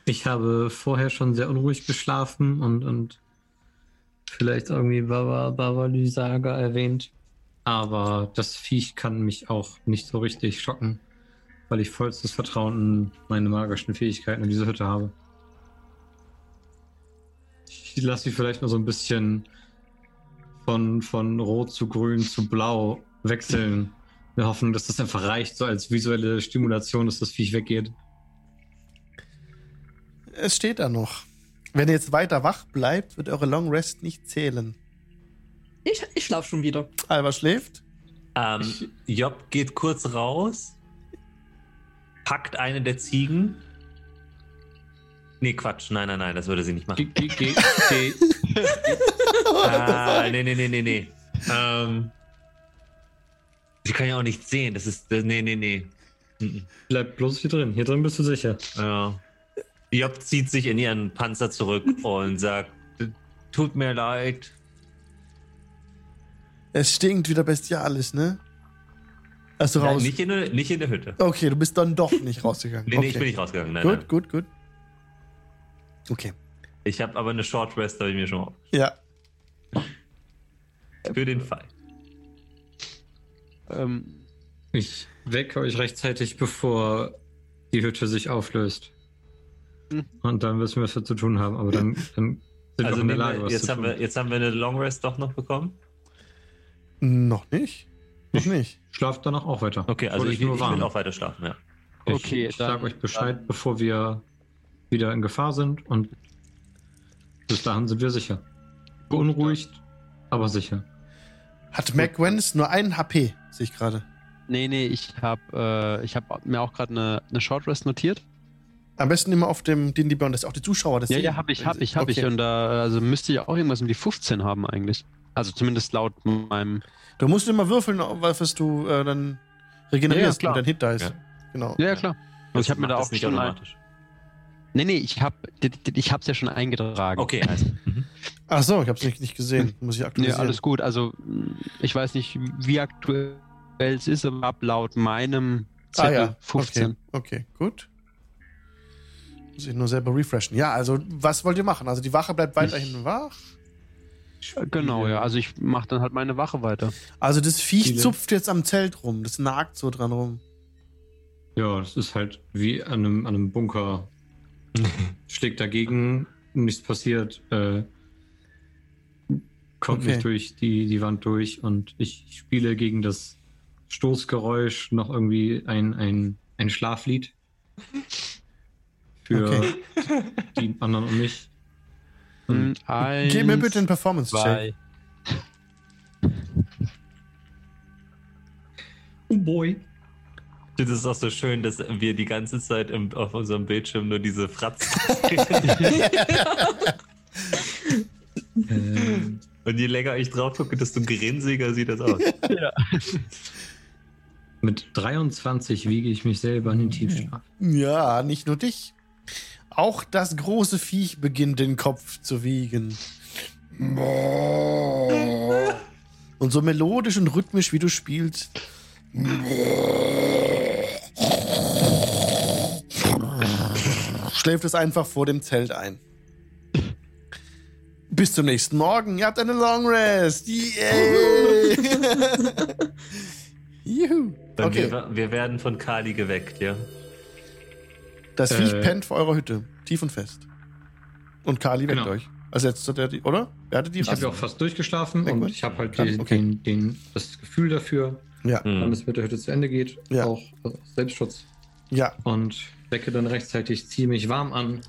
ich habe vorher schon sehr unruhig geschlafen und, und vielleicht irgendwie Baba, Baba Lysaga erwähnt. Aber das Viech kann mich auch nicht so richtig schocken, weil ich vollstes Vertrauen in meine magischen Fähigkeiten in dieser Hütte habe. Ich lasse sie vielleicht nur so ein bisschen von, von rot zu grün zu blau wechseln. In der Hoffnung, dass das einfach reicht, so als visuelle Stimulation, dass das Viech weggeht. Es steht da noch. Wenn ihr jetzt weiter wach bleibt, wird eure Long Rest nicht zählen. Ich, ich schlafe schon wieder. Alba schläft. Ähm, Job geht kurz raus, packt eine der Ziegen. Nee, Quatsch. Nein, nein, nein, das würde sie nicht machen. Ge- ge- ge- Ah, nee, nee, nee, nee, nee. Ähm, sie kann ja auch nichts sehen. Das ist. Nee, nee, nee. Mhm. Bleib bloß hier drin. Hier drin bist du sicher. Ja. Job zieht sich in ihren Panzer zurück und sagt: Tut mir leid. Es stinkt wieder bestialisch, ne? Also Nein, raus. nicht, in der, nicht in der Hütte. Okay, du bist dann doch nicht rausgegangen. Nee, okay. nee, ich bin nicht rausgegangen. Nein, Gut, nein. gut, gut. Okay. Ich habe aber eine Short Rest, habe ich mir schon auf. Ja. Für den Fall. ähm, Ich wecke euch rechtzeitig, bevor die Hütte sich auflöst. Hm. Und dann wissen wir, was wir zu tun haben. Aber dann, dann sind wir Also auch in der Lage, wir, was jetzt, zu haben tun. wir, jetzt haben wir eine Long Rest doch noch bekommen. Noch nicht. Noch nicht. Schlaft danach auch weiter. Okay, also ich, ich nur will warnen. auch weiter schlafen, ja. Ich, Okay, ich dann- sage euch Bescheid, bevor wir wieder in Gefahr sind. Und bis dahin sind wir sicher. Beunruhigt, aber sicher. Hat McWens nur einen HP, sehe ich gerade. nee, nee, ich habe äh, ich hab mir auch gerade eine, eine Short Rest notiert. Am besten immer auf dem D&D Beyond, dass auch die Zuschauer das Ja, sehen. ja, habe ich, habe ich, habe Okay. ich. Und da also müsste ich auch irgendwas um die 15 haben eigentlich. Also zumindest laut meinem. Du musst immer würfeln, was du äh, dann regenerierst, Ja, ja, dein Hit Dice. Ja. Genau. Ja, ja klar. Also ich habe mir da auch nicht schon automatisch. Nee, nee, ich hab, ich hab's ja schon eingetragen. Okay, also. Ach so, ich habe es nicht, nicht gesehen. Muss ich Nee, aktualisieren. alles gut. Also, ich weiß nicht, wie aktuell es ist, aber ab laut meinem Ah Zettel ja, 15. Okay, okay, gut. Muss ich nur selber refreshen. Ja, also was wollt ihr machen? Also die Wache bleibt weiterhin wach. Genau, ja. Also ich mache dann halt meine Wache weiter. Also das Viech Spiele. zupft jetzt am Zelt rum. Das nagt so dran rum. Ja, das ist halt wie an einem, an einem Bunker. Schlägt dagegen, nichts passiert, äh, kommt Okay. nicht durch die, die Wand durch und ich spiele gegen das Stoßgeräusch noch irgendwie ein, ein, ein Schlaflied. Für Okay. die anderen und mich. Hm, Und Eins, Gib mir bitte einen Performance-Check. oh boy. Das ist auch so schön, dass wir die ganze Zeit im, auf unserem Bildschirm nur diese Fratzen. Ähm, Und je länger ich drauf gucke, desto grinsiger sieht das aus. mit 23 wiege ich mich selber in den Tiefschlaf. Ja, nicht nur dich. Auch das große Viech beginnt den Kopf zu wiegen. Und so melodisch und rhythmisch, wie du spielst. Schläft es einfach vor dem Zelt ein. Bis zum nächsten Morgen. Ihr habt eine Long Rest. Yay! Juhu. Okay. wir, wir werden von Kali geweckt, ja. Das Viech Äh, pennt vor eurer Hütte. Tief und fest. Und Kali weckt Genau. euch. Also jetzt hat er die, oder? Wer hatte die Ich habe ja auch fast durchgeschlafen Ja, und gut. ich habe halt den, okay. den, den, das Gefühl dafür, Ja, wann Hm. es mit der Hütte zu Ende geht. Ja. Auch aus Selbstschutz. ja. Und wecke dann rechtzeitig, ziehe mich warm an.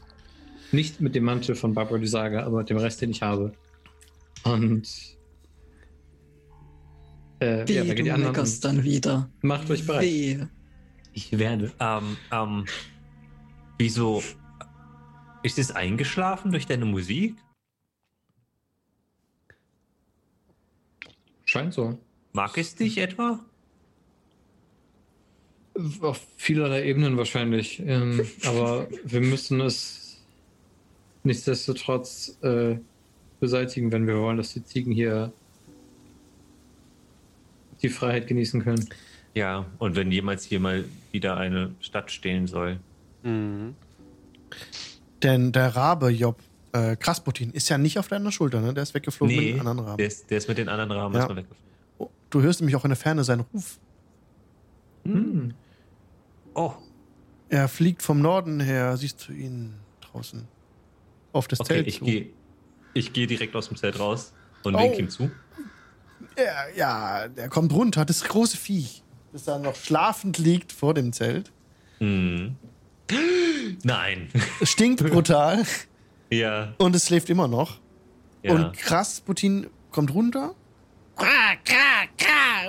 Nicht mit dem Mantel von Barbara die Saga, aber mit dem Rest, den ich habe. Und äh, Wie ja, wecke du die anderen. dann wieder. macht euch bereit. Wehe. Ich werde. Ähm, ähm, wieso? Ist es eingeschlafen durch deine Musik? Scheint so. Mag es dich etwa? Auf vielerlei Ebenen wahrscheinlich. Ähm, aber wir müssen es nichtsdestotrotz äh, beseitigen, wenn wir wollen, dass die Ziegen hier die Freiheit genießen können. Ja, und wenn jemals hier mal wieder eine Stadt stehen soll. Mhm. Denn der Rabe Job äh, Krasputin ist ja nicht auf deiner Schulter, ne? Der ist weggeflogen mit Nee, den anderen Raben. der ist, der ist mit den anderen Rahmen Ja. erstmal weggeflogen. Oh, Du hörst nämlich auch in der Ferne seinen Ruf. Hm. Oh, Er fliegt vom Norden her, siehst du ihn draußen. Auf das okay, Zelt ich gehe ich geh direkt aus dem Zelt raus und Oh. wink ihm zu. Ja, ja, der kommt runter, das große Viech, das da noch schlafend liegt vor dem Zelt. Hm. Nein. Stinkt brutal ja, und es schläft immer noch. ja. Und Krasputin kommt runter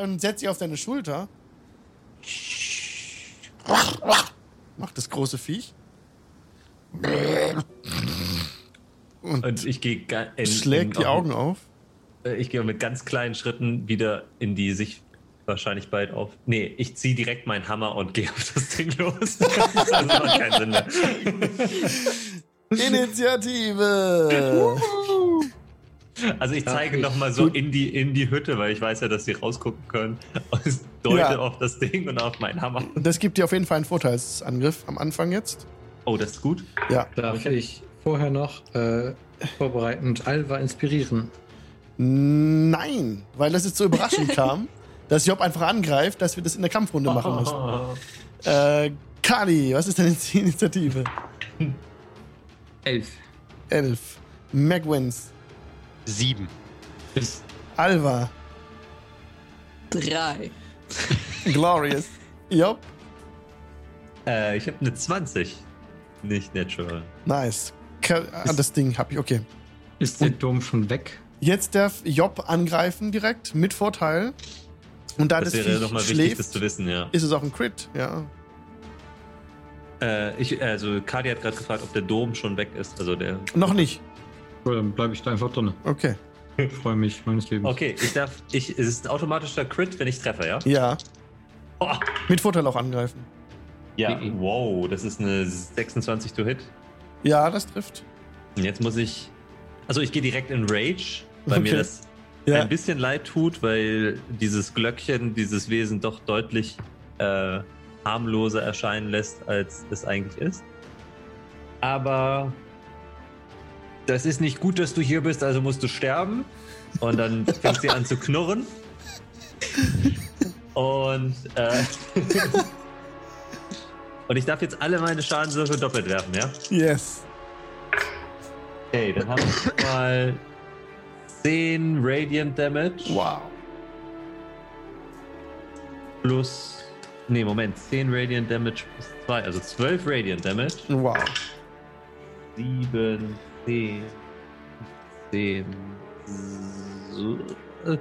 und setzt sich auf deine Schulter. Macht das große Viech. Und, und ich gehe schlägt in- die Augen auf. Äh, Ich gehe mit ganz kleinen Schritten wieder in die sich wahrscheinlich bald auf. Nee, ich ziehe direkt meinen Hammer und gehe auf das Ding los. das macht keinen Sinn mehr. Initiative! Also ich zeige ich- nochmal so in die, in die Hütte, weil ich weiß ja, dass sie rausgucken können. Und deute Ja. auf das Ding und auf meinen Hammer. Das gibt dir auf jeden Fall einen Vorteilsangriff am Anfang jetzt. Oh, das ist gut. Ja. Darf Okay. ich vorher noch äh, vorbereitend Alva inspirieren? Nein, weil das jetzt so überraschend kam, dass Job einfach angreift, dass wir das in der Kampfrunde machen müssen. Äh, Kali, was ist deine Initiative? Elf. Elf. Megwins. Sieben. Ist Alva. Drei. Glorious. Job. Äh, ich habe eine 20. Nicht natural. Nice. Ka ah, das Ding hab ich, okay. Ist der Dom schon weg? Jetzt darf Job angreifen direkt mit Vorteil. Und da Das das, wäre Viech nochmal wichtig, das zu wissen, ja. ist es auch ein Crit, ja. Äh, ich, also, Kadi hat gerade gefragt, ob der Dom schon weg ist. Also der. Noch nicht. So, dann bleibe ich da einfach drin. Okay. Ich freue mich meines Lebens. Okay, ich darf. Ich, es ist ein automatischer Crit, wenn ich treffe, ja? Ja. Oh, Mit Vorteil auch angreifen. ja, wow, das ist eine 26 to Hit. Ja, das trifft. Und jetzt muss ich. Also ich gehe direkt in Rage, weil Okay. mir das Ja. ein bisschen leid tut, weil dieses Glöckchen, dieses Wesen doch deutlich äh, harmloser erscheinen lässt, als es eigentlich ist. Aber das ist nicht gut, dass du hier bist, also musst du sterben. Und dann fängt sie an zu knurren. Und, äh, und ich darf jetzt alle meine Schadenswürfe doppelt werfen, ja? Yes. Okay, dann haben wir mal 10 Radiant Damage Wow. plus. Nee, Moment, 10 Radiant Damage plus 2, also 12 Radiant Damage. Wow. 7, 10, 10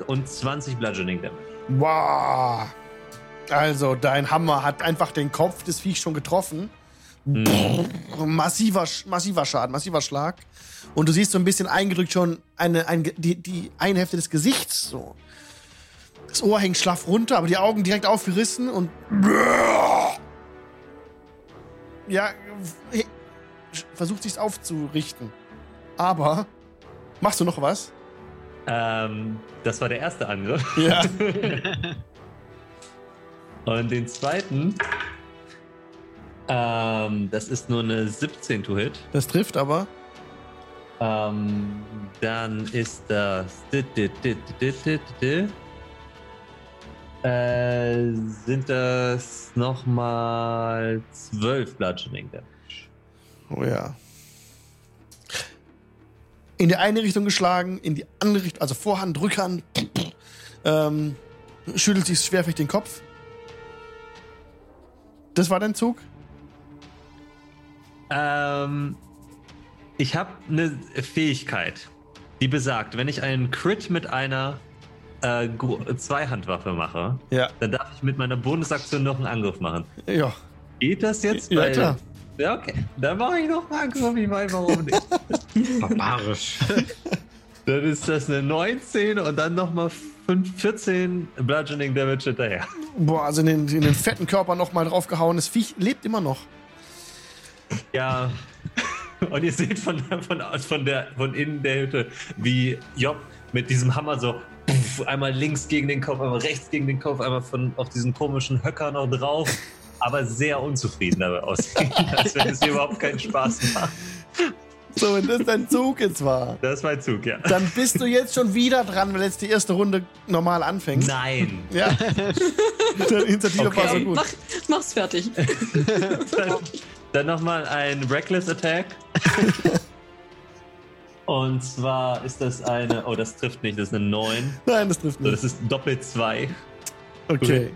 und 20 Bludgeoning Damage. Wow. Also, dein Hammer hat einfach den Kopf des Viechs schon getroffen. Massiver, Sch- massiver Schaden, massiver Schlag. Und du siehst so ein bisschen eingedrückt schon eine, ein, die, die eine Hälfte des Gesichts. So. Das Ohr hängt schlaff runter, aber die Augen direkt aufgerissen und. Ja, versucht sich's aufzurichten. Aber. Machst du noch was? Ähm, das war der erste Angriff. Ja. Und den zweiten. Ähm, das ist nur eine 17 to Hit. Das trifft aber. Ähm, dann ist das. Äh, sind das nochmal 12 Bludgeoning Damage. Oh ja. In die eine Richtung geschlagen, in die andere Richtung, also Vorhand, Rückhand. Ähm, schüttelt sich schwerfällig den Kopf. Das war dein Zug? Ähm, ich habe eine Fähigkeit, die besagt, wenn ich einen Crit mit einer äh, Zweihandwaffe mache, Ja. dann darf ich mit meiner Bonusaktion noch einen Angriff machen. Ja. Geht das jetzt? Ja, klar. Ja, okay. Dann mache ich noch einen Angriff. Ich weiß warum nicht. Barbarisch. dann ist das eine 19 und dann nochmal 14 Bludgeoning Damage hinterher. Boah, also in den, in den fetten Körper nochmal draufgehauen. Das Viech lebt immer noch. Ja. Und ihr seht von, von, von, der, von innen der Hütte, wie Job mit diesem Hammer so puff, einmal links gegen den Kopf, einmal rechts gegen den Kopf, einmal von, auf diesen komischen Höcker noch drauf, aber sehr unzufrieden dabei aussieht, als wenn es hier überhaupt keinen Spaß macht. So, wenn das dein Zug jetzt war, Das ist mein Zug, ja. dann bist du jetzt schon wieder dran, weil jetzt die erste Runde normal anfängt. Nein. Ja. Deine Initiative Okay. war so gut. mach, mach's fertig. dann dann nochmal ein Reckless Attack. Und zwar ist das eine, oh, das trifft nicht, das ist eine 9. Nein, das trifft So, nicht. das ist doppelt 2. Okay.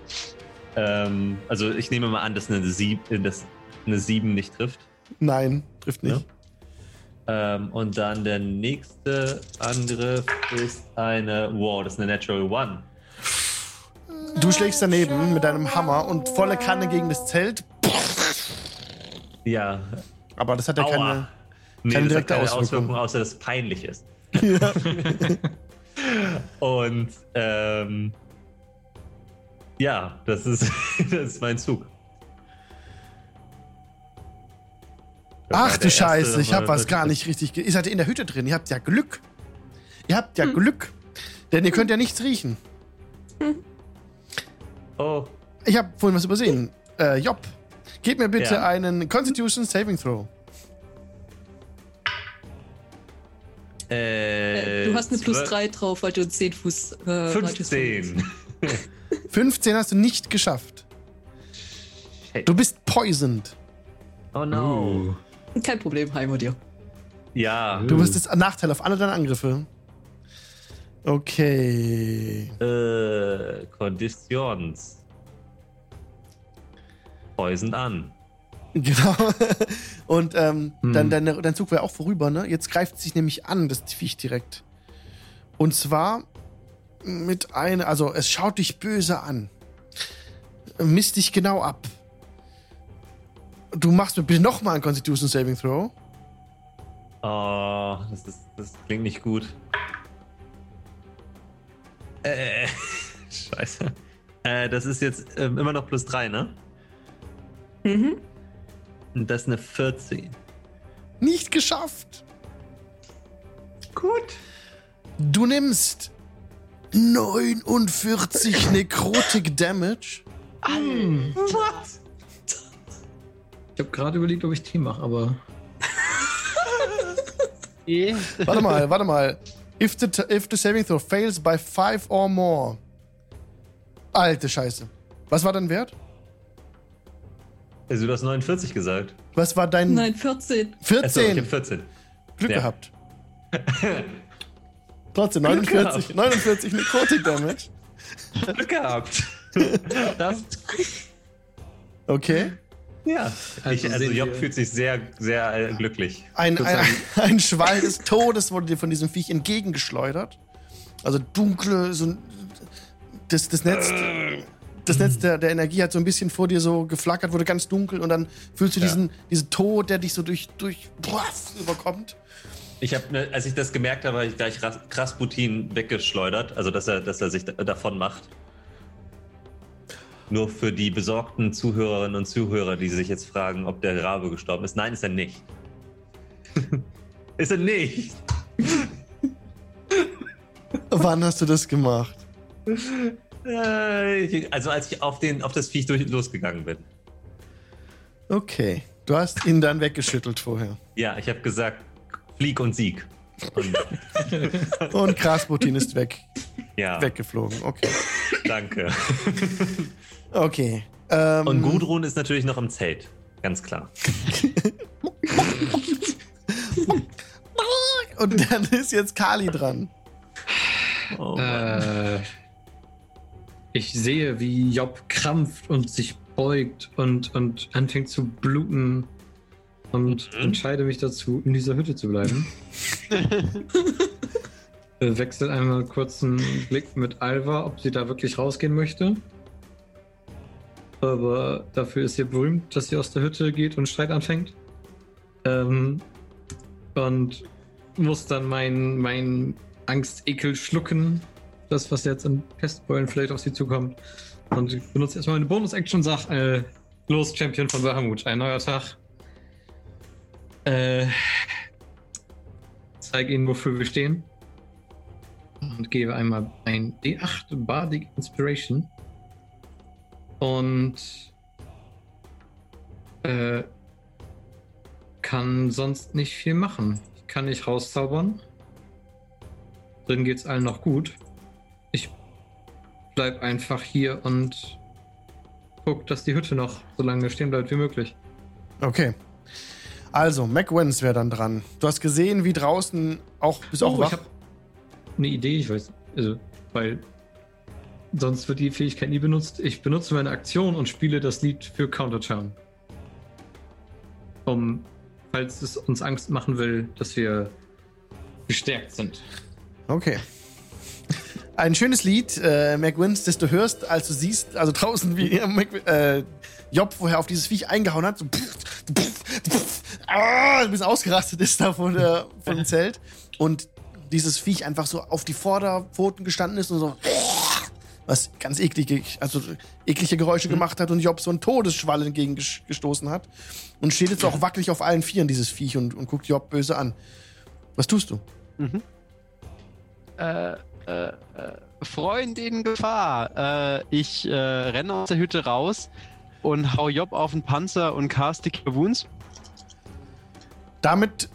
Ähm, also ich nehme mal an, dass eine 7, dass eine 7 nicht trifft. Nein, trifft nicht. Ähm, und dann der nächste Angriff ist eine, wow, das ist eine Natural One. Du schlägst daneben mit deinem Hammer und volle Kanne gegen das Zelt. Ja. Aber das hat ja Aua. keine. Nee, Keine direkte keine Auswirkung. Auswirkung, außer dass es peinlich ist. Ja. Und ähm, ja, das ist, das ist mein Zug. Ach du erste Scheiße, ich war- hab was gar nicht richtig. Ge ihr seid in der Hütte drin, ihr habt ja Glück. Ihr habt ja Glück. Denn ihr könnt ja nichts riechen. Oh, Ich habe vorhin was übersehen. Äh, Job, gib mir bitte Ja. einen Constitution Saving Throw. äh, du hast eine plus zwölf- 3 drauf, weil du 10 Fuß. Äh, Radius 15. 15 hast du nicht geschafft. Du bist poisoned. Oh no. Uh. Kein Problem, Heimo dir. Ja. Du bist jetzt ein Nachteil auf alle deine Angriffe. Okay. Äh, Konditions. Poison an. Genau. Und ähm, Hm. dann, dein, dein Zug wäre auch vorüber, ne? Jetzt greift es sich nämlich an, das Viech direkt. Und zwar mit einer, also es schaut dich böse an. Misst dich genau ab. Du machst mir bitte nochmal einen Constitution Saving Throw. Oh, das, ist, das klingt nicht gut. Äh, scheiße. Äh, das ist jetzt ähm, immer noch plus 3, ne? Mhm. Und das ist eine 14. Nicht geschafft. Gut. Du nimmst 49 Nekrotik Damage. Was? Ich habe gerade überlegt, ob ich Tee mache, aber. Warte mal, warte mal. If the, if the saving throw fails by 5 or more. Alte Scheiße. Was war dein Wert? Also du hast 49 gesagt. Was war dein Nein, 14. Achso, ich 14? hab 14. Glück Ja. gehabt. Trotzdem, Glück 49, 49 Nekrotik Damage. Glück gehabt. Das Okay. Ja. Also ich, also Job fühlt sich sehr, sehr äh, glücklich. Ein, ein, ein Schwall des Todes wurde dir von diesem Viech entgegengeschleudert. Also dunkle, so ein- das, das Netz, das Netz der, der Energie hat so ein bisschen vor dir so geflackert, wurde ganz dunkel und dann fühlst du Ja. diesen, diesen Tod, der dich so durch, durch boah, überkommt. Ich habe, ne, als ich das gemerkt habe, habe ich gleich Ras- Rasputin weggeschleudert, also dass er, dass er sich da- davon macht. Nur für die besorgten Zuhörerinnen und Zuhörer, die sich jetzt fragen, ob der Rabe gestorben ist. Nein, ist er nicht. ist er nicht. Wann hast du das gemacht? Äh, Also als ich auf, den, auf das Viech durch, losgegangen bin. Okay. Du hast ihn dann weggeschüttelt vorher. Ja, ich habe gesagt, Flieg und Sieg. Und, Und Krasputin ist weg, ja, weggeflogen. Okay. danke. Okay. Ähm, Und Gudrun ist natürlich noch im Zelt. Ganz klar. Und dann ist jetzt Kali dran. Oh. Äh, ich sehe, wie Job krampft und sich beugt und, und anfängt zu bluten und Mhm. entscheide mich dazu, in dieser Hütte zu bleiben. Äh, Wechsel einmal kurz einen Blick mit Alva, ob sie da wirklich rausgehen möchte. Aber dafür ist sie berühmt, dass sie aus der Hütte geht und Streit anfängt. Ähm, und muss dann mein, mein Angst-Ekel schlucken. Das, was jetzt in Pestbeulen vielleicht auf sie zukommt. Und ich benutze erstmal eine Bonus-Action und sag, äh, los, Champion von Bahamut, ein neuer Tag. Äh, zeige ihnen, wofür wir stehen. Und gebe einmal ein D8 Bardic Inspiration. Und äh, kann sonst nicht viel machen. Ich kann nicht rauszaubern. Drin geht's allen noch gut. Bleib einfach hier und guck, dass die Hütte noch so lange stehen bleibt wie möglich. Okay. Also, McWens wäre dann dran. Du hast gesehen, wie draußen auch auch Oh, wach. ich habe eine Idee, ich weiß, also, weil sonst wird die Fähigkeit nie benutzt. Ich benutze meine Aktion und spiele das Lied für Counterturn. Um, falls es uns Angst machen will, dass wir gestärkt sind. Okay. Ein schönes Lied, äh, McWins, das du hörst, als du siehst, also draußen, wie äh, äh, Job vorher auf dieses Viech eingehauen hat. So, pff, pff, pff, ah, ein bisschen ausgerastet ist da von, der, von dem Zelt. Und dieses Viech einfach so auf die Vorderpfoten gestanden ist und so. Was ganz eklige, also eklige Geräusche gemacht hat und Job so einen Todesschwall entgegengestoßen hat. Und steht jetzt auch wackelig auf allen Vieren, dieses Viech, und, und guckt Job böse an. Was tust du? Mhm. Äh, äh, äh, Freund in Gefahr. Äh, ich äh, renne aus der Hütte raus und hau Job auf den Panzer und caste Cure Wounds. Damit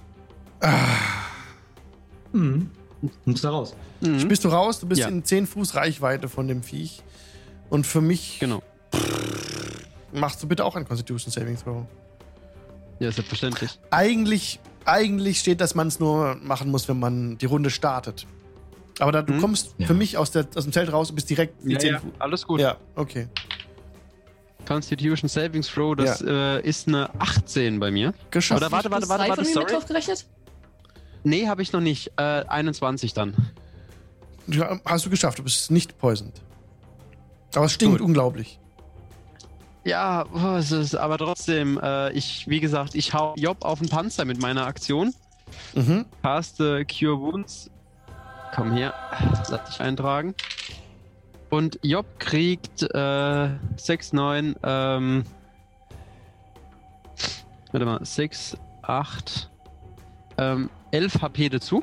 Mhm. Muss da raus. Mhm. bist du raus, du bist Ja. in 10 Fuß Reichweite von dem Viech. Und für mich Genau. machst du bitte auch ein Constitution Saving Throw. Ja, selbstverständlich. Eigentlich, eigentlich steht, dass man es nur machen muss, wenn man die Runde startet. Aber da, du Mhm. kommst Ja. für mich aus, der, aus dem Zelt raus und bist direkt die Ja, 10 ja, Fuß. alles gut. Ja, okay. Constitution Savings Throw, das äh, ist eine 18 bei mir. Geschafft. Oder warte, warte, warte, warte, von mir mit draufgerechnet? Nee, habe ich noch nicht. Äh, 21 dann. Ja, hast du geschafft, du bist nicht poisoned. Aber es stinkt Gut. unglaublich. Ja, oh, es ist, aber trotzdem, äh, ich, wie gesagt, ich hau Job auf den Panzer mit meiner Aktion. Mhm. Caste Cure Wounds. Komm her, lass dich eintragen. Und Job kriegt äh, 6, 9, ähm, warte mal, 6, 8, ähm, 11 HP dazu.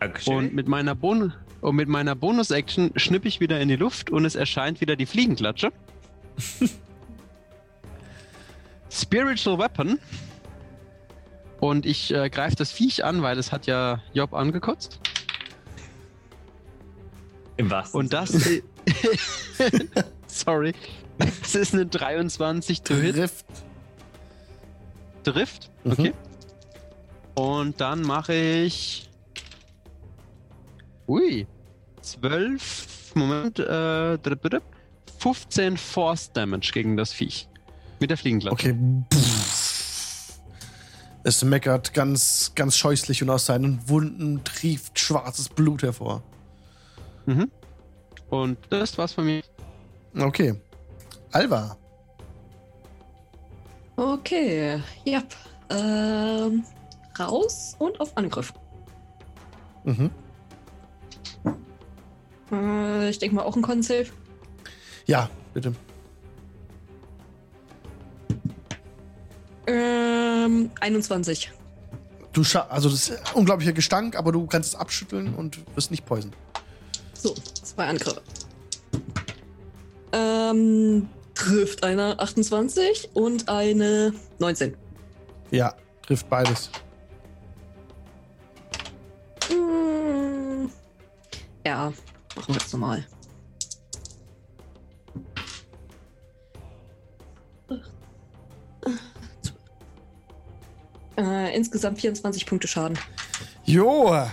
Dankeschön. Und mit meiner, Bon und mit meiner Bonus-Action schnippe ich wieder in die Luft und es erscheint wieder die Fliegenklatsche. Spiritual Weapon. Und ich äh, greife das Viech an, weil es hat ja Job angekotzt. Im wahrsten Und das. Sorry. Es ist eine 23 to hit. Trifft. Trifft. Mhm. Okay. Und dann mache ich. Ui. 12. Moment. Äh, drip, drip, 15 Force Damage gegen das Viech. Mit der Fliegenklatsche. Okay. Pff. Es meckert ganz, ganz scheußlich und aus seinen Wunden trieft schwarzes Blut hervor. Mhm. Und das war's von mir. Okay. Alva. Okay, ja. Ähm, raus und auf Angriff. Mhm. Äh, ich denke mal auch ein Con-Save. Ja, bitte. Ähm, 21. Du scha also das ist ein unglaublicher Gestank, aber du kannst es abschütteln und wirst nicht poison. So, zwei Angriffe. Ähm, trifft eine 28 und eine 19. Ja, trifft beides. Mm, Ja, machen wir es normal. Äh, insgesamt 24 Punkte Schaden. Jo,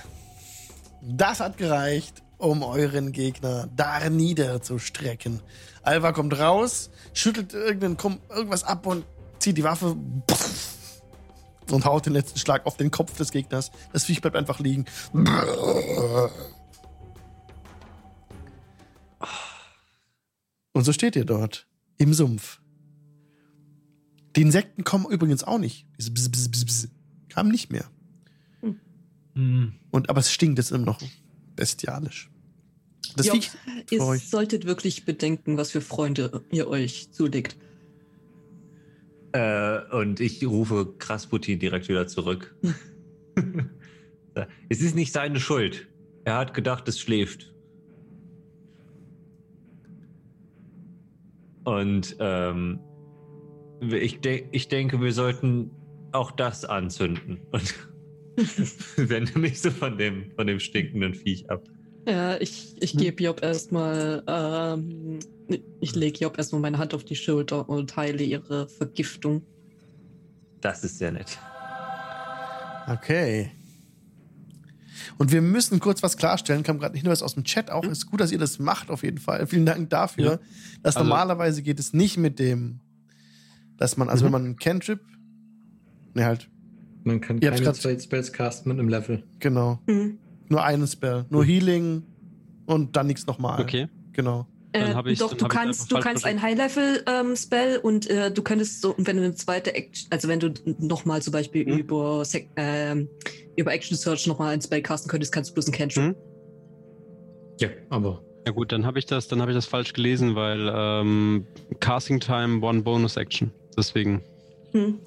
das hat gereicht, um euren Gegner da niederzustrecken. Alva kommt raus, schüttelt irgendwas ab und zieht die Waffe und haut den letzten Schlag auf den Kopf des Gegners. Das Viech bleibt einfach liegen. Und so steht ihr dort im Sumpf. Die Insekten kommen übrigens auch nicht. Diese Bzz, Bzz, Bzz, Bzz. Kamen nicht mehr. Hm. Und, aber es stinkt jetzt immer noch bestialisch. Das Ja, Ihr euch. solltet wirklich bedenken, was für Freunde ihr euch zulegt. Äh, und ich rufe Krasputin direkt wieder zurück. es ist nicht seine Schuld. Er hat gedacht, es schläft. Und ähm, ich, de ich denke, wir sollten auch das anzünden. Und wende mich so von dem, von dem stinkenden Viech ab. Ja, ich, ich Hm. gebe Job erstmal, ähm, ich lege Job erstmal meine Hand auf die Schulter und heile ihre Vergiftung. Das ist sehr nett. Okay. Und wir müssen kurz was klarstellen, kam gerade nicht nur was aus dem Chat auch. Ist gut, dass ihr das macht, auf jeden Fall. Vielen Dank dafür. Ja. Dass Also- normalerweise geht es nicht mit dem, dass man, also Mhm. wenn man einen Cantrip, ne, halt, Man kann keine grad- zwei Spells casten mit einem Level. genau. Mhm. Nur einen Spell. Nur Healing und dann nichts nochmal. Okay. Genau. Dann Äh, hab ich's- doch, dann du kannst, du kannst ein. High-Level-Spell und äh, du könntest so, wenn du eine zweite Action, also wenn du nochmal zum Beispiel Mhm. über, ähm, über Action Search nochmal ein Spell casten könntest, kannst du bloß ein Cantrip. Mhm. Ja, aber Ja gut, dann habe ich das, dann habe ich das falsch gelesen, weil ähm, Casting Time One Bonus Action. Deswegen. Hm.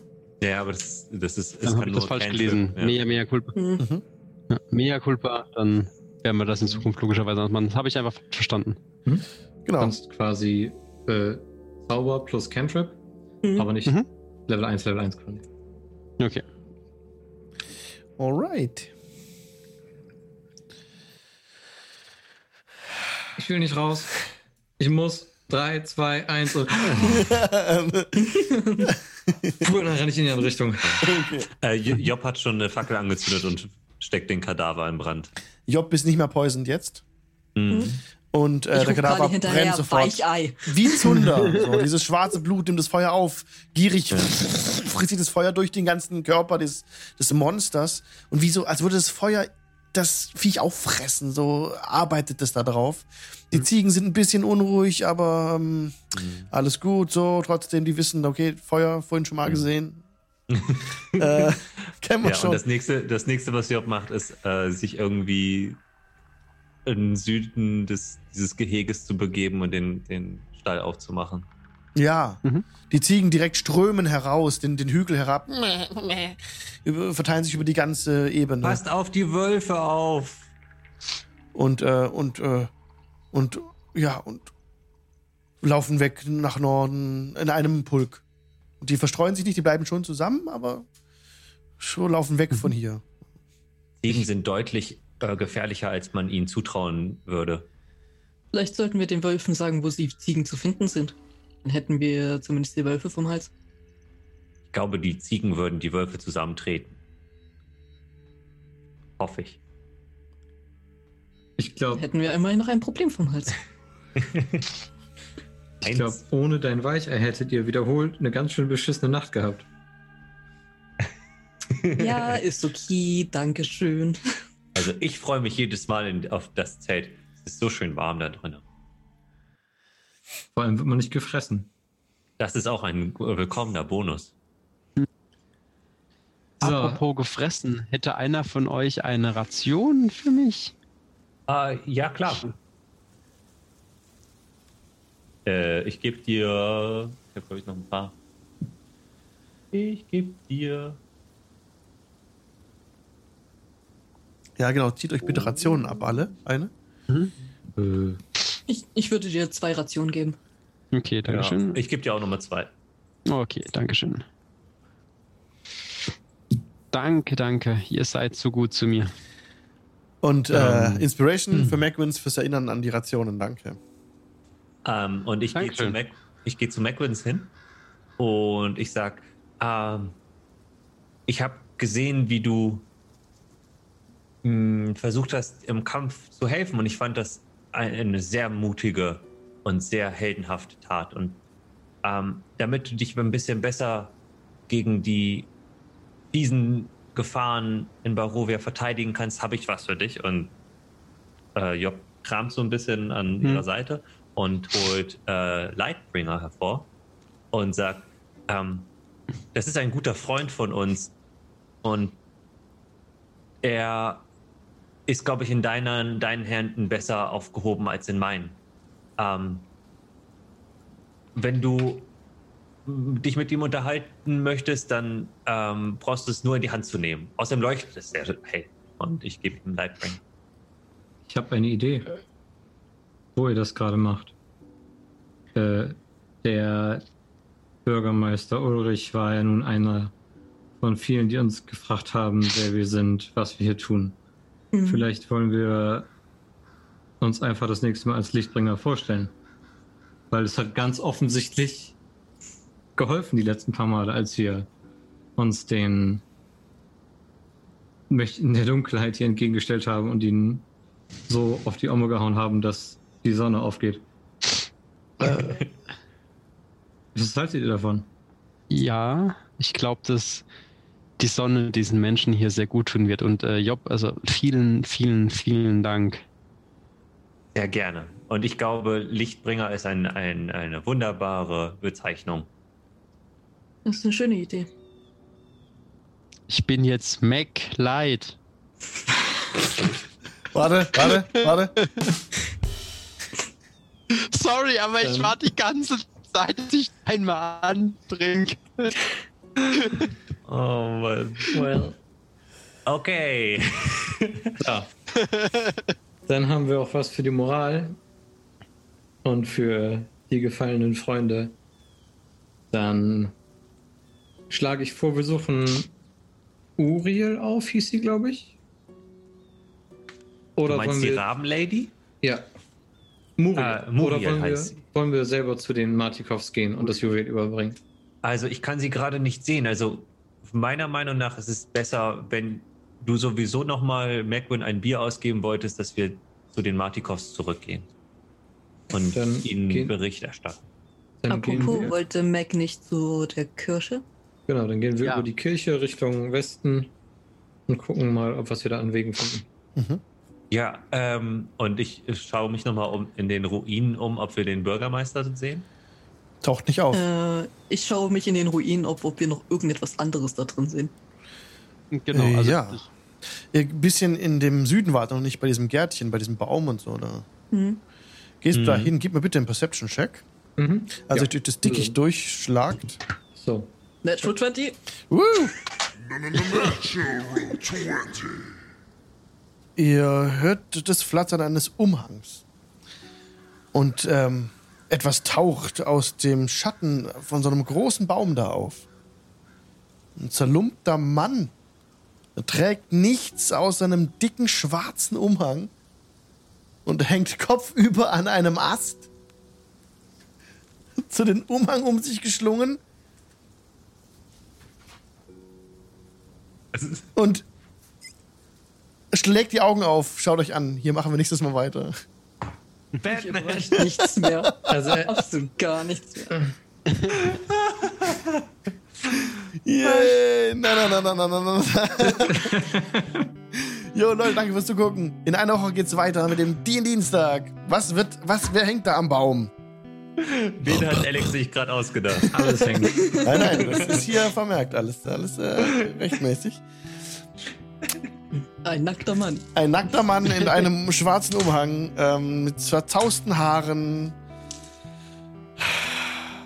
Ja, aber das, das ist. Dann habe ich das falsch gelesen. Ja. Mea, mea culpa. Hm. Mhm. Ja, mea culpa, dann werden wir das in Zukunft logischerweise anders machen. Das habe ich einfach verstanden. du Genau. kannst quasi äh, Zauber plus Cantrip, Mhm. aber nicht Mhm. Level 1, Level 1 quasi. Okay. Alright. Ich will nicht raus. Ich muss. 3, 2, 1 und. Puh, dann renne ich in die andere Richtung. okay. Äh, Job hat schon eine Fackel angezündet und steckt den Kadaver in Brand. Job ist nicht mehr poisoned jetzt. Mhm. Und äh, der Kadaver brennt sofort. Weichei. Wie Zunder. So, dieses schwarze Blut nimmt das Feuer auf. Gierig frisst sich das Feuer durch den ganzen Körper des, des Monsters. Und wie so, als würde das Feuer das Viech auffressen. So arbeitet es da drauf. Die Ziegen sind ein bisschen unruhig, aber ähm, Mhm. alles gut. So, trotzdem, die wissen, okay, Feuer vorhin schon mal gesehen. äh, kennen wir Ja, schon. und das nächste, das nächste, was Job macht, ist, äh, sich irgendwie im Süden des, dieses Geheges zu begeben und den, den Stall aufzumachen. Ja. Mhm. Die Ziegen direkt strömen heraus, den, den Hügel herab, verteilen sich über die ganze Ebene. Passt auf die Wölfe auf. Und, äh, und, äh, und, ja, und laufen weg nach Norden in einem Pulk. Und die verstreuen sich nicht, die bleiben schon zusammen, aber schon laufen weg von hier. Ziegen sind deutlich äh, gefährlicher, als man ihnen zutrauen würde. Vielleicht sollten wir den Wölfen sagen, wo die Ziegen zu finden sind. Dann hätten wir zumindest die Wölfe vom Hals. Ich glaube, die Ziegen würden die Wölfe zusammentreten. Hoffe ich. Ich glaube, Hätten wir immerhin noch ein Problem vom Hals. ich glaub, ohne dein Weichei hättet ihr wiederholt eine ganz schön beschissene Nacht gehabt. ja, ist okay, danke schön. Also ich freue mich jedes Mal in, auf das Zelt. Es ist so schön warm da drin. Vor allem wird man nicht gefressen. Das ist auch ein willkommener Bonus. So, Apropos gefressen, hätte einer von euch eine Ration für mich? Ah, ja, klar. Äh, ich gebe dir. Ich habe, glaube ich, noch ein paar. Ich gebe dir. Ja, genau, zieht euch bitte Rationen ab, alle. Eine. äh, Ich, ich würde dir zwei Rationen geben. Okay, Dankeschön. Ja, ich gebe dir auch nochmal zwei. Okay, Dankeschön. Danke, danke. Ihr seid so gut zu mir. Und äh, Ähm, Inspiration für Macwins fürs Erinnern an die Rationen, danke. Ähm, und ich gehe zu. Mac, ich geh zu Macwins hin und ich sag, ähm, ich habe gesehen, wie du mh, versucht hast, im Kampf zu helfen und ich fand das eine sehr mutige und sehr heldenhafte Tat. Und ähm, damit du dich ein bisschen besser gegen die fiesen Gefahren in Barovia verteidigen kannst, habe ich was für dich. Und äh, Job kramt so ein bisschen an Hm. ihrer Seite und holt äh, Lightbringer hervor und sagt, ähm, das ist ein guter Freund von uns und er ist, glaube ich, in deinen, deinen Händen besser aufgehoben als in meinen. Ähm, wenn du dich mit ihm unterhalten möchtest, dann ähm, brauchst du es nur in die Hand zu nehmen. Außerdem leuchtet es sehr hell und ich gebe ihm Lightbringer. ich habe eine Idee, wo ihr das gerade macht. Äh, der Bürgermeister Ulrich war ja nun einer von vielen, die uns gefragt haben, wer wir sind, was wir hier tun. Mhm. Vielleicht wollen wir uns einfach das nächste Mal als Lichtbringer vorstellen. Weil es hat ganz offensichtlich geholfen die letzten paar Male, als wir uns den Mächten der Dunkelheit hier entgegengestellt haben und ihnen so auf die Omme gehauen haben, dass die Sonne aufgeht. Was haltet ihr davon? Ja, ich glaube, dass die Sonne diesen Menschen hier sehr gut tun wird. Und äh, Job, also vielen, vielen, vielen Dank. Sehr gerne. Und ich glaube, Lichtbringer ist ein, ein, eine wunderbare Bezeichnung. Das ist eine schöne Idee. Ich bin jetzt Mac Light. Warte, warte, warte. Sorry, aber ich Ähm. war die ganze Zeit, dass ich einmal antrinke. Oh, Mann. Well. Okay. Ja. Dann haben wir auch was für die Moral und für die gefallenen Freunde. Dann schlage ich vor, wir suchen Uriel auf, hieß sie, glaube ich. Du Oder meinst wollen die wir. Rabenlady? Ja. Muriel. Äh, Muriel Oder wollen wir, wollen wir selber zu den Martikovs gehen und das Juwel überbringen? Also ich kann sie gerade nicht sehen. Also meiner Meinung nach ist es besser, wenn du sowieso nochmal Macwin ein Bier ausgeben wolltest, dass wir zu den Martikovs zurückgehen. Und Dann ihnen gehen- Bericht erstatten. Dann Apropos, wollte Mac nicht zu der Kirche? genau, dann gehen wir Ja. über die Kirche Richtung Westen und gucken mal, ob was wir da an Wegen finden. Mhm. Ja, ähm, und ich schaue mich nochmal um, in den Ruinen um, ob wir den Bürgermeister sehen. Taucht nicht auf. Äh, ich schaue mich in den Ruinen, ob, ob wir noch irgendetwas anderes da drin sehen. Genau, Äh, also ja. Ihr bisschen in dem Süden wart noch nicht bei diesem Gärtchen, bei diesem Baum und so, oder? Hm. Gehst du Mhm. da hin? Gib mir bitte einen Perception-Check. Mhm. Also Ja. durch das Dickicht Also- durchschlagt. So. Natural 20. Woo! Ihr hört das Flattern eines Umhangs. Und ähm, etwas taucht aus dem Schatten von so einem großen Baum da auf. Ein zerlumpter Mann. Er trägt nichts außer einem dicken schwarzen Umhang und hängt kopfüber an einem Ast. Zu den Umhang um sich geschlungen und schlägt die Augen auf. Schaut euch an. Hier machen wir nächstes Mal weiter. Ich überrascht nichts mehr. Also, äh, Absolut gar nichts mehr. Yay! Nein, nein, nein, nein, nein, nein, nein. Jo, Leute, danke fürs Zugucken. In einer Woche geht's weiter mit dem Dien Dienstag. Was wird, was, wer hängt da am Baum? Wen hat Alex sich gerade ausgedacht? alles hängt. Nein, nein, das ist hier vermerkt. Alles, alles äh, rechtmäßig. Ein nackter Mann. Ein nackter Mann in einem schwarzen Umhang ähm, mit zerzausten Haaren.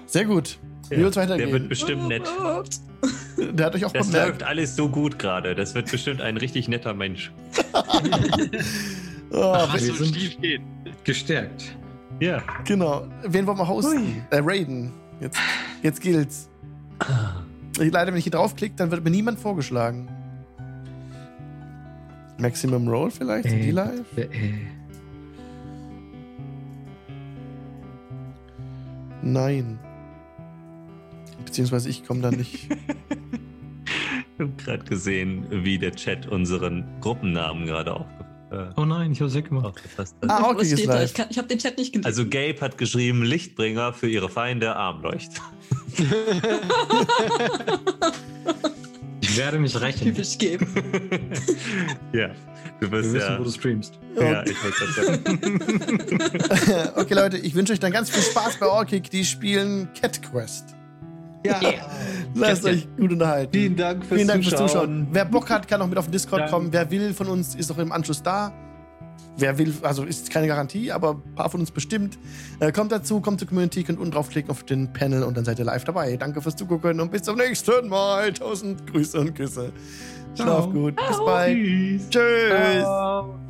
Sehr gut. Wie wird's Der wird weitergehen? bestimmt nett. Der hat euch auch Das bemerkt. läuft alles so gut gerade. Das wird bestimmt ein richtig netter Mensch. Oh, Was wir so sind- schief geht. Gestärkt. Ja. genau. Wen wollen wir hosten? Äh, Raiden. Jetzt, jetzt gilt's. Leider, wenn ich hier draufklicke, dann wird mir niemand vorgeschlagen. Maximum Roll vielleicht? Äh, Die live? äh, äh. Nein. Beziehungsweise ich komme da nicht. Ich habe gerade gesehen, wie der Chat unseren Gruppennamen gerade aufge äh, Oh nein, ich hab's weggemacht. aufgefasst hat. Ah, okay, Was ist steht da? live. Ich, ich habe den Chat nicht gelesen. Also Gabe hat geschrieben, Lichtbringer für ihre Feinde, Armleucht. Ich werde mich rächen. typisch geben. ja, du Wir bist wissen, ja... wo du streamst. Ja, ich wollte gerade sagen. okay, Leute, ich wünsche euch dann ganz viel Spaß bei Orkick. Die spielen Cat Quest. Ja. Lasst euch gut unterhalten. Vielen Dank fürs Vielen Dank fürs Zuschauen. Zuschauen. Wer Bock hat, kann auch mit auf den Discord Danke. kommen. Wer will von uns, ist auch im Anschluss da. Wer will, also ist keine Garantie, aber ein paar von uns bestimmt. Äh, kommt dazu, kommt zur Community, könnt unten draufklicken auf den Panel und dann seid ihr live dabei. Danke fürs Zugucken und bis zum nächsten Mal. Tausend Grüße und Küsse. Schlaf Ciao. gut. Bis bald. Tschüss. Tschüss. Ciao.